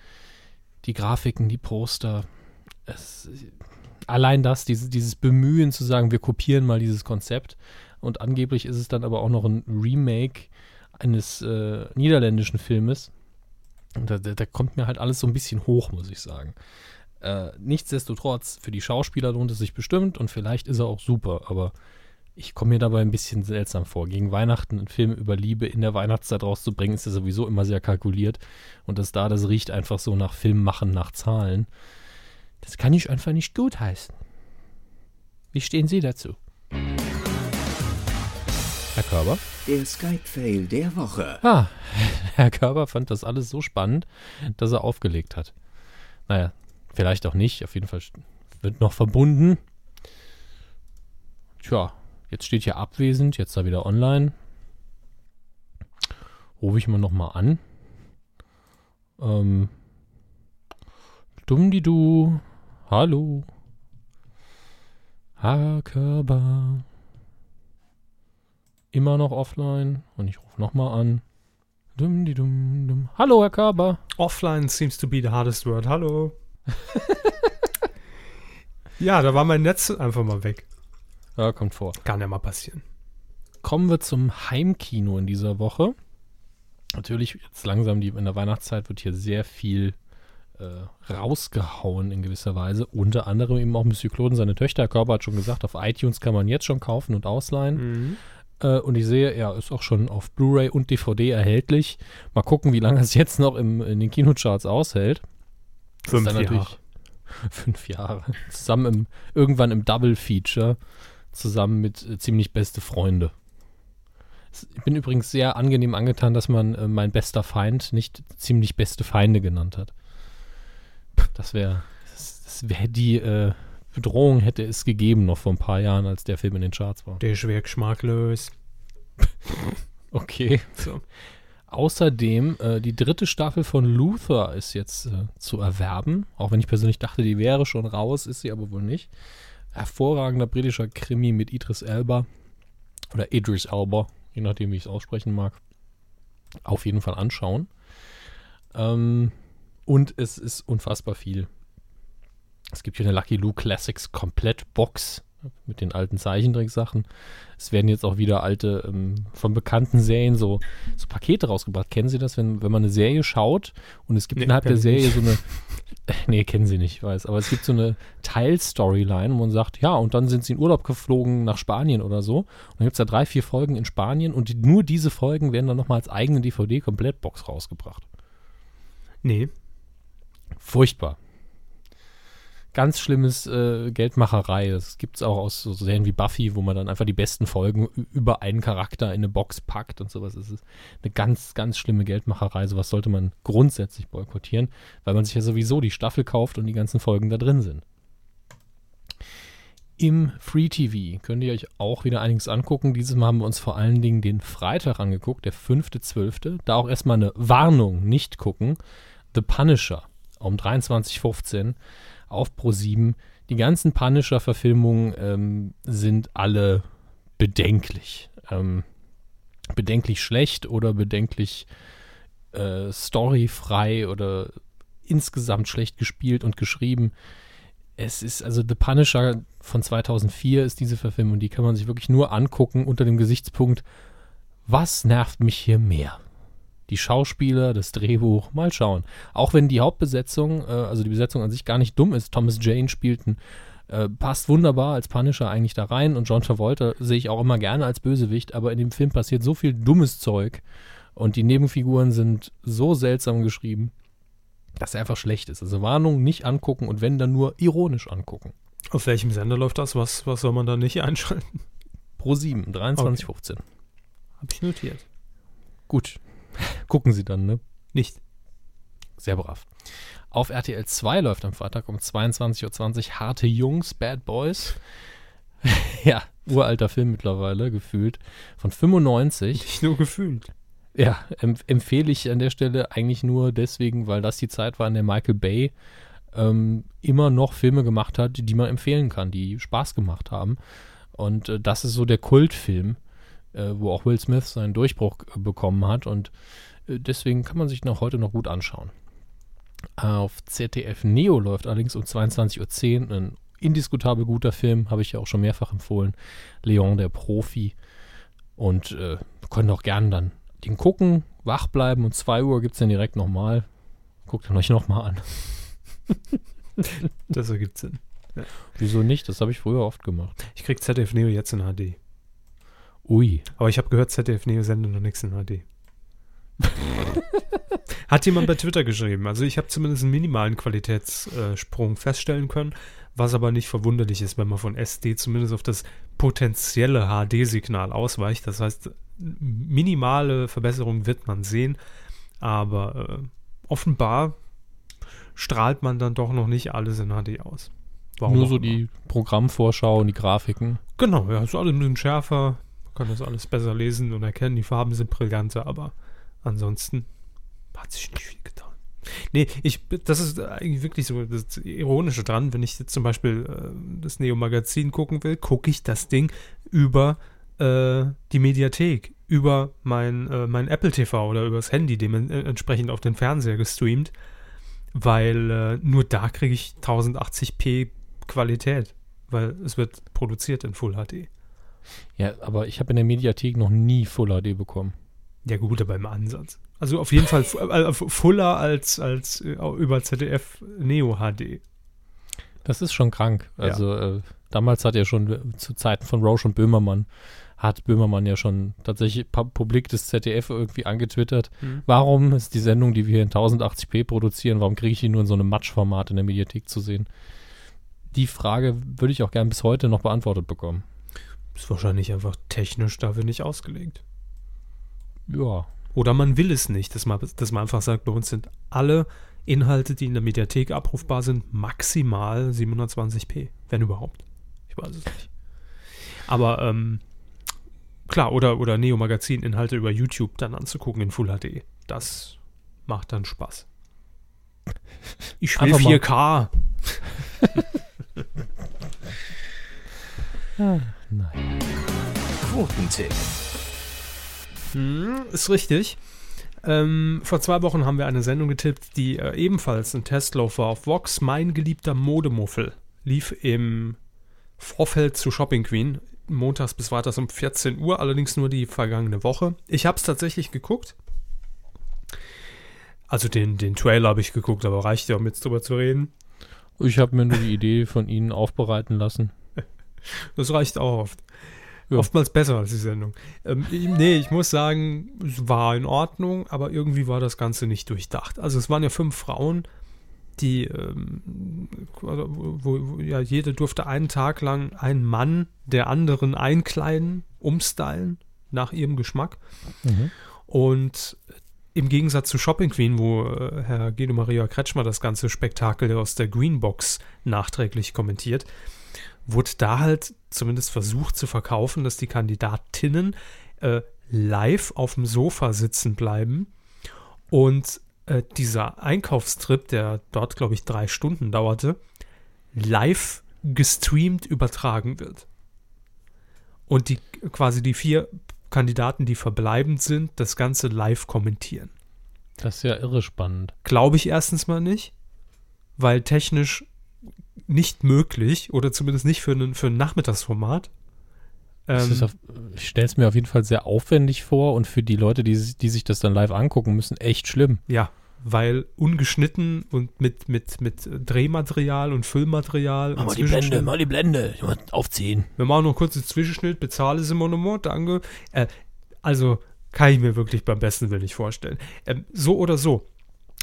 Speaker 2: Die Grafiken, die Poster. Es, allein das, dieses, dieses Bemühen zu sagen, wir kopieren mal dieses Konzept. Und angeblich ist es dann aber auch noch ein Remake eines äh, niederländischen Filmes. Und da, da, kommt mir halt alles so ein bisschen hoch, muss ich sagen. Äh, nichtsdestotrotz, für die Schauspieler lohnt es sich bestimmt und vielleicht ist er auch super, aber ich komme mir dabei ein bisschen seltsam vor. Gegen Weihnachten einen Film über Liebe in der Weihnachtszeit rauszubringen, ist ja sowieso immer sehr kalkuliert. Und das da, das riecht einfach so nach Film machen, nach Zahlen. Das kann ich einfach nicht gut heißen. Wie stehen Sie dazu? Herr Körber?
Speaker 3: Der Skype-Fail der Woche.
Speaker 2: Ah, Herr Körber fand das alles so spannend, dass er aufgelegt hat. Naja, vielleicht auch nicht. Auf jeden Fall wird noch verbunden. Tja, Jetzt steht hier abwesend, jetzt da wieder online. Rufe ich mal nochmal an. Ähm, dumm die du. Hallo. Herr Körber. Immer noch offline. Und ich rufe nochmal an. Dumm die dumm dumm. Hallo, Herr Körber.
Speaker 1: Offline seems to be the hardest word. Hallo. ja, da war mein Netz einfach mal weg.
Speaker 2: Ja, kommt vor.
Speaker 1: Kann ja mal passieren.
Speaker 2: Kommen wir zum Heimkino in dieser Woche. Natürlich, jetzt langsam die, in der Weihnachtszeit wird hier sehr viel äh, rausgehauen in gewisser Weise. Unter anderem eben auch Monsieur Claude seine Töchter. Körper hat schon gesagt, auf iTunes kann man jetzt schon kaufen und ausleihen. Mhm. Äh, und ich sehe, er ist auch schon auf Blu-ray und DVD erhältlich. Mal gucken, wie lange es jetzt noch im, in den Kinocharts aushält.
Speaker 1: Fünf Jahre.
Speaker 2: Fünf Jahre. Zusammen im, irgendwann im Double-Feature zusammen mit äh, ziemlich beste Freunde. Ich bin übrigens sehr angenehm angetan, dass man äh, mein bester Feind nicht ziemlich beste Feinde genannt hat. Das wäre, das, das wäre die äh, Bedrohung hätte es gegeben noch vor ein paar Jahren, als der Film in den Charts war.
Speaker 1: Der ist schwer geschmacklos.
Speaker 2: okay. So. Außerdem, äh, die dritte Staffel von Luther ist jetzt äh, zu erwerben. Auch wenn ich persönlich dachte, die wäre schon raus, ist sie aber wohl nicht hervorragender britischer Krimi mit Idris Elba oder Idris Elba, je nachdem, wie ich es aussprechen mag. Auf jeden Fall anschauen. Ähm, und es ist unfassbar viel. Es gibt hier eine Lucky Luke Classics Komplett-Box mit den alten Zeichentricksachen. Es werden jetzt auch wieder alte, ähm, von bekannten Serien so, so Pakete rausgebracht. Kennen Sie das, wenn, wenn man eine Serie schaut und es gibt nee, innerhalb der Serie so eine, nee, kennen Sie nicht, ich weiß, aber es gibt so eine Teil-Storyline, wo man sagt, ja, und dann sind Sie in Urlaub geflogen nach Spanien oder so. Und dann gibt es da drei, vier Folgen in Spanien und die, nur diese Folgen werden dann nochmal als eigene DVD-Komplettbox rausgebracht.
Speaker 1: Nee.
Speaker 2: Furchtbar ganz schlimmes äh, Geldmacherei. Das gibt es auch aus so Serien wie Buffy, wo man dann einfach die besten Folgen über einen Charakter in eine Box packt und sowas. Das ist eine ganz, ganz schlimme Geldmacherei. Sowas sollte man grundsätzlich boykottieren, weil man sich ja sowieso die Staffel kauft und die ganzen Folgen da drin sind. Im Free TV könnt ihr euch auch wieder einiges angucken. Dieses Mal haben wir uns vor allen Dingen den Freitag angeguckt, der 5.12. Da auch erstmal eine Warnung, nicht gucken. The Punisher um 23.15 Uhr auf Pro7. Die ganzen Punisher-Verfilmungen ähm, sind alle bedenklich. Ähm, bedenklich schlecht oder bedenklich äh, storyfrei oder insgesamt schlecht gespielt und geschrieben. Es ist also The Punisher von 2004 ist diese Verfilmung, die kann man sich wirklich nur angucken unter dem Gesichtspunkt, was nervt mich hier mehr? Die Schauspieler, das Drehbuch, mal schauen. Auch wenn die Hauptbesetzung, äh, also die Besetzung an sich gar nicht dumm ist, Thomas Jane spielt einen äh, passt wunderbar als Punisher eigentlich da rein und John Travolta sehe ich auch immer gerne als Bösewicht, aber in dem Film passiert so viel dummes Zeug und die Nebenfiguren sind so seltsam geschrieben, dass er einfach schlecht ist. Also Warnung, nicht angucken und wenn dann nur ironisch angucken.
Speaker 1: Auf welchem Sender läuft das? Was, was soll man da nicht einschalten?
Speaker 2: Pro 7, 23.15.
Speaker 1: Okay. Hab ich notiert.
Speaker 2: Gut. Gucken Sie dann, ne?
Speaker 1: Nicht.
Speaker 2: Sehr brav. Auf RTL 2 läuft am Freitag um 22.20 Uhr Harte Jungs, Bad Boys. ja, uralter Film mittlerweile, gefühlt. Von 95.
Speaker 1: Nicht nur gefühlt.
Speaker 2: Ja, empf empfehle ich an der Stelle eigentlich nur deswegen, weil das die Zeit war, in der Michael Bay ähm, immer noch Filme gemacht hat, die man empfehlen kann, die Spaß gemacht haben. Und äh, das ist so der Kultfilm, äh, wo auch Will Smith seinen Durchbruch äh, bekommen hat. Und äh, deswegen kann man sich noch heute noch gut anschauen. Auf ZDF Neo läuft allerdings um 22.10 Uhr ein indiskutabel guter Film, habe ich ja auch schon mehrfach empfohlen. Leon, der Profi. Und äh, können auch gerne dann den gucken, wach bleiben. Und 2 Uhr gibt es dann direkt nochmal. Guckt ihn euch nochmal an.
Speaker 1: das ergibt Sinn.
Speaker 2: Ja. Wieso nicht? Das habe ich früher oft gemacht.
Speaker 1: Ich krieg ZDF Neo jetzt in HD.
Speaker 2: Ui.
Speaker 1: Aber ich habe gehört, ZDF Neo sendet noch nichts in HD. Hat jemand bei Twitter geschrieben. Also ich habe zumindest einen minimalen Qualitätssprung feststellen können, was aber nicht verwunderlich ist, wenn man von SD zumindest auf das potenzielle HD-Signal ausweicht. Das heißt, minimale Verbesserungen wird man sehen, aber äh, offenbar strahlt man dann doch noch nicht alles in HD aus.
Speaker 2: Warum Nur so die Programmvorschau und die Grafiken.
Speaker 1: Genau, ja, ist alles ein bisschen schärfer, kann das alles besser lesen und erkennen, die Farben sind brillanter, aber ansonsten hat sich nicht viel getan. Nee, ich, das ist eigentlich wirklich so das Ironische dran, wenn ich jetzt zum Beispiel äh, das Neo-Magazin gucken will, gucke ich das Ding über äh, die Mediathek, über mein, äh, mein Apple TV oder übers Handy, dementsprechend auf den Fernseher gestreamt, weil äh, nur da kriege ich 1080p Qualität, weil es wird produziert in Full HD.
Speaker 2: Ja, aber ich habe in der Mediathek noch nie Full HD bekommen.
Speaker 1: Ja, gut, aber im Ansatz. Also auf jeden Fall äh, fuller als, als äh, über ZDF Neo HD.
Speaker 2: Das ist schon krank. Also ja. äh, damals hat er schon äh, zu Zeiten von Roche und Böhmermann hat Böhmermann ja schon tatsächlich publik des ZDF irgendwie angetwittert. Mhm. Warum ist die Sendung, die wir hier in 1080p produzieren, warum kriege ich die nur in so einem Matschformat in der Mediathek zu sehen? Die Frage würde ich auch gern bis heute noch beantwortet bekommen.
Speaker 1: Ist wahrscheinlich einfach technisch dafür nicht ausgelegt.
Speaker 2: Ja.
Speaker 1: Oder man will es nicht, dass man, dass man einfach sagt, bei uns sind alle Inhalte, die in der Mediathek abrufbar sind, maximal 720p, wenn überhaupt. Ich weiß es nicht. Aber ähm, klar, oder, oder Neo-Magazin-Inhalte über YouTube dann anzugucken in Full HD. Das macht dann Spaß. Ich will 4K.
Speaker 3: ah, nein. Quotentipp.
Speaker 1: Hm, ist richtig. Ähm, vor zwei Wochen haben wir eine Sendung getippt, die äh, ebenfalls ein Testlauf war auf Vox. Mein geliebter Modemuffel lief im Vorfeld zu Shopping Queen. Montags bis freitags um 14 Uhr, allerdings nur die vergangene Woche. Ich habe es tatsächlich geguckt. Also den, den Trailer habe ich geguckt, aber reicht ja, um jetzt drüber zu reden.
Speaker 2: Ich habe mir nur die Idee von Ihnen aufbereiten lassen.
Speaker 1: Das reicht auch oft. Ja. Oftmals besser als die Sendung. Ähm, nee, ich muss sagen, es war in Ordnung, aber irgendwie war das Ganze nicht durchdacht. Also es waren ja fünf Frauen, die, ähm, wo, wo, ja, jede durfte einen Tag lang einen Mann der anderen einkleiden, umstylen, nach ihrem Geschmack. Mhm. Und im Gegensatz zu Shopping Queen, wo äh, Herr Guido Maria Kretschmer das ganze Spektakel aus der Greenbox nachträglich kommentiert, wurde da halt zumindest versucht zu verkaufen, dass die Kandidatinnen äh, live auf dem Sofa sitzen bleiben und äh, dieser Einkaufstrip, der dort, glaube ich, drei Stunden dauerte, live gestreamt übertragen wird. Und die quasi die vier Kandidaten, die verbleibend sind, das Ganze live kommentieren.
Speaker 2: Das ist ja irre spannend.
Speaker 1: Glaube ich erstens mal nicht, weil technisch nicht möglich oder zumindest nicht für, einen, für ein Nachmittagsformat. Ähm,
Speaker 2: auf, ich stelle es mir auf jeden Fall sehr aufwendig vor und für die Leute, die, sich- die sich das dann live angucken müssen, echt schlimm.
Speaker 1: ja, weil ungeschnitten und mit, mit, mit Drehmaterial und Füllmaterial. und Zwischenschnitt.
Speaker 2: mal die Blende, aufziehen.
Speaker 1: Wir machen noch kurz den Zwischenschnitt, bezahle sie Monument, danke. Äh, also kann ich mir wirklich beim besten Willen nicht vorstellen. Ähm, so oder so.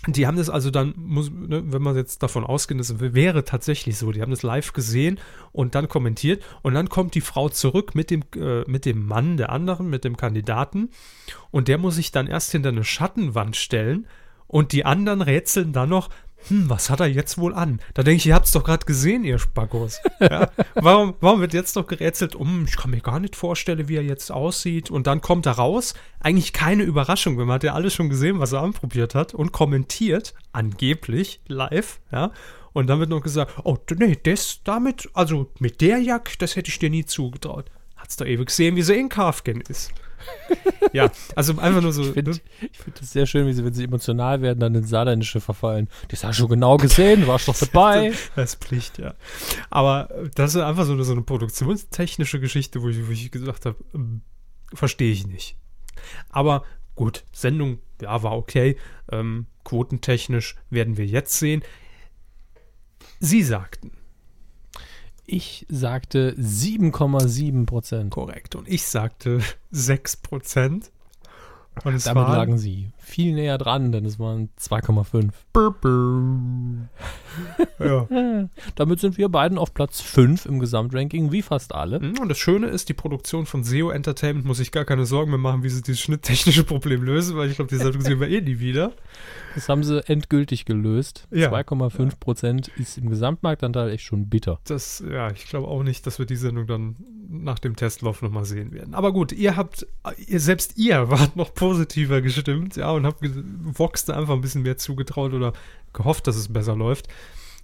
Speaker 1: Die haben das also dann, muss, ne, wenn man jetzt davon ausgeht, das wäre tatsächlich so, die haben das live gesehen und dann kommentiert und dann kommt die Frau zurück mit dem, äh, mit dem Mann der anderen, mit dem Kandidaten und der muss sich dann erst hinter eine Schattenwand stellen und die anderen rätseln dann noch, hm, was hat er jetzt wohl an? Da denke ich, ihr habt es doch gerade gesehen, ihr Spackos. Ja? warum, warum wird jetzt noch gerätselt, um, ich kann mir gar nicht vorstellen, wie er jetzt aussieht. Und dann kommt er raus. Eigentlich keine Überraschung, weil man hat ja alles schon gesehen, was er anprobiert hat und kommentiert, angeblich, live, ja. Und dann wird noch gesagt, oh, nee, das damit, also mit der Jack, das hätte ich dir nie zugetraut. Hat's doch ewig gesehen, wie sie in Kafken ist. ja, also einfach nur so.
Speaker 2: Ich finde find das sehr schön, wie sie, wenn sie emotional werden, dann ins Saarländische verfallen. Das hast du genau gesehen, du warst doch dabei.
Speaker 1: Das ist Pflicht, ja. Aber äh, das ist einfach so eine, so eine produktionstechnische Geschichte, wo ich, wo ich gesagt habe, ähm, verstehe ich nicht. Aber gut, Sendung, ja, war okay. Ähm, quotentechnisch werden wir jetzt sehen. Sie sagten,
Speaker 2: Ich sagte 7,7 Prozent.
Speaker 1: korrekt, und ich sagte 6%. Und es
Speaker 2: Damit
Speaker 1: waren-
Speaker 2: lagen sie viel näher dran, denn es waren 2,5.
Speaker 1: ja.
Speaker 2: Damit sind wir beiden auf Platz 5 im Gesamtranking, wie fast alle.
Speaker 1: Mhm, Und das Schöne ist, die Produktion von SEO Entertainment muss sich gar keine Sorgen mehr machen, wie sie dieses schnitttechnische Problem lösen, weil ich glaube, die Sendung sehen wir eh nie wieder.
Speaker 2: Das haben sie endgültig gelöst.
Speaker 1: Ja.
Speaker 2: 2,5 Prozent ist im Gesamtmarktanteil echt schon bitter.
Speaker 1: Das, ja, ich glaube auch nicht, dass wir die Sendung dann nach dem Testlauf nochmal sehen werden. Aber gut, ihr habt, ihr, selbst ihr wart noch positiver gestimmt, ja, und habt ge- Vox da einfach ein bisschen mehr zugetraut oder gehofft, dass es besser läuft.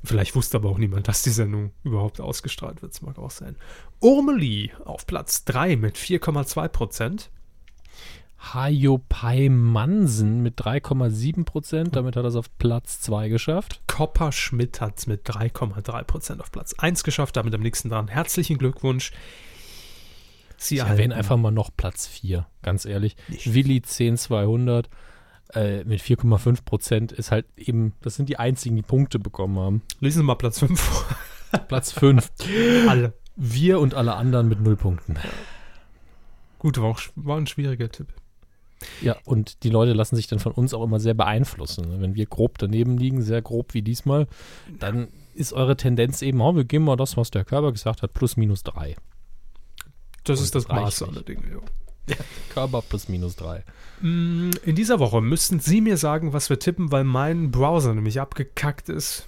Speaker 1: Vielleicht wusste aber auch niemand, dass die Sendung überhaupt ausgestrahlt wird. Das mag auch sein. Urmeli auf Platz 3 mit 4,2 Prozent.
Speaker 2: Hayopai Mansen mit 3,7 Prozent. Damit hat er es auf Platz 2 geschafft.
Speaker 1: Kopper Schmidt hat es mit 3,3 Prozent auf Platz 1 geschafft. Damit am nächsten dran. Herzlichen Glückwunsch. Sie
Speaker 2: Ich erwähne einfach mal noch Platz 4, ganz ehrlich.
Speaker 1: Nicht.
Speaker 2: Willi 10200 äh, mit 4,5 Prozent ist halt eben, das sind die einzigen, die Punkte bekommen haben.
Speaker 1: Lesen Sie mal Platz 5 vor.
Speaker 2: Platz 5.
Speaker 1: Alle.
Speaker 2: Wir und alle anderen mit 0 Punkten.
Speaker 1: Gut, war, auch, war ein schwieriger Tipp.
Speaker 2: Ja, und die Leute lassen sich dann von uns auch immer sehr beeinflussen. ne? Wenn wir grob daneben liegen, sehr grob wie diesmal, dann ist eure Tendenz eben, oh, wir geben mal das, was der Körper gesagt hat, plus minus 3.
Speaker 1: Das
Speaker 2: Und
Speaker 1: ist das Maß aller Dinge. Ja.
Speaker 2: Körper plus minus 3.
Speaker 1: Mm, In dieser Woche müssten Sie mir sagen, was wir tippen, weil mein Browser nämlich abgekackt ist.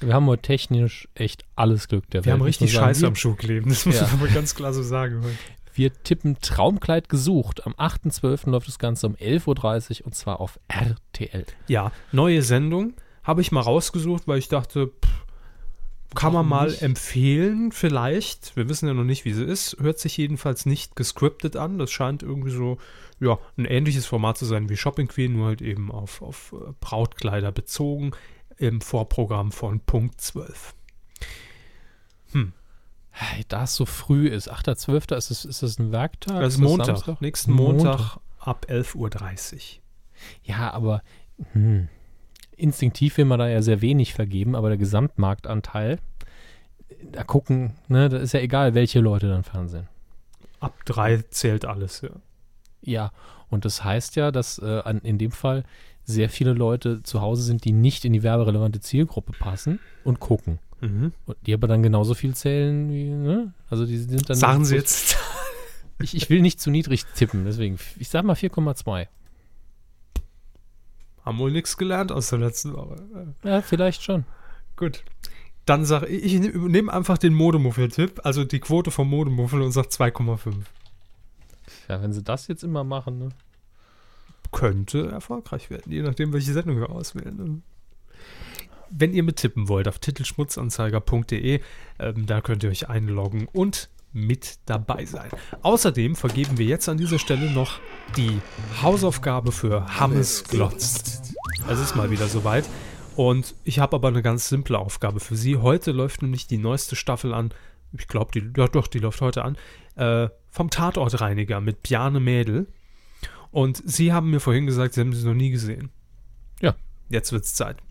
Speaker 2: Wir haben heute technisch echt alles Glück der
Speaker 1: Wir
Speaker 2: Welt.
Speaker 1: haben richtig
Speaker 2: sagen.
Speaker 1: Scheiße am Schuh kleben. Das muss
Speaker 2: Ja.
Speaker 1: man ganz klar so sagen.
Speaker 2: Wir tippen Traumkleid gesucht. Am 8.12. läuft das Ganze um 11.30 Uhr und zwar auf RTL.
Speaker 1: Ja, neue Sendung. Habe ich mal rausgesucht, weil ich dachte, pff, kann man mal
Speaker 2: nicht?
Speaker 1: empfehlen, vielleicht. Wir wissen ja noch nicht, wie sie ist. Hört sich jedenfalls nicht gescriptet an. Das scheint irgendwie so, ja, ein ähnliches Format zu sein wie Shopping Queen, nur halt eben auf, auf äh, Brautkleider bezogen im Vorprogramm von Punkt 12.
Speaker 2: Hey, da es so früh ist, 8.12. ist es, ist es ein Werktag?
Speaker 1: Das ist
Speaker 2: Ist
Speaker 1: Montag.
Speaker 2: Samstag?
Speaker 1: Nächsten Montag,
Speaker 2: Montag.
Speaker 1: ab 11.30 Uhr.
Speaker 2: Ja, aber hm, instinktiv will man da ja sehr wenig vergeben, aber der Gesamtmarktanteil, da gucken, ne, da ist ja egal, welche Leute dann Fernsehen.
Speaker 1: Ab 3 zählt alles, ja.
Speaker 2: Ja, und das heißt ja, dass äh, an, in dem Fall sehr viele Leute zu Hause sind, die nicht in die werberelevante Zielgruppe passen und gucken.
Speaker 1: Mhm.
Speaker 2: Und die aber dann genauso viel zählen wie, ne? Also die sind dann.
Speaker 1: Sagen Sie jetzt.
Speaker 2: Ich, ich will nicht zu niedrig tippen, deswegen, ich sag mal 4,2.
Speaker 1: Haben wohl nichts gelernt aus der letzten Woche.
Speaker 2: Ja, vielleicht schon.
Speaker 1: Gut. Dann sage ich, ich nehme einfach den Modemuffel-Tipp, also die Quote vom Modemuffel und sage 2,5.
Speaker 2: Ja, wenn sie das jetzt immer machen, ne?
Speaker 1: Könnte erfolgreich werden, je nachdem, welche Sendung wir auswählen. ne? Wenn ihr mittippen wollt, auf titelschmutzanzeiger.de, ähm, da könnt ihr euch einloggen und mit dabei sein. Außerdem vergeben wir jetzt an dieser Stelle noch die Hausaufgabe für Hammes glotzt. Es ist mal wieder soweit. Und ich habe aber eine ganz simple Aufgabe für Sie. Heute läuft nämlich die neueste Staffel an. Ich glaube, die, ja doch, die läuft heute an. Äh, vom Tatortreiniger mit Bjarne Mädel. Und Sie haben mir vorhin gesagt, Sie haben sie noch nie gesehen.
Speaker 2: Ja.
Speaker 1: Jetzt wird es Zeit.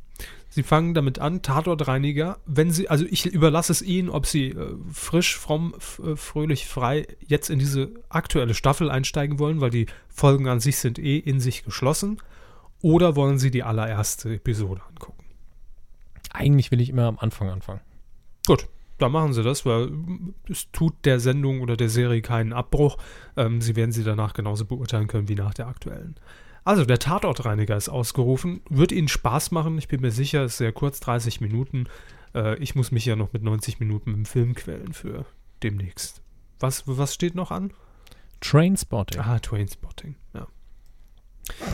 Speaker 1: Sie fangen damit an, Tatortreiniger, wenn Sie, also ich überlasse es Ihnen, ob Sie äh, frisch, fromm, äh, fröhlich, frei jetzt in diese aktuelle Staffel einsteigen wollen, weil die Folgen an sich sind eh in sich geschlossen, oder wollen Sie die allererste Episode angucken?
Speaker 2: Eigentlich will ich immer am Anfang anfangen.
Speaker 1: Gut, dann machen Sie das, weil es tut der Sendung oder der Serie keinen Abbruch. Ähm, Sie werden sie danach genauso beurteilen können wie nach der aktuellen. Also, der Tatortreiniger ist ausgerufen. Wird Ihnen Spaß machen, ich bin mir sicher, ist sehr kurz, 30 Minuten. Äh, ich muss mich ja noch mit 90 Minuten im Film quälen für demnächst. Was, was steht noch an?
Speaker 2: Trainspotting.
Speaker 1: Ah, Trainspotting, ja.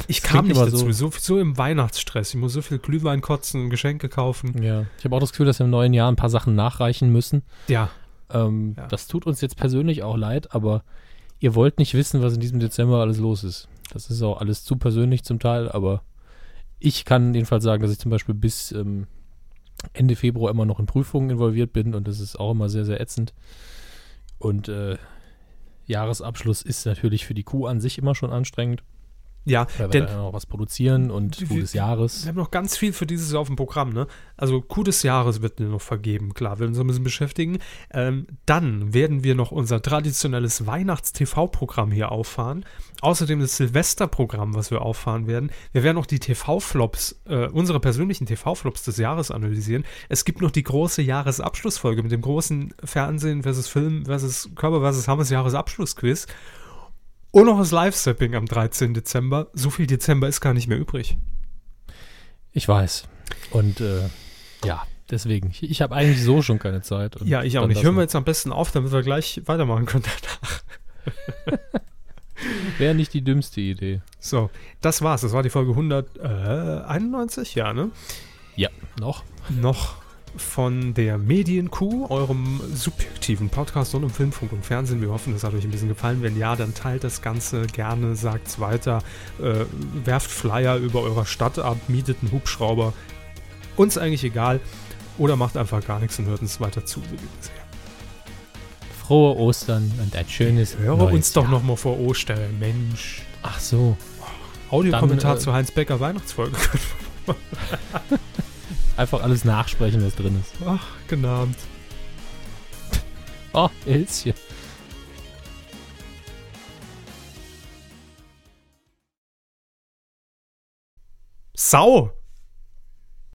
Speaker 1: Ich
Speaker 2: Das
Speaker 1: kam nicht dazu,
Speaker 2: so-
Speaker 1: so, so im Weihnachtsstress. Ich muss so viel Glühwein kotzen und Geschenke kaufen.
Speaker 2: Ja. Ich habe auch das Gefühl, dass wir im neuen Jahr ein paar Sachen nachreichen müssen.
Speaker 1: Ja,
Speaker 2: Ähm,
Speaker 1: Ja.
Speaker 2: Das tut uns jetzt persönlich auch leid, aber ihr wollt nicht wissen, was in diesem Dezember alles los ist. Das ist auch alles zu persönlich zum Teil, aber ich kann jedenfalls sagen, dass ich zum Beispiel bis ähm, Ende Februar immer noch in Prüfungen involviert bin und das ist auch immer sehr, sehr ätzend. Und äh, Jahresabschluss ist natürlich für die Kuh an sich immer schon anstrengend,
Speaker 1: ja,
Speaker 2: weil wir
Speaker 1: denn
Speaker 2: dann auch was produzieren und Kuh des Jahres.
Speaker 1: Wir haben noch ganz viel für dieses Jahr auf dem Programm, ne? Also Coup des Jahres wird noch vergeben, klar, wir uns ein bisschen beschäftigen. Ähm, dann werden wir noch unser traditionelles Weihnachts-TV-Programm hier auffahren. Außerdem das Silvesterprogramm, was wir auffahren werden. Wir werden auch die TV-Flops, äh, unsere persönlichen TV-Flops des Jahres analysieren. Es gibt noch die große Jahresabschlussfolge mit dem großen Fernsehen versus Film versus Körper versus Hammes Jahresabschlussquiz. Und noch das Live-Sapping am 13. Dezember. So viel Dezember ist gar nicht mehr übrig.
Speaker 2: Ich weiß. Und äh, ja, deswegen. Ich, ich habe eigentlich so schon keine Zeit.
Speaker 1: Ja, ich auch nicht. Hören wir jetzt am besten auf, damit wir gleich weitermachen können danach.
Speaker 2: Wäre nicht die dümmste Idee.
Speaker 1: So, das war's. Das war die Folge 191, ja, ne?
Speaker 2: Ja, noch.
Speaker 1: Noch von der Medienkuh, eurem subjektiven Podcast rund um Filmfunk und Fernsehen. Wir hoffen, das hat euch ein bisschen gefallen. Wenn ja, dann teilt das Ganze gerne, sagt's weiter, äh, werft Flyer über eurer Stadt ab, mietet einen Hubschrauber. Uns eigentlich egal. Oder macht einfach gar nichts und hört uns weiter zu.
Speaker 2: Frohe Ostern und ein schönes
Speaker 1: Höre
Speaker 2: neues
Speaker 1: uns doch
Speaker 2: Jahr.
Speaker 1: noch mal vor Ostern, Mensch.
Speaker 2: Ach so.
Speaker 1: Audiokommentar
Speaker 2: äh,
Speaker 1: zu Heinz Becker Weihnachtsfolge.
Speaker 2: Einfach alles nachsprechen, was drin ist.
Speaker 1: Ach, genannt.
Speaker 2: Oh, Ilzchen.
Speaker 1: Sau!